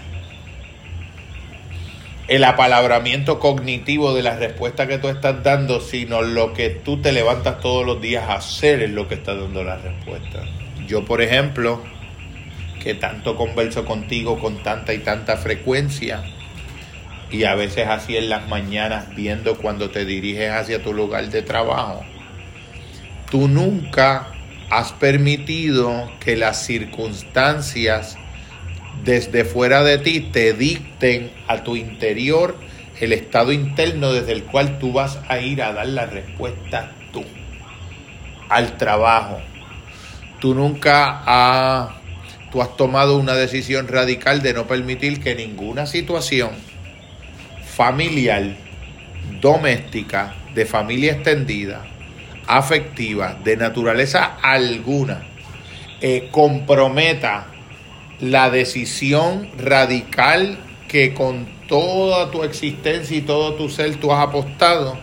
el apalabramiento cognitivo de la respuesta que tú estás dando, sino lo que tú te levantas todos los días a hacer es lo que está dando la respuesta. Yo, por ejemplo, que tanto converso contigo con tanta y tanta frecuencia, y a veces así en las mañanas viendo cuando te diriges hacia tu lugar de trabajo. Tú nunca has permitido que las circunstancias desde fuera de ti te dicten a tu interior el estado interno desde el cual tú vas a ir a dar la respuesta tú al trabajo. Tú nunca has, tú has tomado una decisión radical de no permitir que ninguna situación familiar, doméstica, de familia extendida, afectiva, de naturaleza alguna, eh, comprometa la decisión radical que con toda tu existencia y todo tu ser tú has apostado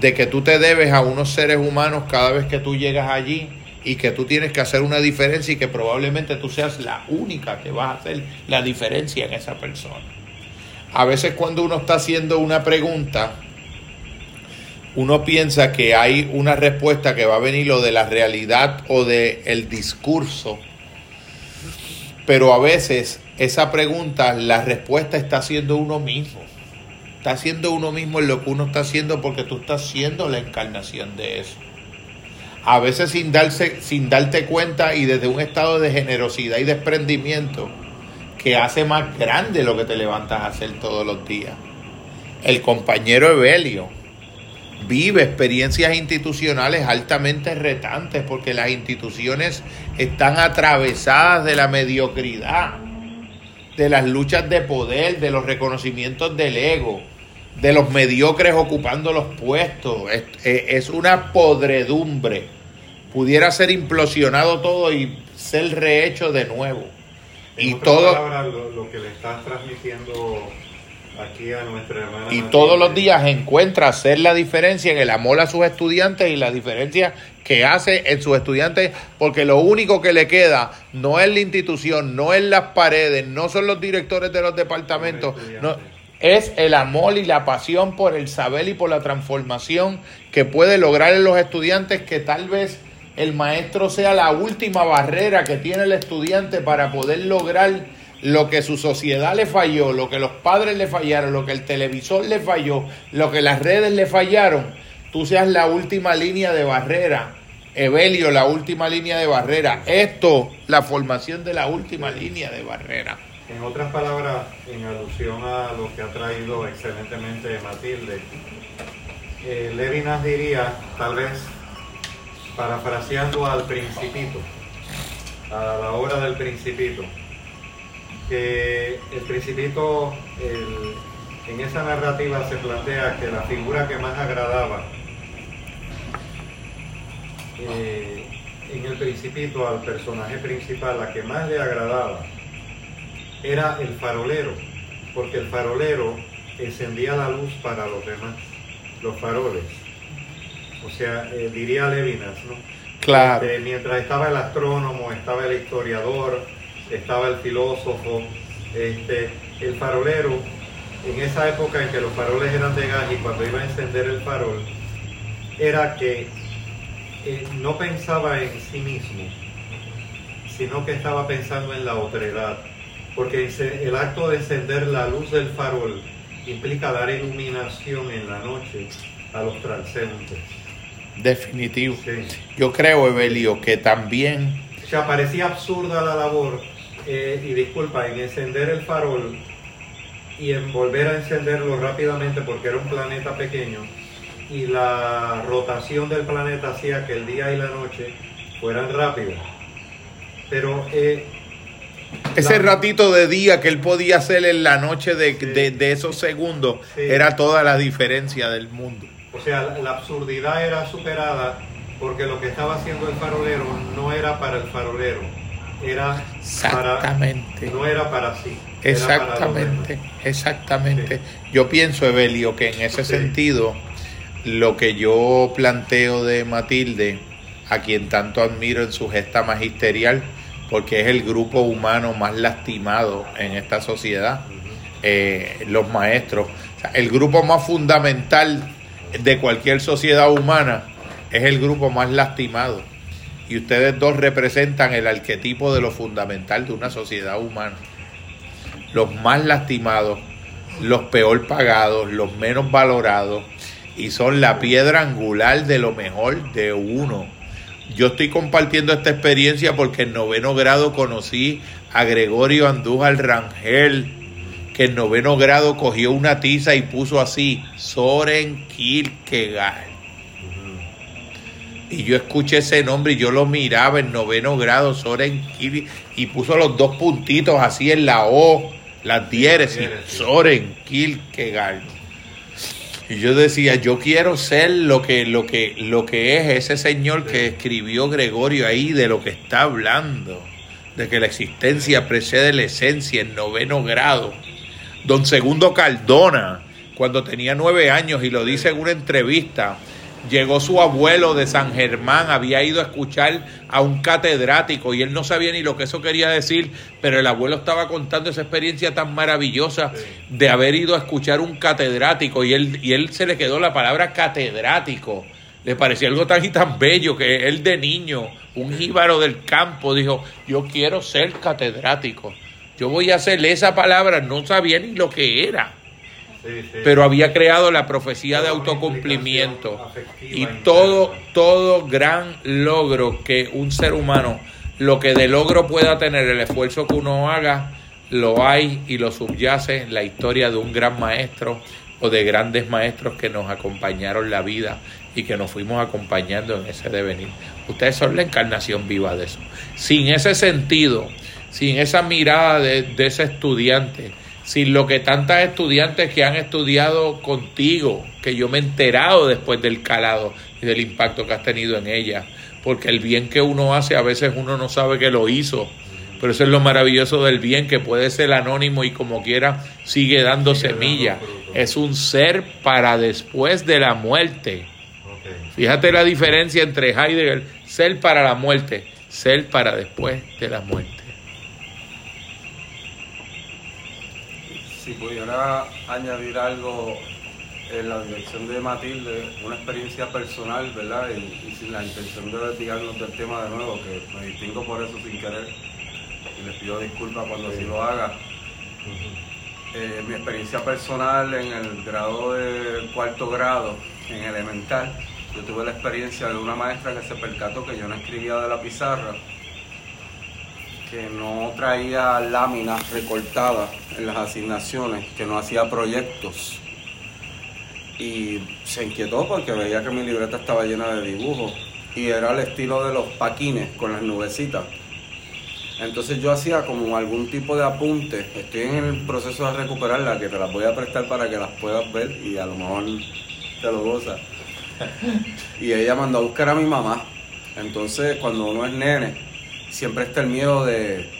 de que tú te debes a unos seres humanos cada vez que tú llegas allí y que tú tienes que hacer una diferencia y que probablemente tú seas la única que vas a hacer la diferencia en esa persona. A veces cuando uno está haciendo una pregunta, uno piensa que hay una respuesta que va a venir o de la realidad o de el discurso, pero a veces esa pregunta, la respuesta está siendo uno mismo. Está haciendo uno mismo lo que uno está haciendo porque tú estás siendo la encarnación de eso. A veces sin, darse, sin darte cuenta y desde un estado de generosidad y desprendimiento que hace más grande lo que te levantas a hacer todos los días. El compañero Evelio vive experiencias institucionales altamente retantes porque las instituciones están atravesadas de la mediocridad, de las luchas de poder, de los reconocimientos del ego de los mediocres ocupando los puestos. Es, una podredumbre. Pudiera ser implosionado todo y ser rehecho de nuevo. Y todo. lo, que le estás transmitiendo aquí a nuestra hermana. Y todos los días encuentra hacer la diferencia en el amor a sus estudiantes y la diferencia que hace en sus estudiantes, porque lo único que le queda no es la institución, no es las paredes, no son los directores de los departamentos, no, es el amor y la pasión por el saber y por la transformación que puede lograr en los estudiantes que tal vez el maestro sea la última barrera que tiene el estudiante para poder lograr lo que su sociedad le falló, lo que los padres le fallaron, lo que el televisor le falló, lo que las redes le fallaron, tú seas la última línea de barrera. Evelio, la última línea de barrera. Esto, la formación de la última línea de barrera. En otras palabras, en alusión a lo que ha traído excelentemente Matilde, eh, Levinas diría, tal vez parafraseando al principito, a la hora del principito, que el principito en esa narrativa se plantea que la figura que más agradaba eh, en el principito al personaje principal, la que más le agradaba, era el farolero, porque el farolero encendía la luz para los demás, los faroles. O sea, eh, diría Levinas, ¿no? Claro. Este, mientras estaba el astrónomo, estaba el historiador, estaba el filósofo, este, el farolero, en esa época en que los faroles eran de gas y cuando iba a encender el farol, era que eh, no pensaba en sí mismo, sino que estaba pensando en la otredad porque el acto de encender la luz del farol implica dar iluminación en la noche a los transeúntes. Definitivo. Yo creo, Evelio, que también... O sea, parecía absurda la labor, eh, y disculpa, en encender el farol y en volver a encenderlo rápidamente porque era un planeta pequeño y la rotación del planeta hacía que el día y la noche fueran rápidos. Pero eh, ese ratito de día que él podía hacer en la noche de, esos segundos era toda la diferencia del mundo. O sea, la absurdidad era superada porque lo que estaba haciendo el farolero no era para el farolero, era exactamente. no era para sí. Exactamente, exactamente. Yo pienso, Evelio, que en ese sentido, lo que yo planteo de Matilde, a quien tanto admiro en su gesta magisterial, porque es el grupo humano más lastimado en esta sociedad, eh, los maestros. el grupo más fundamental de cualquier sociedad humana es el grupo más lastimado. Y ustedes dos representan el arquetipo de lo fundamental de una sociedad humana. Los más lastimados, los peor pagados, los menos valorados, y son la piedra angular de lo mejor de uno yo estoy compartiendo esta experiencia porque en noveno grado conocí a Gregorio Andújar Rangel, que en noveno grado cogió una tiza y puso así, Soren Kierkegaard. Y yo escuché ese nombre y yo lo miraba en noveno grado, Soren Kierkegaard, y puso los dos puntitos así en la O, las diéresis, Soren Kierkegaard. Y yo decía, yo quiero ser lo que, lo que, lo que es ese señor que escribió Gregorio ahí de lo que está hablando, de que la existencia precede la esencia en noveno grado. Don Segundo Cardona, cuando tenía nueve años, y lo dice en una entrevista, llegó su abuelo de San Germán, había ido a escuchar a un catedrático y él no sabía ni lo que eso quería decir, pero el abuelo estaba contando esa experiencia tan maravillosa de haber ido a escuchar un catedrático y él, y él se le quedó la palabra catedrático. Le parecía algo tan y tan bello que él de niño, un jíbaro del campo, dijo, yo quiero ser catedrático. Yo voy a hacerle esa palabra, no sabía ni lo que era. Pero había creado la profecía de autocumplimiento. Y todo, todo gran logro que un ser humano, lo que de logro pueda tener, el esfuerzo que uno haga, lo hay y lo subyace en la historia de un gran maestro o de grandes maestros que nos acompañaron la vida y que nos fuimos acompañando en ese devenir. Ustedes son la encarnación viva de eso. Sin ese sentido, sin esa mirada de, ese estudiante, sin lo que tantas estudiantes que han estudiado contigo, que yo me he enterado después del calado y del impacto que has tenido en ella, porque el bien que uno hace a veces uno no sabe que lo hizo, pero eso es lo maravilloso del bien, que puede ser anónimo y como quiera sigue dando semilla. Es un ser para después de la muerte. Fíjate la diferencia entre Heidegger, ser para la muerte, ser para después de la muerte. Si pudiera añadir algo en la dirección de Matilde, una experiencia personal, ¿verdad? Y, sin la intención de desviarnos del tema de nuevo, que me distingo por eso sin querer, y les pido disculpas cuando así lo haga. Eh, mi experiencia personal en el grado de cuarto grado, en elemental, yo tuve la experiencia de una maestra que se percató que yo no escribía de la pizarra que no traía láminas recortadas en las asignaciones, que no hacía proyectos. Y se inquietó porque veía que mi libreta estaba llena de dibujos y era el estilo de los paquines con las nubecitas. Entonces yo hacía como algún tipo de apunte. Estoy en el proceso de recuperarla, que te las voy a prestar para que las puedas ver y a lo mejor te lo gozas. Y ella mandó a buscar a mi mamá. Entonces cuando uno es nene, siempre está el miedo de,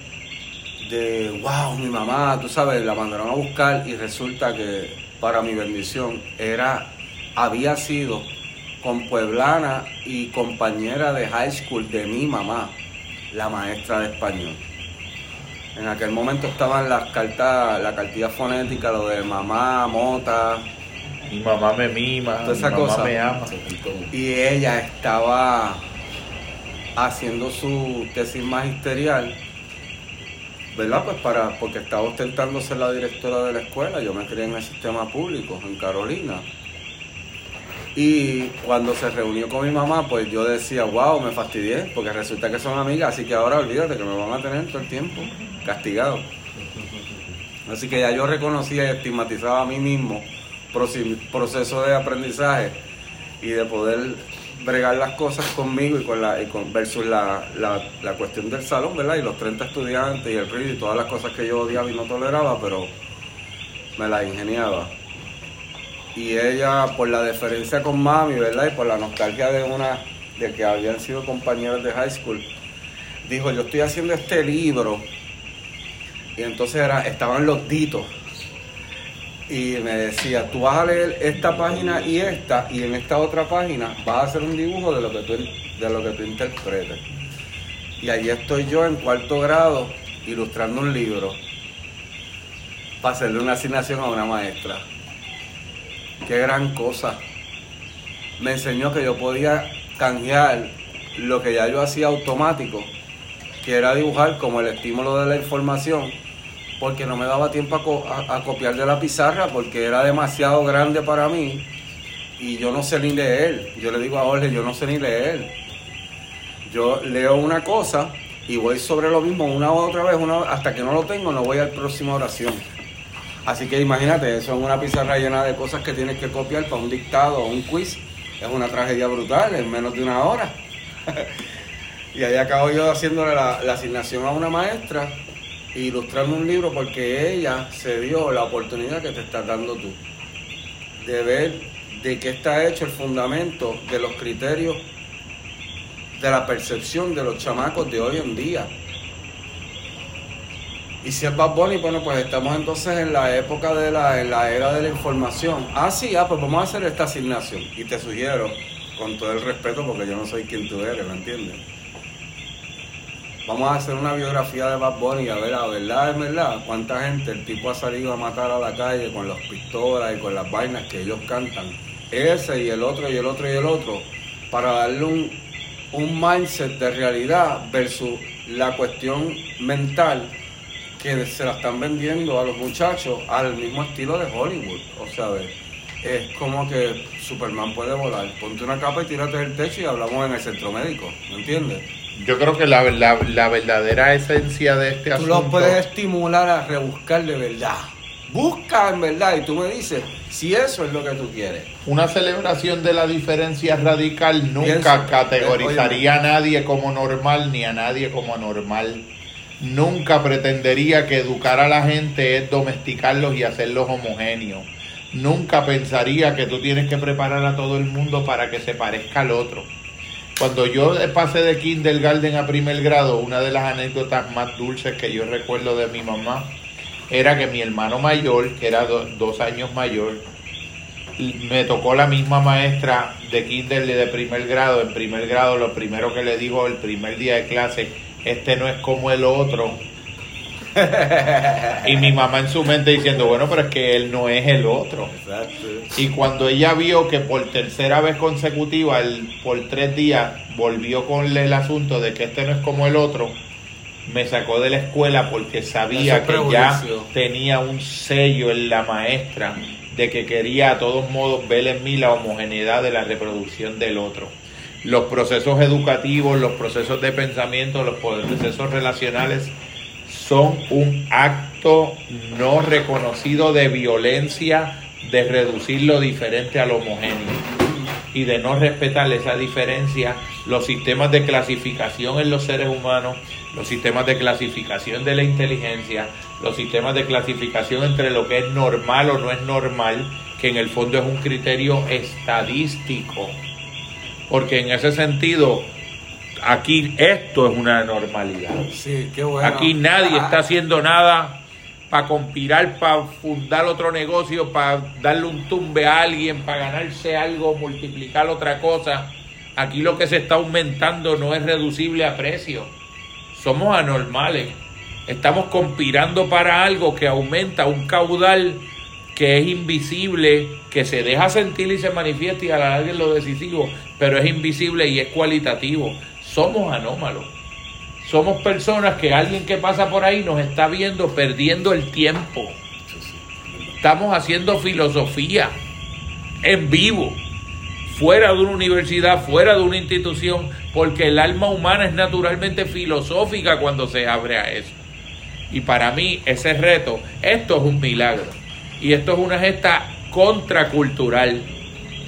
de, wow, mi mamá, tú sabes, la mandaron a buscar y resulta que para mi bendición era, había sido con pueblana y compañera de high school de mi mamá, la maestra de español. En aquel momento estaban las cartas, la cartilla fonética, lo de mamá, mota. Mi mamá me mima, toda esa cosa. me ama. Y ella estaba haciendo su tesis magisterial, ¿verdad? Pues para, porque estaba ostentando ser la directora de la escuela, yo me crié en el sistema público, en Carolina. Y cuando se reunió con mi mamá, pues yo decía, wow, me fastidié, porque resulta que son amigas, así que ahora olvídate que me van a tener todo el tiempo castigado. Así que ya yo reconocía y estigmatizaba a mí mismo proceso de aprendizaje y de poder bregar las cosas conmigo y con la con, versus la, la, cuestión del salón, ¿verdad? Y los 30 estudiantes y el RID y todas las cosas que yo odiaba y no toleraba, pero me las ingeniaba. Y ella, por la deferencia con mami, ¿verdad? Y por la nostalgia de una, de que habían sido compañeros de high school, dijo, yo estoy haciendo este libro. Y entonces era, estaban los ditos y me decía, tú vas a leer esta página y esta, y en esta otra página vas a hacer un dibujo de lo que tú, de lo que tú interpretes. Y allí estoy yo en cuarto grado ilustrando un libro para hacerle una asignación a una maestra. Qué gran cosa. Me enseñó que yo podía canjear lo que ya yo hacía automático, que era dibujar como el estímulo de la información porque no me daba tiempo a, copiar de la pizarra porque era demasiado grande para mí y yo no sé ni leer. Yo le digo a Jorge, yo no sé ni leer. Yo leo una cosa y voy sobre lo mismo una u otra vez, una, hasta que no lo tengo, no voy a la próxima oración. Así que imagínate, eso es una pizarra llena de cosas que tienes que copiar para un dictado o un quiz. Es una tragedia brutal en menos de una hora. y ahí acabo yo haciéndole la, asignación a una maestra ilustrando un libro porque ella se dio la oportunidad que te estás dando tú. De ver de qué está hecho el fundamento de los criterios de la percepción de los chamacos de hoy en día. Y si es Bad Bunny, bueno, pues estamos entonces en la época de la, en la era de la información. Ah, sí, ah, pues vamos a hacer esta asignación. Y te sugiero, con todo el respeto, porque yo no soy quien tú eres, ¿me entiendes? Vamos a hacer una biografía de Bad Bunny a ver, a verdad, es verdad, cuánta gente el tipo ha salido a matar a la calle con las pistolas y con las vainas que ellos cantan. Ese y el otro y el otro y el otro, para darle un, un mindset de realidad versus la cuestión mental que se la están vendiendo a los muchachos al mismo estilo de Hollywood. O sea, es como que Superman puede volar. Ponte una capa y tírate del techo y hablamos en el centro médico, ¿me entiendes? Yo creo que la, la, la verdadera esencia de este asunto... Tú lo puedes estimular a rebuscar de verdad. Busca en verdad y tú me dices si eso es lo que tú quieres. Una celebración de la diferencia radical nunca categorizaría a nadie como normal ni a nadie como anormal nunca pretendería que educar a la gente es domesticarlos y hacerlos homogéneos. Nunca pensaría que tú tienes que preparar a todo el mundo para que se parezca al otro. Cuando yo pasé de kindergarten a primer grado, una de las anécdotas más dulces que yo recuerdo de mi mamá era que mi hermano mayor, que era dos años mayor, me tocó la misma maestra de kinder de primer grado. En primer grado, lo primero que le dijo el primer día de clase, este no es como el otro. y mi mamá en su mente diciendo, bueno, pero es que él no es el otro. Y cuando ella vio que por tercera vez consecutiva, el, por tres días, volvió con el asunto de que este no es como el otro, me sacó de la escuela porque sabía que ya tenía un sello en la maestra de que quería a todos modos ver en mí la homogeneidad de la reproducción del otro. Los procesos educativos, los procesos de pensamiento, los procesos relacionales son un acto no reconocido de violencia, de reducir lo diferente a lo homogéneo y de no respetar esa diferencia, los sistemas de clasificación en los seres humanos, los sistemas de clasificación de la inteligencia, los sistemas de clasificación entre lo que es normal o no es normal, que en el fondo es un criterio estadístico. Porque en ese sentido aquí esto es una normalidad. Sí, qué bueno. Aquí nadie está haciendo nada para conspirar, para fundar otro negocio, para darle un tumbe a alguien, para ganarse algo, multiplicar otra cosa. Aquí lo que se está aumentando no es reducible a precio. Somos anormales. Estamos conspirando para algo que aumenta un caudal que es invisible, que se deja sentir y se manifiesta y a la larga es lo decisivo, pero es invisible y es cualitativo. Somos anómalos. Somos personas que alguien que pasa por ahí nos está viendo perdiendo el tiempo. Estamos haciendo filosofía en vivo, fuera de una universidad, fuera de una institución, porque el alma humana es naturalmente filosófica cuando se abre a eso. Y para mí ese reto, esto es un milagro. Y esto es una gesta contracultural,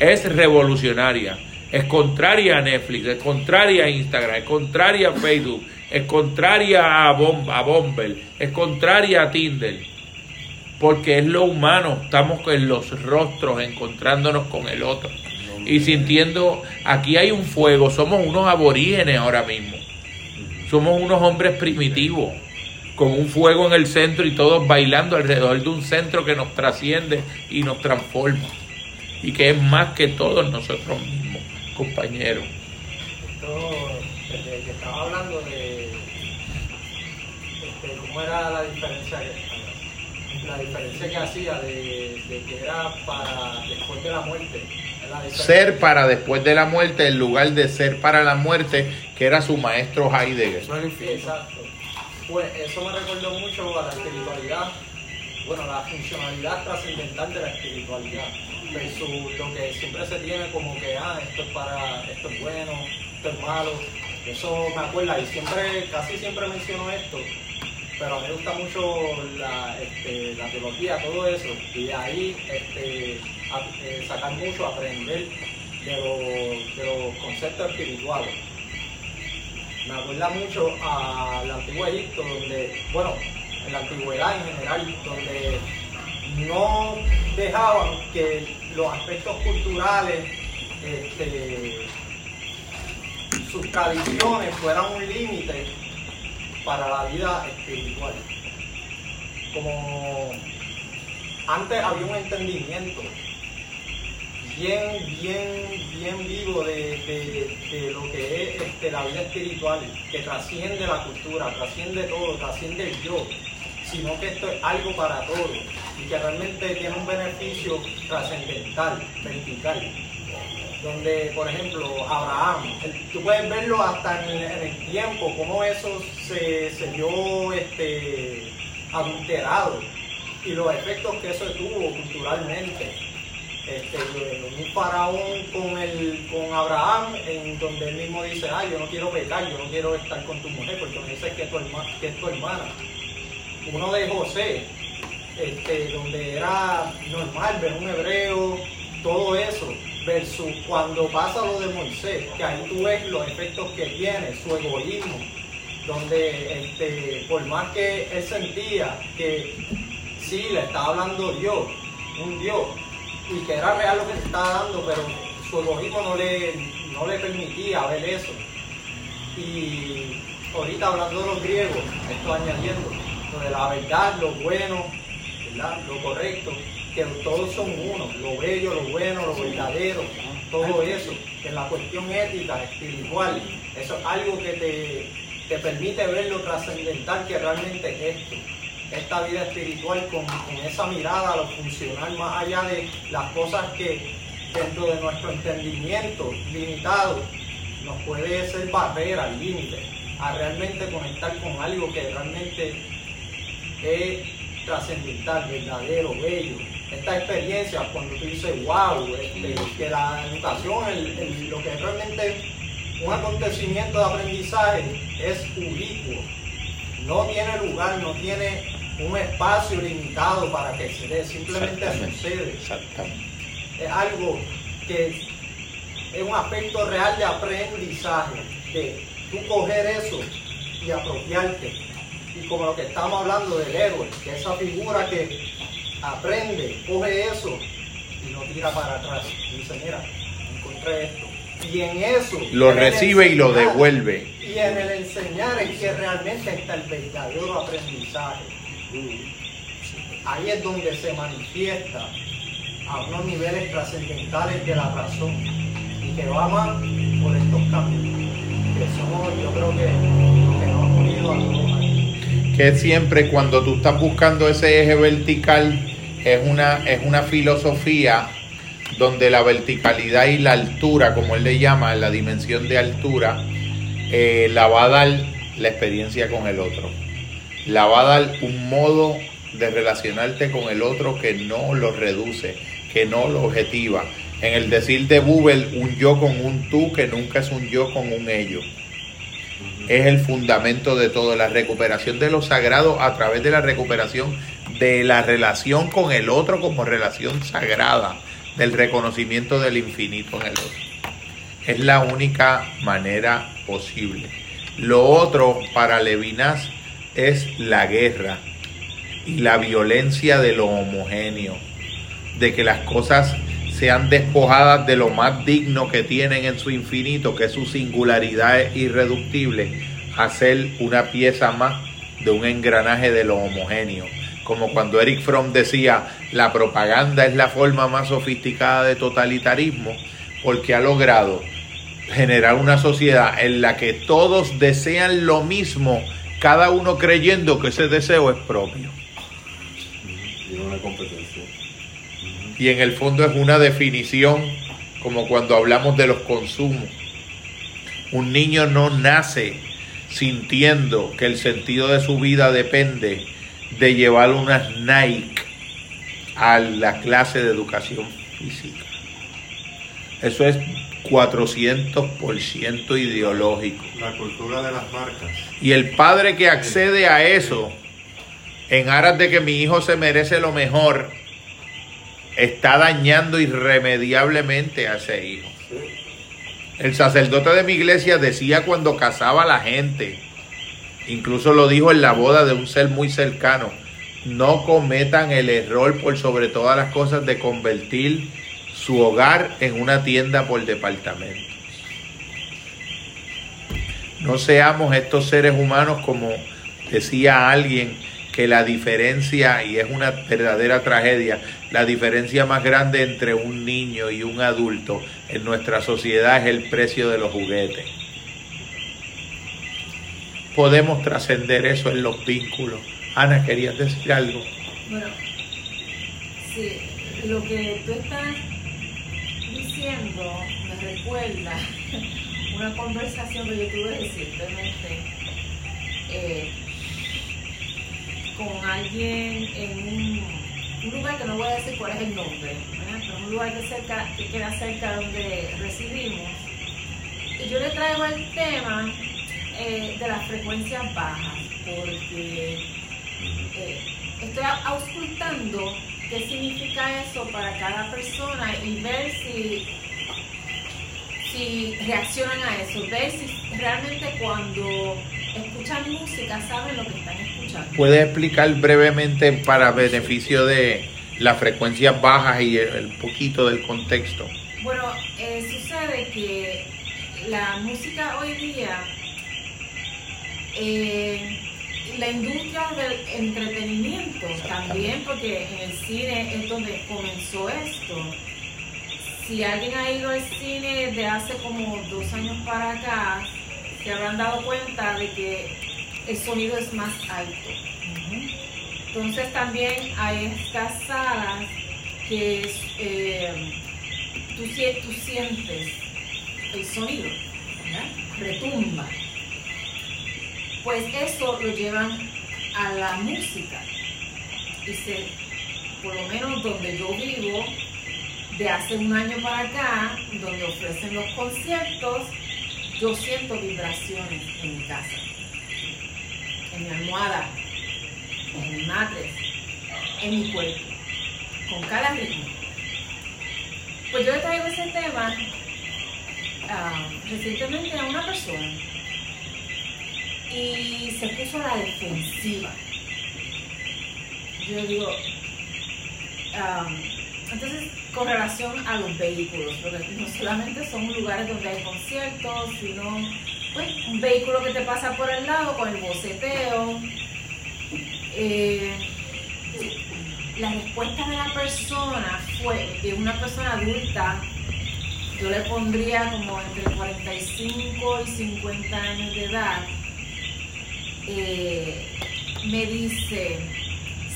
es revolucionaria, es contraria a Netflix, es contraria a Instagram, es contraria a Facebook, es contraria a, Bom a Bumble, es contraria a Tinder, porque es lo humano, estamos en los rostros encontrándonos con el otro. Y sintiendo, aquí hay un fuego, somos unos aborígenes ahora mismo, somos unos hombres primitivos con un fuego en el centro y todos bailando alrededor de un centro que nos trasciende y nos transforma. Y que es más que todos nosotros mismos, compañeros. Esto, desde que estaba hablando de, este, cómo era la diferencia que, la diferencia que hacía de, que era para después de la muerte. Ser para después de la muerte en lugar de ser para la muerte, que era su maestro Heidegger. Exacto. Pues eso me recordó mucho a la espiritualidad, bueno, la funcionalidad trascendental de la espiritualidad, versus lo que siempre se tiene como que, ah, esto es para, esto es bueno, esto es malo. Eso me acuerda y siempre, casi siempre menciono esto, pero a mí me gusta mucho la, este, la teología, todo eso, y de ahí este, eh, sacar mucho, aprender de, de los conceptos espirituales. Me acuerda mucho al antiguo Egipto, donde, bueno, en la antigüedad en general, donde no dejaban que los aspectos culturales, este, sus tradiciones fueran un límite para la vida espiritual. Como antes había un entendimiento bien, bien, bien vivo de, lo que es este, la vida espiritual, que trasciende la cultura, trasciende todo, trasciende el yo, sino que esto es algo para todos y que realmente tiene un beneficio trascendental, vertical donde, por ejemplo, Abraham, tú puedes verlo hasta en, el tiempo, cómo eso se, se vio este, adulterado y los efectos que eso tuvo culturalmente. Este, un faraón con, el, con Abraham, en donde él mismo dice, ay, yo no quiero pecar, yo no quiero estar con tu mujer, porque me dices es que es tu hermana. Uno de José, este, donde era normal ver un hebreo, todo eso versus cuando pasa lo de Moisés, que ahí tú ves los efectos que tiene, su egoísmo, donde este, por más que él sentía que sí le estaba hablando Dios, un Dios, y que era real lo que se estaba dando, pero su egoísmo no le, no le permitía ver eso. Y ahorita hablando de los griegos, esto añadiendo, lo de la verdad, lo bueno, lo correcto, que todos son uno, lo bello, lo bueno, lo verdadero, todo eso, que la cuestión ética, espiritual, eso es algo que te, permite ver lo trascendental que realmente es esto, esta vida espiritual con, esa mirada lo funcional más allá de las cosas que dentro de nuestro entendimiento limitado nos puede ser barrera, límite, a realmente conectar con algo que realmente es trascendental, verdadero, bello, esta experiencia, cuando tú dices, wow, este, que la educación, lo que es realmente un acontecimiento de aprendizaje es ubicuo, no tiene lugar, no tiene un espacio limitado para que se dé, simplemente sucede. Es algo que es un aspecto real de aprendizaje, de tú coger eso y apropiarte. Y como lo que estamos hablando del héroe, que esa figura que aprende, coge eso y lo tira para atrás. Y dice, mira, encontré esto. Y en eso... Lo recibe y lo devuelve. Y en el enseñar es que realmente está el verdadero aprendizaje. Ahí es donde se manifiesta a unos niveles trascendentales de la razón y que va más por estos cambios que somos, yo creo que, que nos hemos unido a todos. Que siempre cuando tú estás buscando ese eje vertical, es una, es una filosofía donde la verticalidad y la altura, como él le llama, la dimensión de altura, eh, la va a dar la experiencia con el otro. La va a dar un modo de relacionarte con el otro que no lo reduce, que no lo objetiva. En el decir de Bubel, un yo con un tú, que nunca es un yo con un ello. Es el fundamento de todo, la recuperación de lo sagrado a través de la recuperación de la relación con el otro como relación sagrada, del reconocimiento del infinito en el otro. Es la única manera posible. Lo otro para Levinas es la guerra y la violencia de lo homogéneo, de que las cosas sean despojadas de lo más digno que tienen en su infinito, que es su singularidad irreductible, a ser una pieza más de un engranaje de lo homogéneo como cuando Eric Fromm decía, la propaganda es la forma más sofisticada de totalitarismo, porque ha logrado generar una sociedad en la que todos desean lo mismo, cada uno creyendo que ese deseo es propio. Una competencia. Y en el fondo es una definición como cuando hablamos de los consumos. Un niño no nace sintiendo que el sentido de su vida depende de llevar unas Nike a la clase de educación física. Eso es 400% ideológico. La cultura de las marcas. Y el padre que accede a eso en aras de que mi hijo se merece lo mejor, está dañando irremediablemente a ese hijo. El sacerdote de mi iglesia decía cuando casaba a la gente, incluso lo dijo en la boda de un ser muy cercano, no cometan el error por sobre todas las cosas de convertir su hogar en una tienda por departamentos. No seamos estos seres humanos como decía alguien que la diferencia, y es una verdadera tragedia, la diferencia más grande entre un niño y un adulto en nuestra sociedad es el precio de los juguetes. Podemos trascender eso en los vínculos. Ana, ¿querías decir algo? Bueno, sí, lo que tú estás diciendo me recuerda una conversación que yo tuve recientemente. Eh, con alguien en un, lugar que no voy a decir cuál es el nombre, pero un lugar que, cerca, que queda cerca donde residimos. Y yo le traigo el tema eh, de las frecuencias bajas, porque eh, estoy auscultando qué significa eso para cada persona y ver si, si reaccionan a eso, ver si realmente cuando escuchan música saben lo que están escuchando. ¿Puede explicar brevemente para beneficio de las frecuencias bajas y el, poquito del contexto? Bueno, eh, sucede que la música hoy día, eh, la industria del entretenimiento también, porque en el cine es donde comenzó esto. Si alguien ha ido al cine de hace como dos años para acá, se habrán dado cuenta de que el sonido es más alto. Entonces también hay estas salas que eh, tú, sientes el sonido, retumba. Pues eso lo llevan a la música. Y se, por lo menos donde yo vivo, de hace un año para acá, donde ofrecen los conciertos, yo siento vibraciones en mi casa, en mi almohada, en mi matriz, en mi cuerpo, con cada ritmo. Pues yo le traigo ese tema ah, recientemente a una persona y se puso a la defensiva. Yo digo, ah, entonces con relación a los vehículos, porque no solamente son lugares donde hay conciertos, sino pues, un vehículo que te pasa por el lado con el boceteo. Eh, la respuesta de la persona fue de una persona adulta, yo le pondría como entre 45 y 50 años de edad, eh, me dice,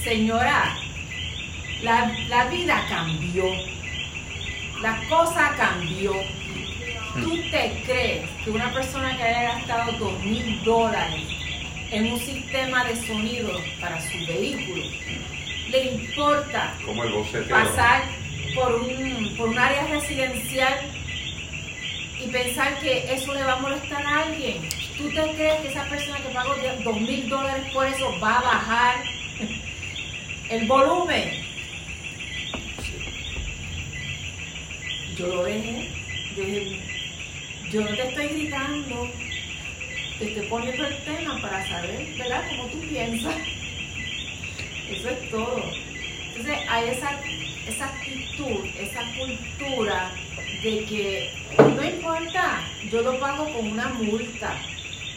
señora, la, la vida cambió, la cosa cambió. ¿Tú te crees que una persona que haya gastado dos mil dólares en un sistema de sonido para su vehículo le importa pasar por un, por un área residencial y pensar que eso le va a molestar a alguien? ¿Tú te crees que esa persona que pagó dos mil dólares por eso va a bajar el volumen? yo lo dejé. Yo no te estoy gritando, te estoy poniendo el para saber, ¿verdad?, cómo tú piensas. Eso es todo. Entonces hay esa, esa actitud, esa cultura de que no importa, yo lo pago con una multa.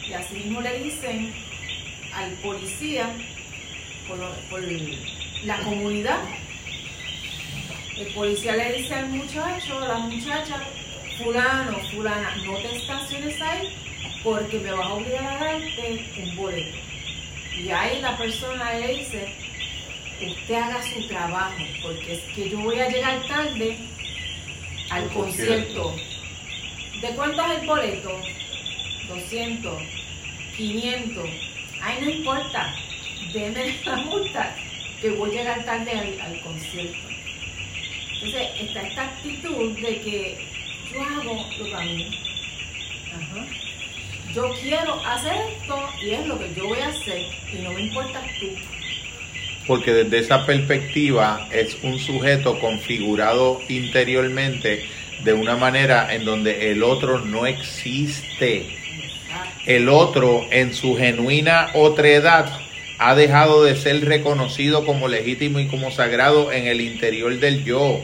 Y así mismo le dicen al policía, por, por la comunidad, el policía le dice al muchacho, a la muchacha, fulano, fulana, no te estaciones ahí porque me vas a obligar a darte un boleto. Y ahí la persona le dice, usted haga su trabajo, porque es que yo voy a llegar tarde al concierto. ¿De cuánto es el boleto? 200, 500. Ay, no importa, denme la multa, que voy a llegar tarde al concierto. Entonces está esta actitud de que yo hago lo que a mí. Yo quiero hacer esto y es lo que yo voy a hacer y no me importa tú. porque desde esa perspectiva es un sujeto configurado interiormente de una manera en donde el otro no existe. El otro en su genuina otredad ha dejado de ser reconocido como legítimo y como sagrado en el interior del yo.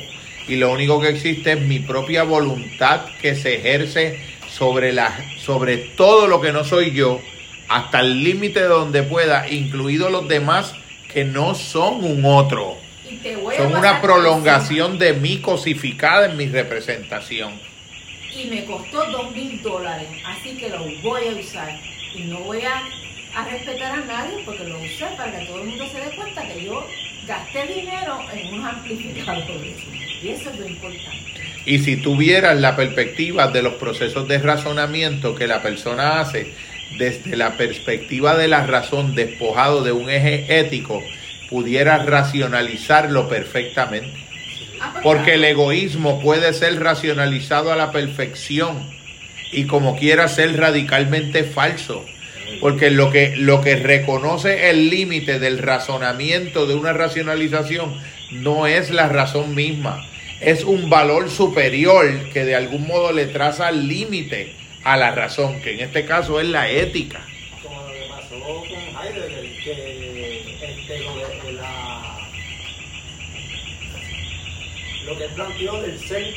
Y lo único que existe es mi propia voluntad que se ejerce sobre, la, sobre todo lo que no soy yo, hasta el límite donde pueda, incluidos los demás que no son un otro. Son una prolongación de mí cosificada en mi representación. Y me costó dos mil dólares, así que lo voy a usar. Y no voy a, a respetar a nadie porque lo usé para que todo el mundo se dé cuenta que yo gasté dinero en un amplificador. Y eso es lo importante. Y si tuvieras la perspectiva de los procesos de razonamiento que la persona hace desde la perspectiva de la razón despojado de un eje ético, pudieras racionalizarlo perfectamente. Ah, pues Porque el egoísmo puede ser racionalizado a la perfección y como quiera ser radicalmente falso. Porque lo que, lo que reconoce el límite del razonamiento de una racionalización no es la razón misma, es un valor superior que de algún modo le traza límite a la razón, que en este caso es la ética. Como lo que pasó con Heidegger, que este, lo, de, la, lo que planteó del ser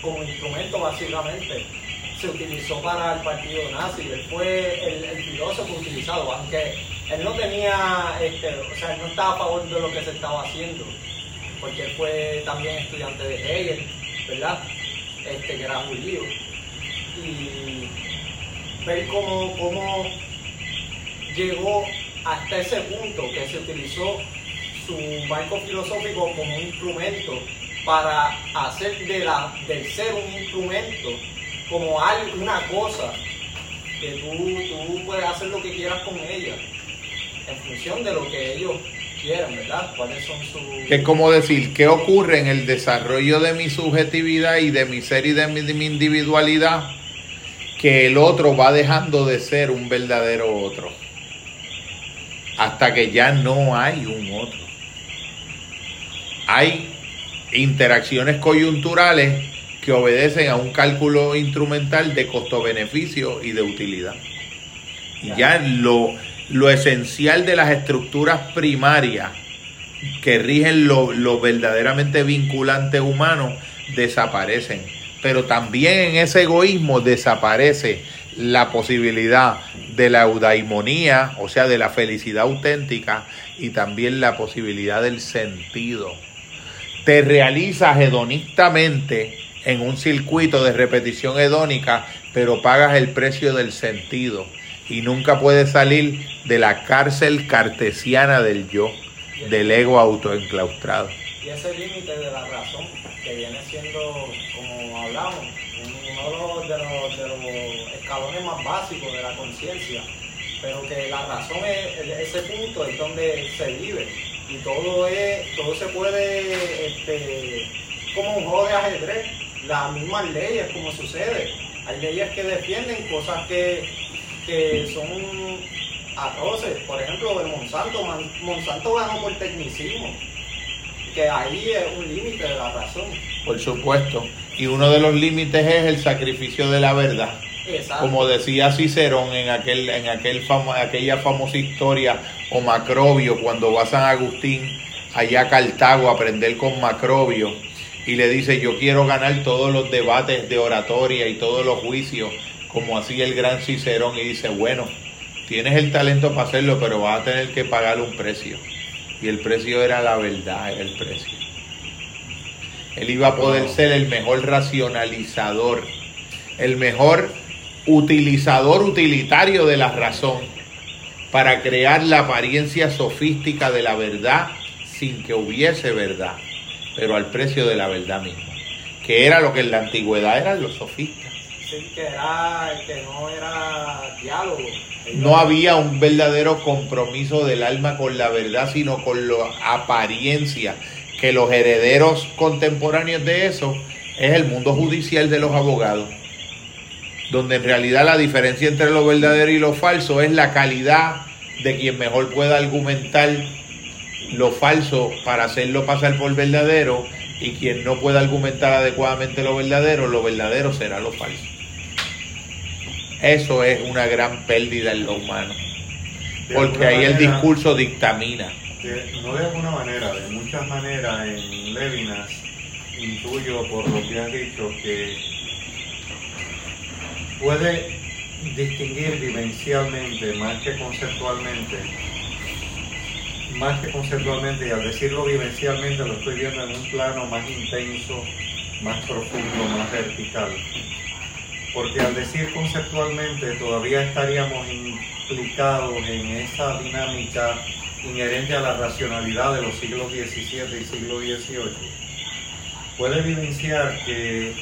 como instrumento básicamente se utilizó para el partido nazi, él fue el, filósofo utilizado, aunque él no tenía, este, o sea, él no estaba a favor de lo que se estaba haciendo, porque él fue también estudiante de Hegel, ¿verdad? Este, que era judío. Y ver cómo, cómo llegó hasta ese punto que se utilizó su marco filosófico como un instrumento para hacer de la, del ser un instrumento como algo, una cosa que tú, tú puedes hacer lo que quieras con ella en función de lo que ellos quieran, ¿verdad? ¿Cuáles son sus... Que es como decir, ¿qué ocurre en el desarrollo de mi subjetividad y de mi ser y de mi, de mi individualidad? Que el otro va dejando de ser un verdadero otro. Hasta que ya no hay un otro. Hay interacciones coyunturales que obedecen a un cálculo instrumental de costo-beneficio y de utilidad. Y ya lo, lo esencial de las estructuras primarias que rigen lo, lo verdaderamente vinculante humano desaparecen. Pero también en ese egoísmo desaparece la posibilidad de la eudaimonía, o sea, de la felicidad auténtica, y también la posibilidad del sentido. Te realizas hedonistamente en un circuito de repetición hedónica, pero pagas el precio del sentido y nunca puedes salir de la cárcel cartesiana del yo, del ego autoenclaustrado. Y ese límite de la razón, que viene siendo, como hablamos, uno de los, de los, escalones más básicos de la conciencia, pero que la razón es, ese punto es donde se vive y todo es, todo se puede, este, como un juego de ajedrez, las mismas leyes, como sucede. Hay leyes que defienden cosas que, que son atroces. Por ejemplo, de Monsanto. Monsanto ganó por tecnicismo. Que ahí es un límite de la razón. Por supuesto. Y uno de los límites es el sacrificio de la verdad. Exacto. Como decía Cicerón en, aquel, en aquel famo, aquella famosa historia o Macrobio, cuando va a San Agustín allá a Cartago a aprender con Macrobio y le dice yo quiero ganar todos los debates de oratoria y todos los juicios como hacía el gran Cicerón y dice bueno tienes el talento para hacerlo pero vas a tener que pagar un precio y el precio era la verdad era el precio. Él iba a poder ser el mejor racionalizador el mejor utilizador utilitario de la razón para crear la apariencia sofística de la verdad sin que hubiese verdad pero al precio de la verdad misma, que era lo que en la antigüedad eran los sofistas. Sí, que, era, que no era diálogo. No había un verdadero compromiso del alma con la verdad, sino con la apariencia, que los herederos contemporáneos de eso es el mundo judicial de los abogados, donde en realidad la diferencia entre lo verdadero y lo falso es la calidad de quien mejor pueda argumentar lo falso para hacerlo pasar por verdadero y quien no pueda argumentar adecuadamente lo verdadero, lo verdadero será lo falso. Eso es una gran pérdida en lo humano, porque ahí el discurso dictamina. no de alguna manera, de muchas maneras en Levinas intuyo por lo que has dicho que puede distinguir vivencialmente más que conceptualmente más que conceptualmente y al decirlo vivencialmente lo estoy viendo en un plano más intenso, más profundo, más vertical. Porque al decir conceptualmente todavía estaríamos implicados en esa dinámica inherente a la racionalidad de los siglos XVII y siglo XVIII. Puede vivenciar que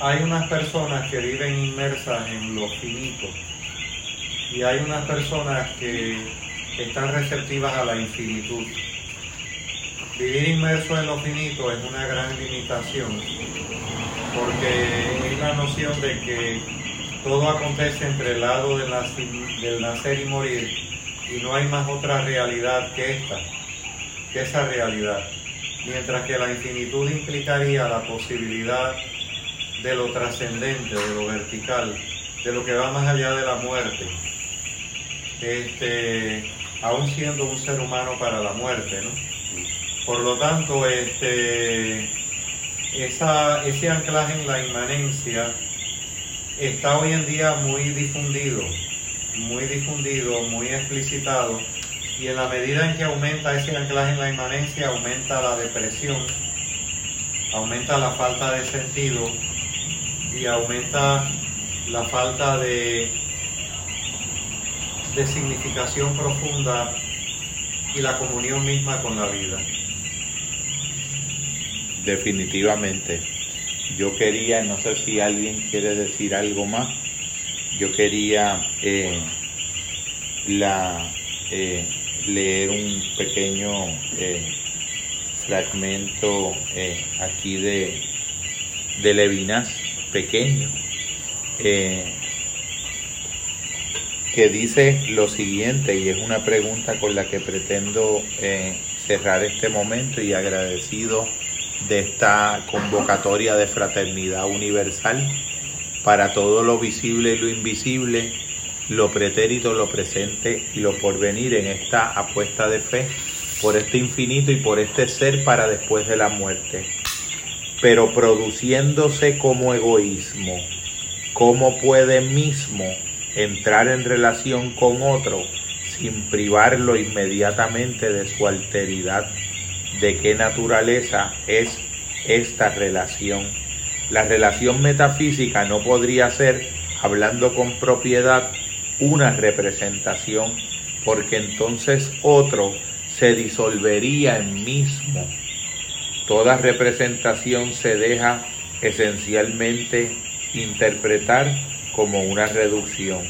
hay unas personas que viven inmersas en lo finito y hay unas personas que están receptivas a la infinitud. Vivir inmerso en lo finito es una gran limitación, porque es la noción de que todo acontece entre el lado del, nacer y morir, y no hay más otra realidad que esta, que esa realidad. Mientras que la infinitud implicaría la posibilidad de lo trascendente, de lo vertical, de lo que va más allá de la muerte. Este, aún siendo un ser humano para la muerte, ¿no? Por lo tanto, este, esa, ese anclaje en la inmanencia está hoy en día muy difundido, muy difundido, muy explicitado, y en la medida en que aumenta ese anclaje en la inmanencia, aumenta la depresión, aumenta la falta de sentido y aumenta la falta de de significación profunda y la comunión misma con la vida. Definitivamente. Yo quería, no sé si alguien quiere decir algo más, yo quería eh, la, eh, leer un pequeño eh, fragmento aquí de, de Levinas, pequeño, que dice lo siguiente, y es una pregunta con la que pretendo eh, cerrar este momento y agradecido de esta convocatoria de fraternidad universal. Para todo lo visible y lo invisible, lo pretérito, lo presente y lo porvenir en esta apuesta de fe por este infinito y por este ser para después de la muerte, pero produciéndose como egoísmo, como puede mismo entrar en relación con otro sin privarlo inmediatamente de su alteridad. ¿De qué naturaleza es esta relación? La relación metafísica no podría ser, hablando con propiedad, una representación, porque entonces otro se disolvería en mismo. Toda representación se deja esencialmente interpretar como una reducción.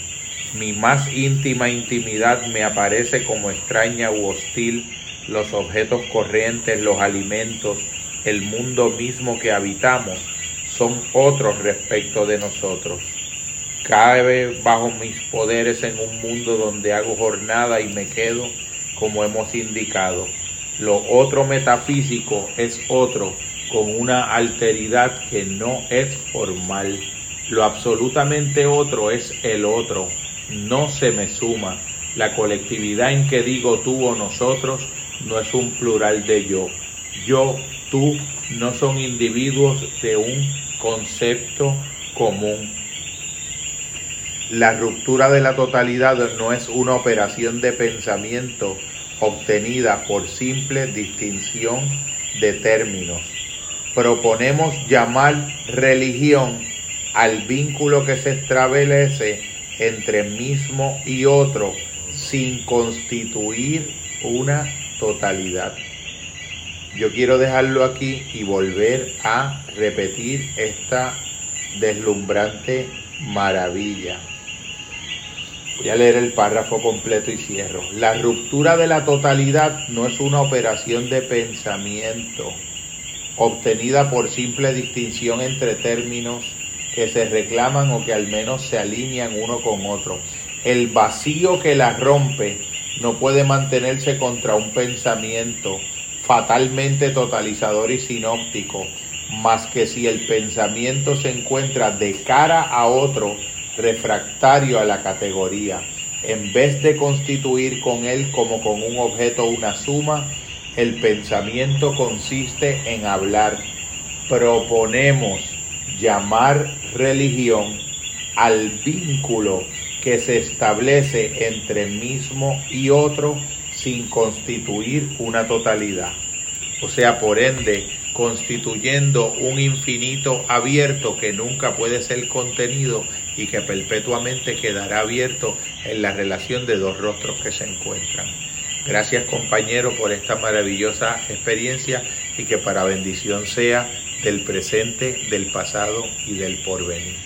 Mi más íntima intimidad me aparece como extraña u hostil, los objetos corrientes, los alimentos, el mundo mismo que habitamos son otros respecto de nosotros. Cabe bajo mis poderes en un mundo donde hago jornada y me quedo como hemos indicado. Lo otro metafísico es otro con una alteridad que no es formal. Lo absolutamente otro es el otro, no se me suma. La colectividad en que digo tú o nosotros no es un plural de yo. Yo, tú, no son individuos de un concepto común. La ruptura de la totalidad no es una operación de pensamiento obtenida por simple distinción de términos. Proponemos llamar religión al vínculo que se establece entre mismo y otro sin constituir una totalidad. Yo quiero dejarlo aquí y volver a repetir esta deslumbrante maravilla. Voy a leer el párrafo completo y cierro. La ruptura de la totalidad no es una operación de pensamiento obtenida por simple distinción entre términos que se reclaman o que al menos se alinean uno con otro. El vacío que la rompe no puede mantenerse contra un pensamiento fatalmente totalizador y sinóptico, más que si el pensamiento se encuentra de cara a otro refractario a la categoría, en vez de constituir con él como con un objeto una suma, el pensamiento consiste en hablar. Proponemos llamar religión al vínculo que se establece entre mismo y otro sin constituir una totalidad. O sea, por ende, constituyendo un infinito abierto que nunca puede ser contenido y que perpetuamente quedará abierto en la relación de dos rostros que se encuentran. Gracias compañero por esta maravillosa experiencia y que para bendición sea del presente, del pasado y del porvenir.